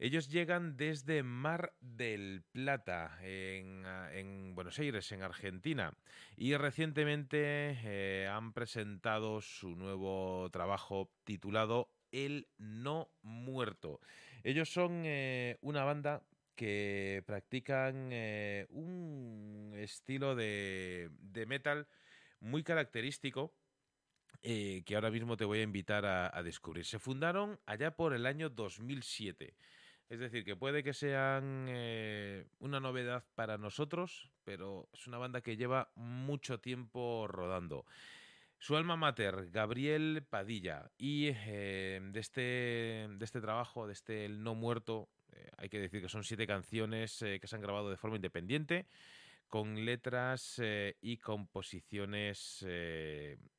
Ellos llegan desde Mar del Plata, en, en Buenos Aires, en Argentina, y recientemente eh, han presentado su nuevo trabajo titulado El No Muerto. Ellos son eh, una banda que practican eh, un estilo de, metal muy característico. Que ahora mismo te voy a invitar a, a descubrir. Se fundaron allá por el año 2007. Es decir, que puede que sean eh, una novedad para nosotros, pero es una banda que lleva mucho tiempo rodando. Su alma mater, Gabriel Padilla, y eh, de, este, de este trabajo, de este El No Muerto, eh, hay que decir que son siete canciones que se han grabado de forma independiente, con letras y composiciones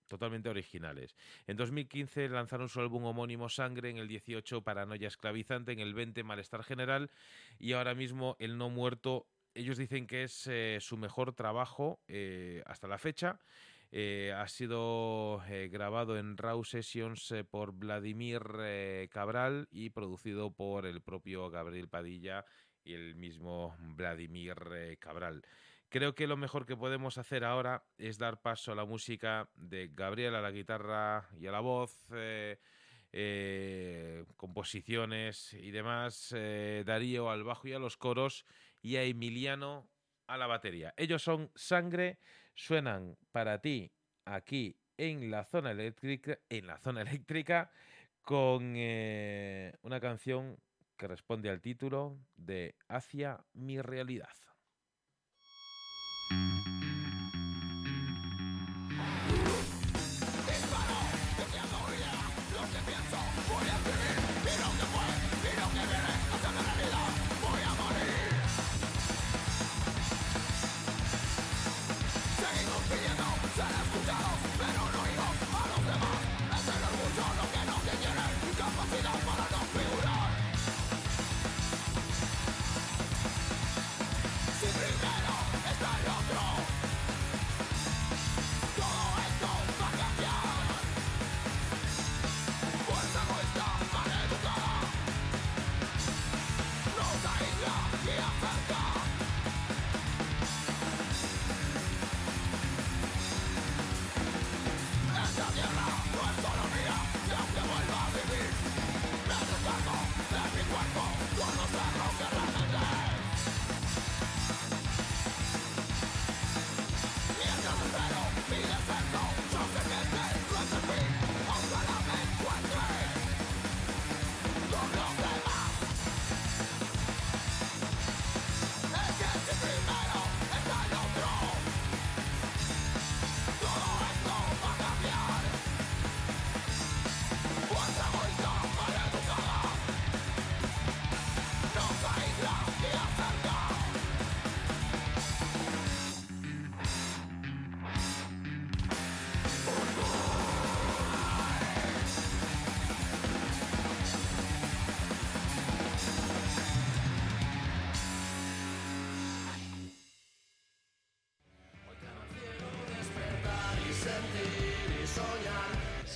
totalmente originales. En 2015 lanzaron su álbum homónimo Sangre, en el 18 Paranoia Esclavizante, en el 20 Malestar General y ahora mismo El No Muerto. Ellos dicen que es eh, su mejor trabajo eh, hasta la fecha. Eh, ha sido grabado en Raw Sessions por Vladimir Cabral y producido por el propio Gabriel Padilla y el mismo Vladimir Cabral. Creo que lo mejor que podemos hacer ahora es dar paso a la música de Gabriel a la guitarra y a la voz, eh, eh, composiciones y demás, eh, Darío al bajo y a los coros y a Emiliano a la batería. Ellos son Sangre, suenan para ti aquí en la zona eléctrica, con una canción que responde al título de Hacia mi realidad.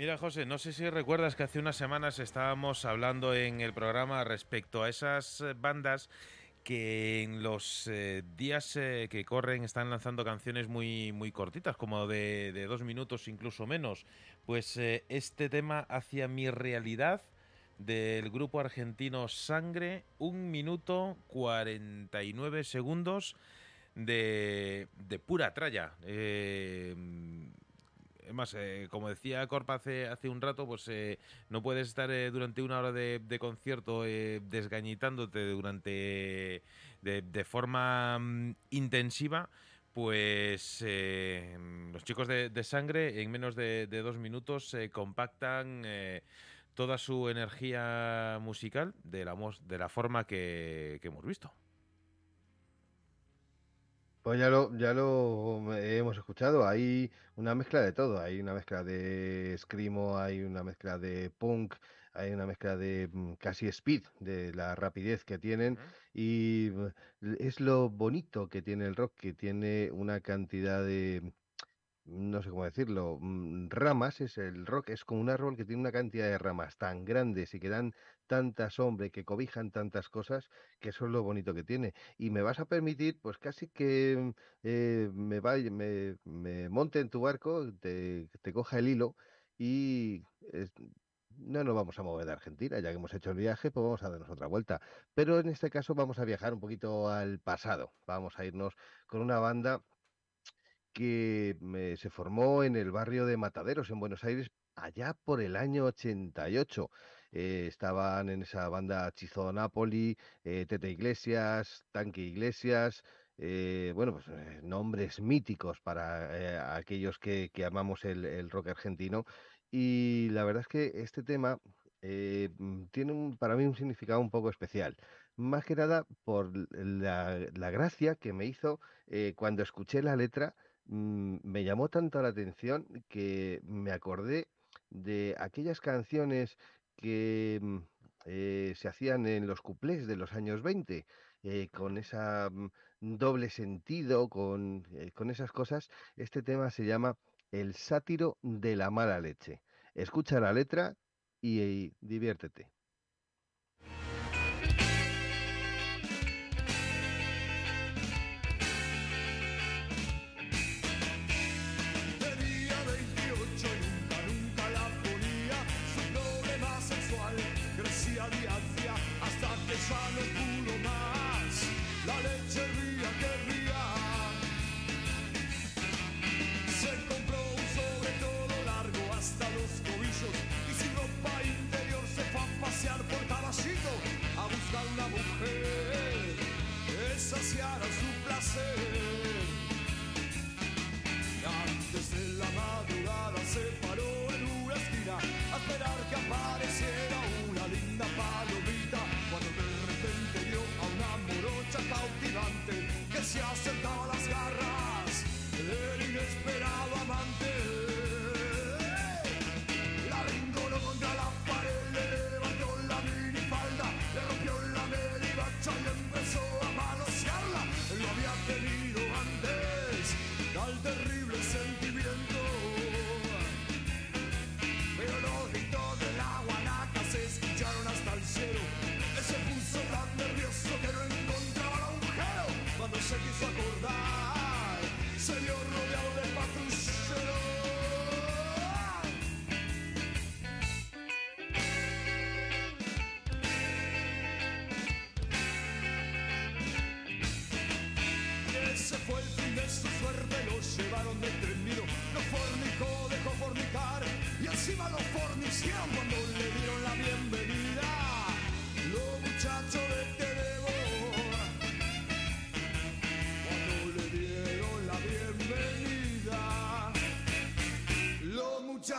Mira, José, no sé si recuerdas que hace unas semanas estábamos hablando en el programa respecto a esas eh, bandas que en los eh, días eh, que corren están lanzando canciones muy, muy cortitas, como de, dos minutos, incluso menos. Pues este tema hacia mi realidad del grupo argentino Sangre, un minuto 49 segundos de, de pura tralla. Además, eh, como decía Corpa hace, hace un rato, pues eh, no puedes estar eh, durante una hora de, concierto desgañitándote durante de, forma mm, intensiva. Pues los chicos de, sangre en menos de, dos minutos eh, compactan toda su energía musical de la, de la forma que hemos visto. Pues ya lo, ya lo hemos escuchado, hay una mezcla de todo, hay una mezcla de screamo, hay una mezcla de punk, hay una mezcla de mm, casi speed, de la rapidez que tienen. Y mm, es lo bonito que tiene el rock, que tiene una cantidad de, no sé cómo decirlo, mm, ramas, es el rock, es como un árbol que tiene una cantidad de ramas tan grandes y que dan tanta sombra y que cobijan tantas cosas, que eso es lo bonito que tiene. Y me vas a permitir, pues casi que eh, me, vaya, me, me monte en tu barco, te, coja el hilo y no nos vamos a mover de Argentina, ya que hemos hecho el viaje, pues vamos a darnos otra vuelta. Pero en este caso vamos a viajar un poquito al pasado, vamos a irnos con una banda que me- se formó en el barrio de Mataderos, en Buenos Aires, allá por el año 88. Eh, estaban en esa banda Chizo Napoli, eh, Tete Iglesias, Tanque Iglesias, eh, bueno, pues nombres míticos para aquellos que, que amamos el, el rock argentino. Y la verdad es que este tema mm, tiene para mí un significado un poco especial. Más que nada por la, la gracia que me hizo cuando escuché la letra mm, me llamó tanto la atención que me acordé de aquellas canciones que mm, eh, se hacían en los cuplés de los años 20, eh, con esa mm, doble sentido, con, eh, con esas cosas. Este tema se llama El sátiro de la mala leche. Escucha la letra y diviértete. Que quiso acordar, se vio rodeado de patrulleros. se fue el fin de su suerte, lo llevaron de lo fornicó, dejó fornicar y encima lo fornicó.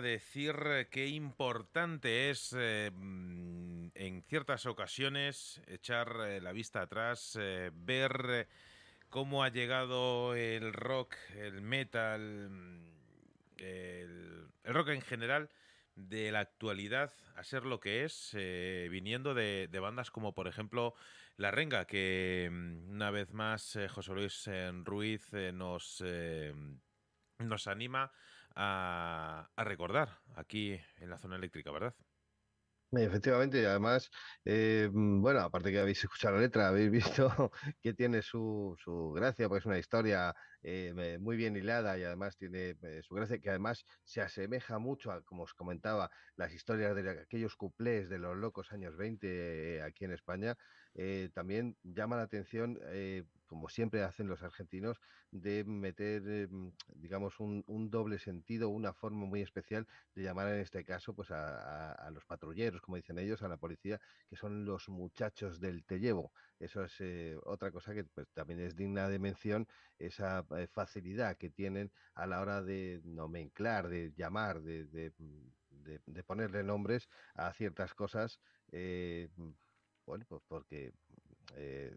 decir qué importante es eh, mm, en ciertas ocasiones echar eh, la vista atrás, eh, ver cómo ha llegado el rock, el metal, mm, el, rock en general de la actualidad a ser lo que es, viniendo de, de bandas como por ejemplo La Renga, que mm, una vez más José Luis Ruiz nos, nos anima a, a recordar aquí en la zona eléctrica, ¿verdad? Efectivamente, además, eh, mm, bueno, aparte que habéis escuchado la letra, habéis visto que tiene su, su gracia, pues es una historia eh, muy bien hilada y además tiene eh, su gracia, que además se asemeja mucho a, como os comentaba, las historias de aquellos cuplés de los locos años 20 eh, aquí en España. También llama la atención, como siempre hacen los argentinos, de meter, eh, mm, digamos, un, doble sentido, una forma muy especial de llamar en este caso pues a, los patrulleros, como dicen ellos, a la policía, que son los muchachos del Te llevo. Eso es eh, otra cosa que pues, también es digna de mención, esa eh, facilidad que tienen a la hora de nomenclar, de llamar, de, de, mm, ponerle nombres a ciertas cosas. mm, bueno, pues porque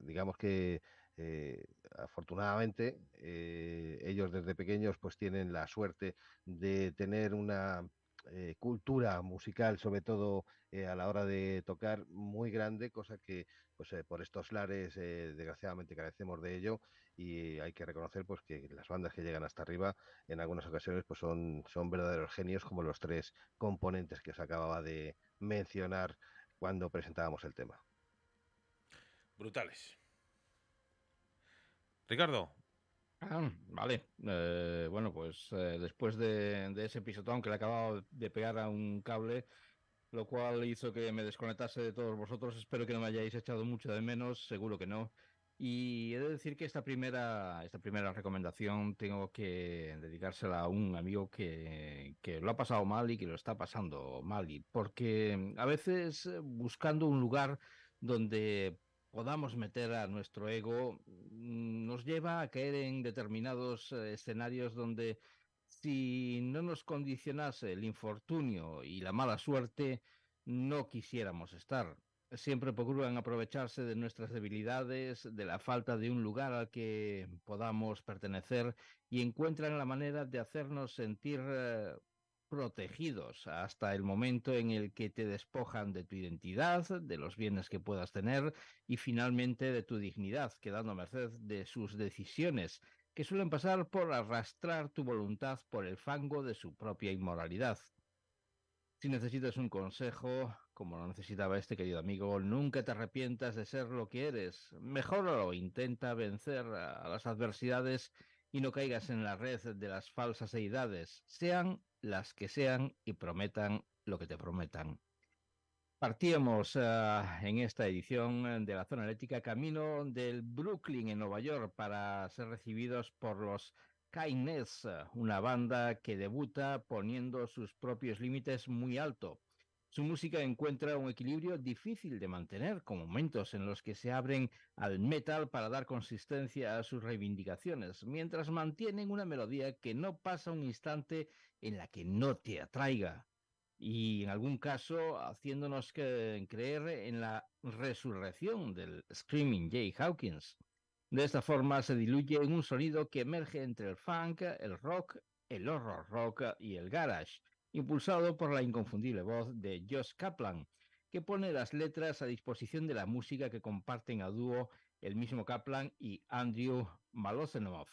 digamos que eh, afortunadamente eh, ellos desde pequeños pues tienen la suerte de tener una eh, cultura musical, sobre todo a la hora de tocar, muy grande, cosa que pues por estos lares desgraciadamente carecemos de ello y hay que reconocer pues que las bandas que llegan hasta arriba en algunas ocasiones pues son, son verdaderos genios como los tres componentes que os acababa de mencionar cuando presentábamos el tema. Brutales. Ricardo, Ah, vale. Eh, bueno, pues eh, después de, ese pisotón que le acababa de pegar a un cable, lo cual hizo que me desconectase de todos vosotros, espero que no me hayáis echado mucho de menos, seguro que no. Y he de decir que esta primera, esta primera recomendación tengo que dedicársela a un amigo que, que lo ha pasado mal y que lo está pasando mal. Y porque a veces eh, buscando un lugar donde podamos meter a nuestro ego mm, nos lleva a caer en determinados eh, escenarios donde si no nos condicionase el infortunio y la mala suerte, no quisiéramos estar. Siempre procuran aprovecharse de nuestras debilidades, de la falta de un lugar al que podamos pertenecer y encuentran la manera de hacernos sentir eh, protegidos hasta el momento en el que te despojan de tu identidad, de los bienes que puedas tener y finalmente de tu dignidad, quedando a merced de sus decisiones, que suelen pasar por arrastrar tu voluntad por el fango de su propia inmoralidad. Si necesitas un consejo, como lo necesitaba este querido amigo, nunca te arrepientas de ser lo que eres. Mejóralo, intenta vencer a las adversidades y no caigas en la red de las falsas deidades, sean las que sean y prometan lo que te prometan. Partíamos eh, en esta edición de la zona eléctrica camino del Brooklyn en Nueva York para ser recibidos por los Kindness, una banda que debuta poniendo sus propios límites muy alto. Su música encuentra un equilibrio difícil de mantener, con momentos en los que se abren al metal para dar consistencia a sus reivindicaciones, mientras mantienen una melodía que no pasa un instante en la que no te atraiga y en algún caso haciéndonos creer en la resurrección del Screaming Jay Hawkins. De esta forma se diluye en un sonido que emerge entre el funk, el rock, el horror rock y el garage, impulsado por la inconfundible voz de Josh Kaplan, que pone las letras a disposición de la música que comparten a dúo el mismo Kaplan y Andrew Malosenov,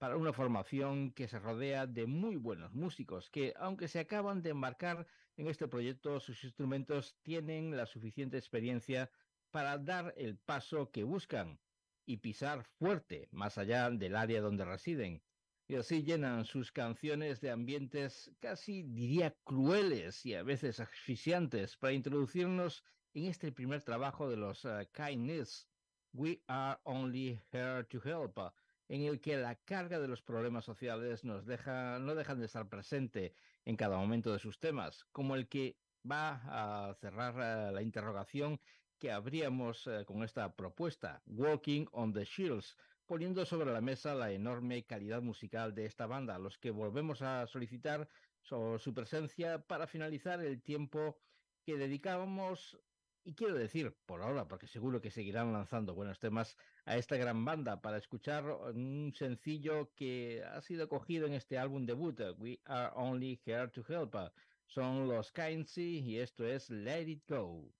para una formación que se rodea de muy buenos músicos que, aunque se acaban de embarcar en este proyecto, sus instrumentos tienen la suficiente experiencia para dar el paso que buscan y pisar fuerte más allá del área donde residen. Y así llenan sus canciones de ambientes casi diría crueles y a veces asfixiantes para introducirnos en este primer trabajo de los uh, Kindness, We Are Only Here to Help, en el que la carga de los problemas sociales nos deja, no dejan de estar presente en cada momento de sus temas, como el que va a cerrar uh, la interrogación que habríamos uh, con esta propuesta, Walking on the Shields, poniendo sobre la mesa la enorme calidad musical de esta banda, a los que volvemos a solicitar su presencia para finalizar el tiempo que dedicábamos y quiero decir, por ahora, porque seguro que seguirán lanzando buenos temas a esta gran banda para escuchar un sencillo que ha sido cogido en este álbum debut, We Are Only Here to Help. Son los Kindsy y esto es Let It Go.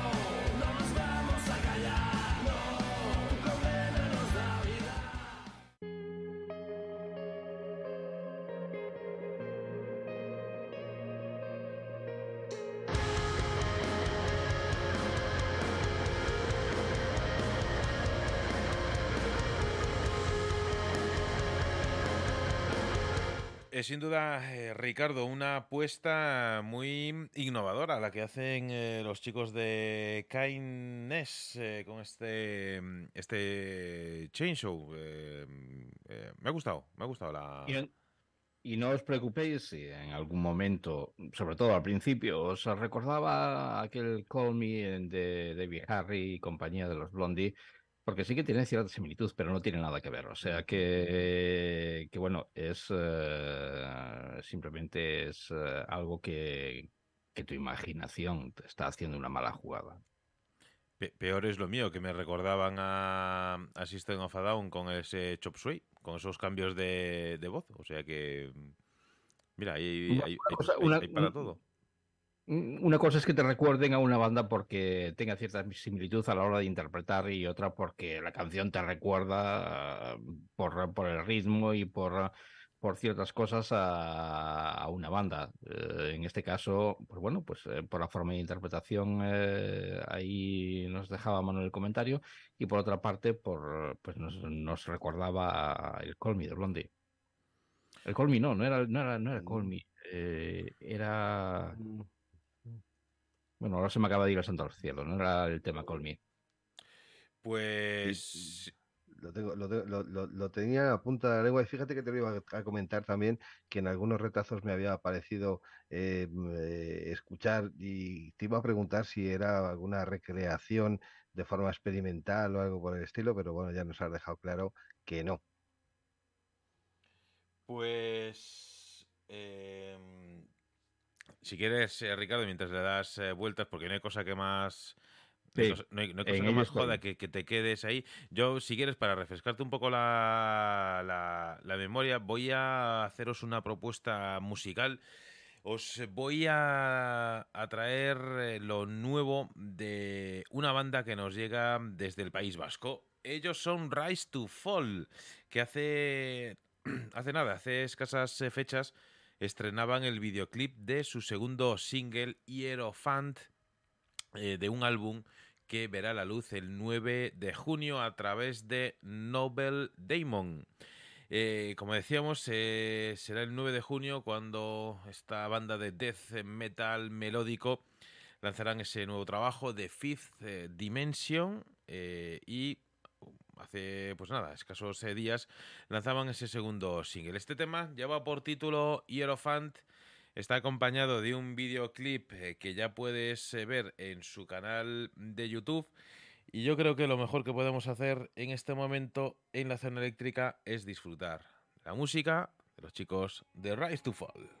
Es sin duda, eh, Ricardo, una apuesta muy innovadora la que hacen eh, los chicos de Kindness eh, con este, mm, este Chain Show. Eh, me ha gustado, me ha gustado la... Y Y no os preocupéis si en algún momento, sobre todo al principio, os recordaba aquel Call Me de David Harry y compañía de los Blondie, porque sí que tiene cierta similitud, pero no tiene nada que ver. O sea que, que bueno, es eh, simplemente es eh, algo que, que tu imaginación te está haciendo una mala jugada. Pe- peor es lo mío, que me recordaban a, a System of a Down con ese chop suey, con esos cambios de, de voz. O sea que. mm, Mira, hay, hay- para todo. Mm, Una cosa es que te recuerden a una banda porque tenga cierta similitud a la hora de interpretar y otra porque la canción te recuerda ah, por, por el ritmo y por, por ciertas cosas a, a una banda. Eh, en este caso, pues bueno, pues eh, por la forma de interpretación eh, ahí nos dejaba Manuel el comentario y por otra parte por pues nos, nos recordaba a el Call Me de Blondie. El Call Me no, no era, no era, no era Me, eh, era... Bueno, ahora se me acaba de ir el santo al cielo, no era el tema Call Me. Pues. Lo, tengo, lo, tengo- lo- lo- lo tenía a punta de la lengua y fíjate que te lo iba a comentar también, que en algunos retazos me había parecido eh, m- eh, escuchar y te iba a preguntar si era alguna recreación de forma experimental o algo por el estilo, pero bueno, ya nos has dejado claro que no. Pues. em, si quieres, eh, Ricardo, mientras le das eh, vueltas, porque no hay cosa que más. No hay Sí, cosa, no hay- no hay cosa en que más estoy. joda que, que te quedes ahí. Yo, si quieres, para refrescarte un poco la, la- la memoria, voy a haceros una propuesta musical. Os voy a, a traer eh, lo nuevo de una banda que nos llega desde el País Vasco. Ellos son Rise to Fall, que hace, hace nada, hace escasas eh, fechas, estrenaban el videoclip de su segundo single, Hierophant, eh, de un álbum que verá la luz el 9 de junio a través de Nobel Daemon. Eh, como decíamos, eh, será el 9 de junio cuando esta banda de death metal melódico lanzarán ese nuevo trabajo de Fifth eh, Dimension y hace pues nada, escasos eh, días lanzaban ese segundo single. Este tema lleva por título Hierophant, está acompañado de un videoclip eh, que ya puedes eh, ver en su canal de YouTube. Y yo creo que lo mejor que podemos hacer en este momento en la zona eléctrica es disfrutar la música de los chicos de Rise to Fall.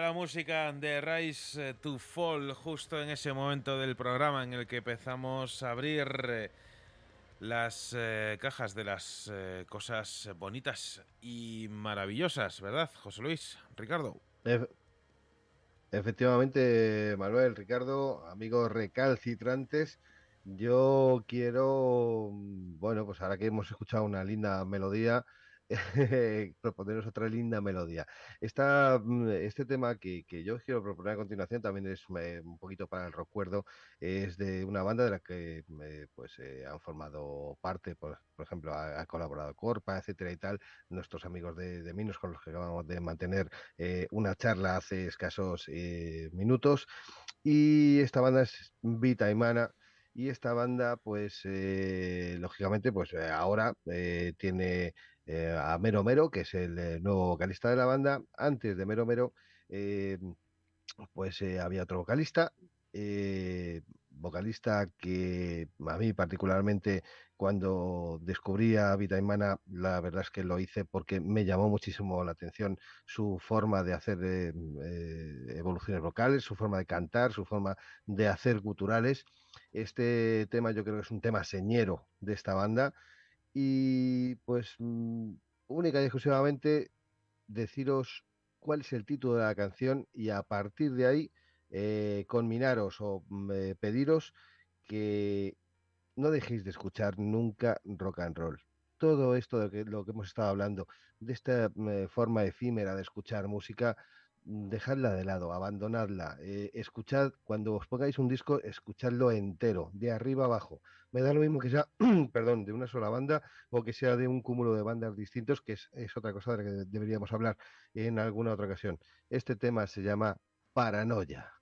La música de Rise to Fall justo en ese momento del programa en el que empezamos a abrir eh, las eh, cajas de las eh, cosas bonitas y maravillosas, ¿verdad, José Luis? Ricardo. Ef- Efectivamente, Manuel, Ricardo, amigos recalcitrantes, yo quiero, mm, bueno, pues ahora que hemos escuchado una linda melodía, proponeros otra linda melodía. Esta, mm, este tema que, que yo quiero proponer a continuación también es eh, un poquito para el recuerdo, es de una banda de la que eh, pues eh, han formado parte, por, por ejemplo, ha, colaborado Corpa, etcétera y tal, nuestros amigos de, de Minos con los que acabamos de mantener una charla hace escasos minutos. Y esta banda es Vita Imana. Y esta banda, pues, lógicamente, pues ahora tiene eh, a Mero Mero, que es el eh, nuevo vocalista de la banda. Antes de Mero Mero, eh, pues había otro vocalista, vocalista que a mí particularmente cuando descubrí a Vitaimana, la verdad es que lo hice porque me llamó muchísimo la atención su forma de hacer evoluciones vocales, su forma de cantar, su forma de hacer guturales. Este tema yo creo que es un tema señero de esta banda y pues mm, única y exclusivamente deciros cuál es el título de la canción y a partir de ahí eh, conminaros o mm, eh, pediros que no dejéis de escuchar nunca rock and roll. Todo esto de lo que hemos estado hablando, de esta mm, forma efímera de escuchar música, dejadla de lado, abandonadla. eh, escuchad, cuando os pongáis un disco, escuchadlo entero, de arriba abajo. Me da lo mismo que sea, perdón, de una sola banda o que sea de un cúmulo de bandas distintos, que es, es otra cosa de la que deberíamos hablar en alguna otra ocasión. Este tema se llama Paranoia. Paranoia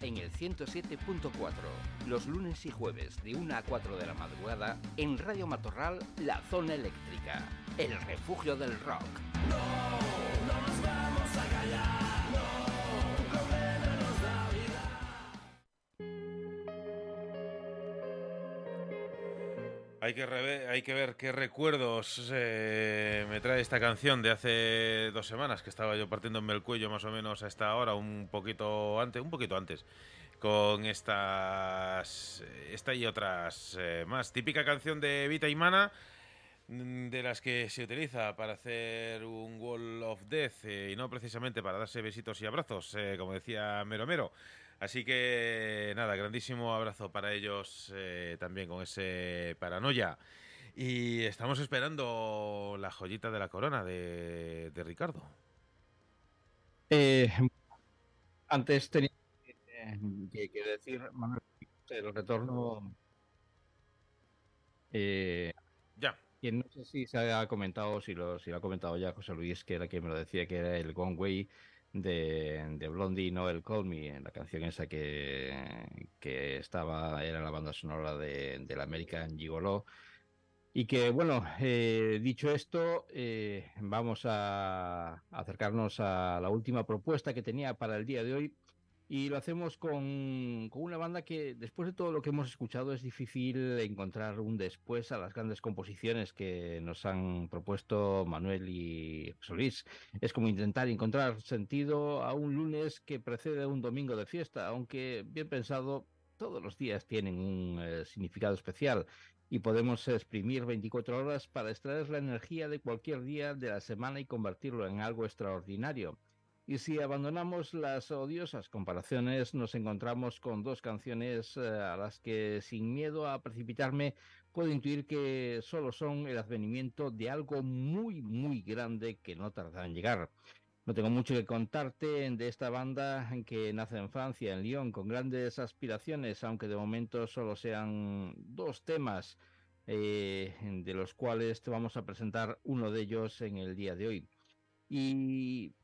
En el 107.4, los lunes y jueves de 1 a 4 de la madrugada en Radio Matorral, La Zona Eléctrica, el refugio del rock. Hay que, hay que ver qué recuerdos eh, me trae esta canción de hace dos semanas, que estaba yo partiéndome el cuello más o menos a esta hora, un poquito antes, un poquito antes, con estas, esta y otras eh, más. Típica canción de Vita y Mana, mm, de las que se utiliza para hacer un Wall of Death eh, y no precisamente para darse besitos y abrazos, como decía Mero Mero. Así que nada, grandísimo abrazo para ellos eh, también con ese paranoia. Y estamos esperando la joyita de la corona de, de Ricardo. Eh, antes tenía que, decir, Manuel, el retorno. eh, Ya. que no sé si se ha comentado, si lo, si lo ha comentado ya José Luis, que era quien me lo decía, que era el Gone Way de, Blondie, no el Call Me, la canción esa que, que estaba, era la banda sonora de, del American Gigolo. Y que, bueno, eh, dicho esto, eh, vamos a acercarnos a la última propuesta que tenía para el día de hoy. Y lo hacemos con, con una banda que, después de todo lo que hemos escuchado, es difícil encontrar un después a las grandes composiciones que nos han propuesto Manuel y Luis. Es como intentar encontrar sentido a un lunes que precede a un domingo de fiesta, aunque bien pensado, todos los días tienen un eh, significado especial y podemos exprimir 24 horas para extraer la energía de cualquier día de la semana y convertirlo en algo extraordinario. Y si abandonamos las odiosas comparaciones, nos encontramos con dos canciones eh, a las que, sin miedo a precipitarme, puedo intuir que solo son el advenimiento de algo muy, muy grande que no tardará en llegar. No tengo mucho que contarte de esta banda que nace en Francia, en Lyon, con grandes aspiraciones, aunque de momento solo sean dos temas, eh, de los cuales te vamos a presentar uno de ellos en el día de hoy. Y,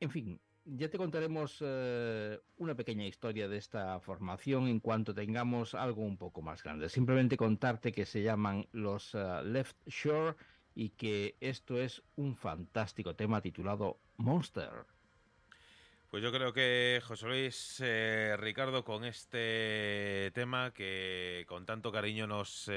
en fin, ya te contaremos eh, una pequeña historia de esta formación en cuanto tengamos algo un poco más grande. Simplemente contarte que se llaman los eh, Left Shore y que esto es un fantástico tema titulado Monster. Pues yo creo que José Luis, eh, Ricardo, con este tema que con tanto cariño nos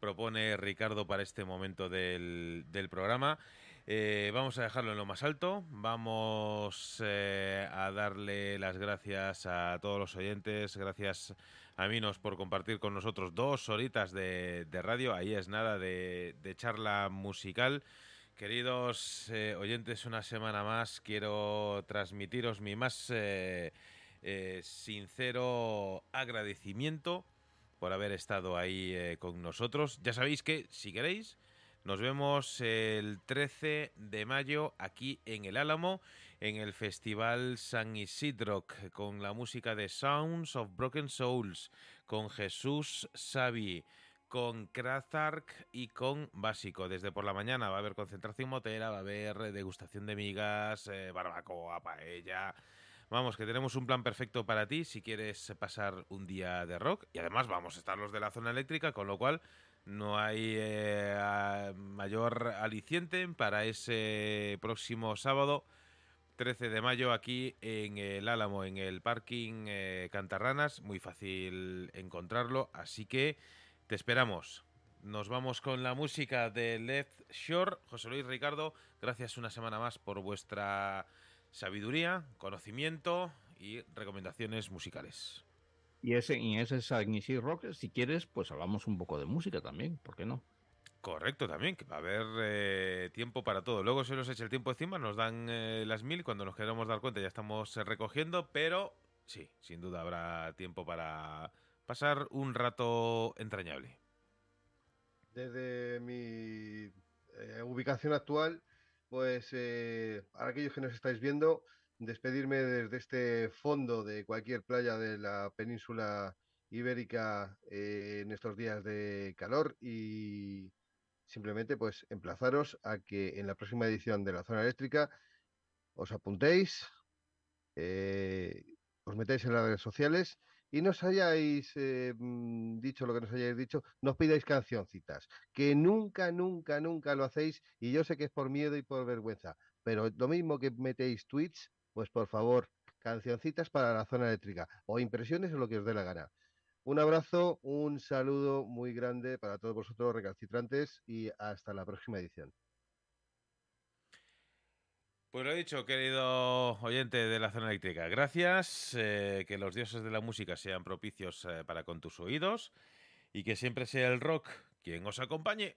propone Ricardo para este momento del programa, eh, vamos a dejarlo en lo más alto. Vamos eh, a darle las gracias a todos los oyentes. Gracias a Minos por compartir con nosotros dos horitas de, radio. Ahí es nada de, charla musical. Queridos eh, oyentes, una semana más quiero transmitiros mi más sincero agradecimiento por haber estado ahí con nosotros. Ya sabéis que, si queréis, nos vemos el 13 de mayo aquí en el Álamo, en el Festival San Isidro, con la música de Sounds of Broken Souls, con Jesús Savi con Krazark y con Básico. Desde por la mañana va a haber concentración motera, va a haber degustación de migas, eh, barbacoa, paella. Vamos, que tenemos un plan perfecto para ti si quieres pasar un día de rock. Y además vamos a estar los de la zona eléctrica, con lo cual no hay eh, mayor aliciente para ese próximo sábado 13 de mayo aquí en el Álamo, en el parking eh, Cantarranas. Muy fácil encontrarlo, así que te esperamos. Nos vamos con la música de Left Shore. José Luis Ricardo, gracias una semana más por vuestra sabiduría, conocimiento y recomendaciones musicales. Y ese, y ese Sagnissi Rock, si quieres, pues hablamos un poco de música también, ¿por qué no? Correcto también, que va a haber eh, tiempo para todo. Luego se nos echa el tiempo encima, nos dan eh, las mil, cuando nos queremos dar cuenta ya estamos eh, recogiendo, pero sí, sin duda habrá tiempo para pasar un rato entrañable. Desde mi eh, ubicación actual, pues eh, para aquellos que nos estáis viendo, despedirme desde este fondo de cualquier playa de la península ibérica eh, en estos días de calor y simplemente pues emplazaros a que en la próxima edición de la zona eléctrica os apuntéis, eh, os metáis en las redes sociales y nos hayáis eh, mm, dicho lo que nos hayáis dicho, nos pidáis cancioncitas, que nunca, nunca, nunca lo hacéis y yo sé que es por miedo y por vergüenza, pero lo mismo que metéis tweets, pues por favor, cancioncitas para la zona eléctrica o impresiones o lo que os dé la gana. Un abrazo, un saludo muy grande para todos vosotros recalcitrantes y hasta la próxima edición. Pues lo he dicho, querido oyente de la zona eléctrica. Gracias. eh, que los dioses de la música sean propicios eh, para con tus oídos y que siempre sea el rock quien os acompañe.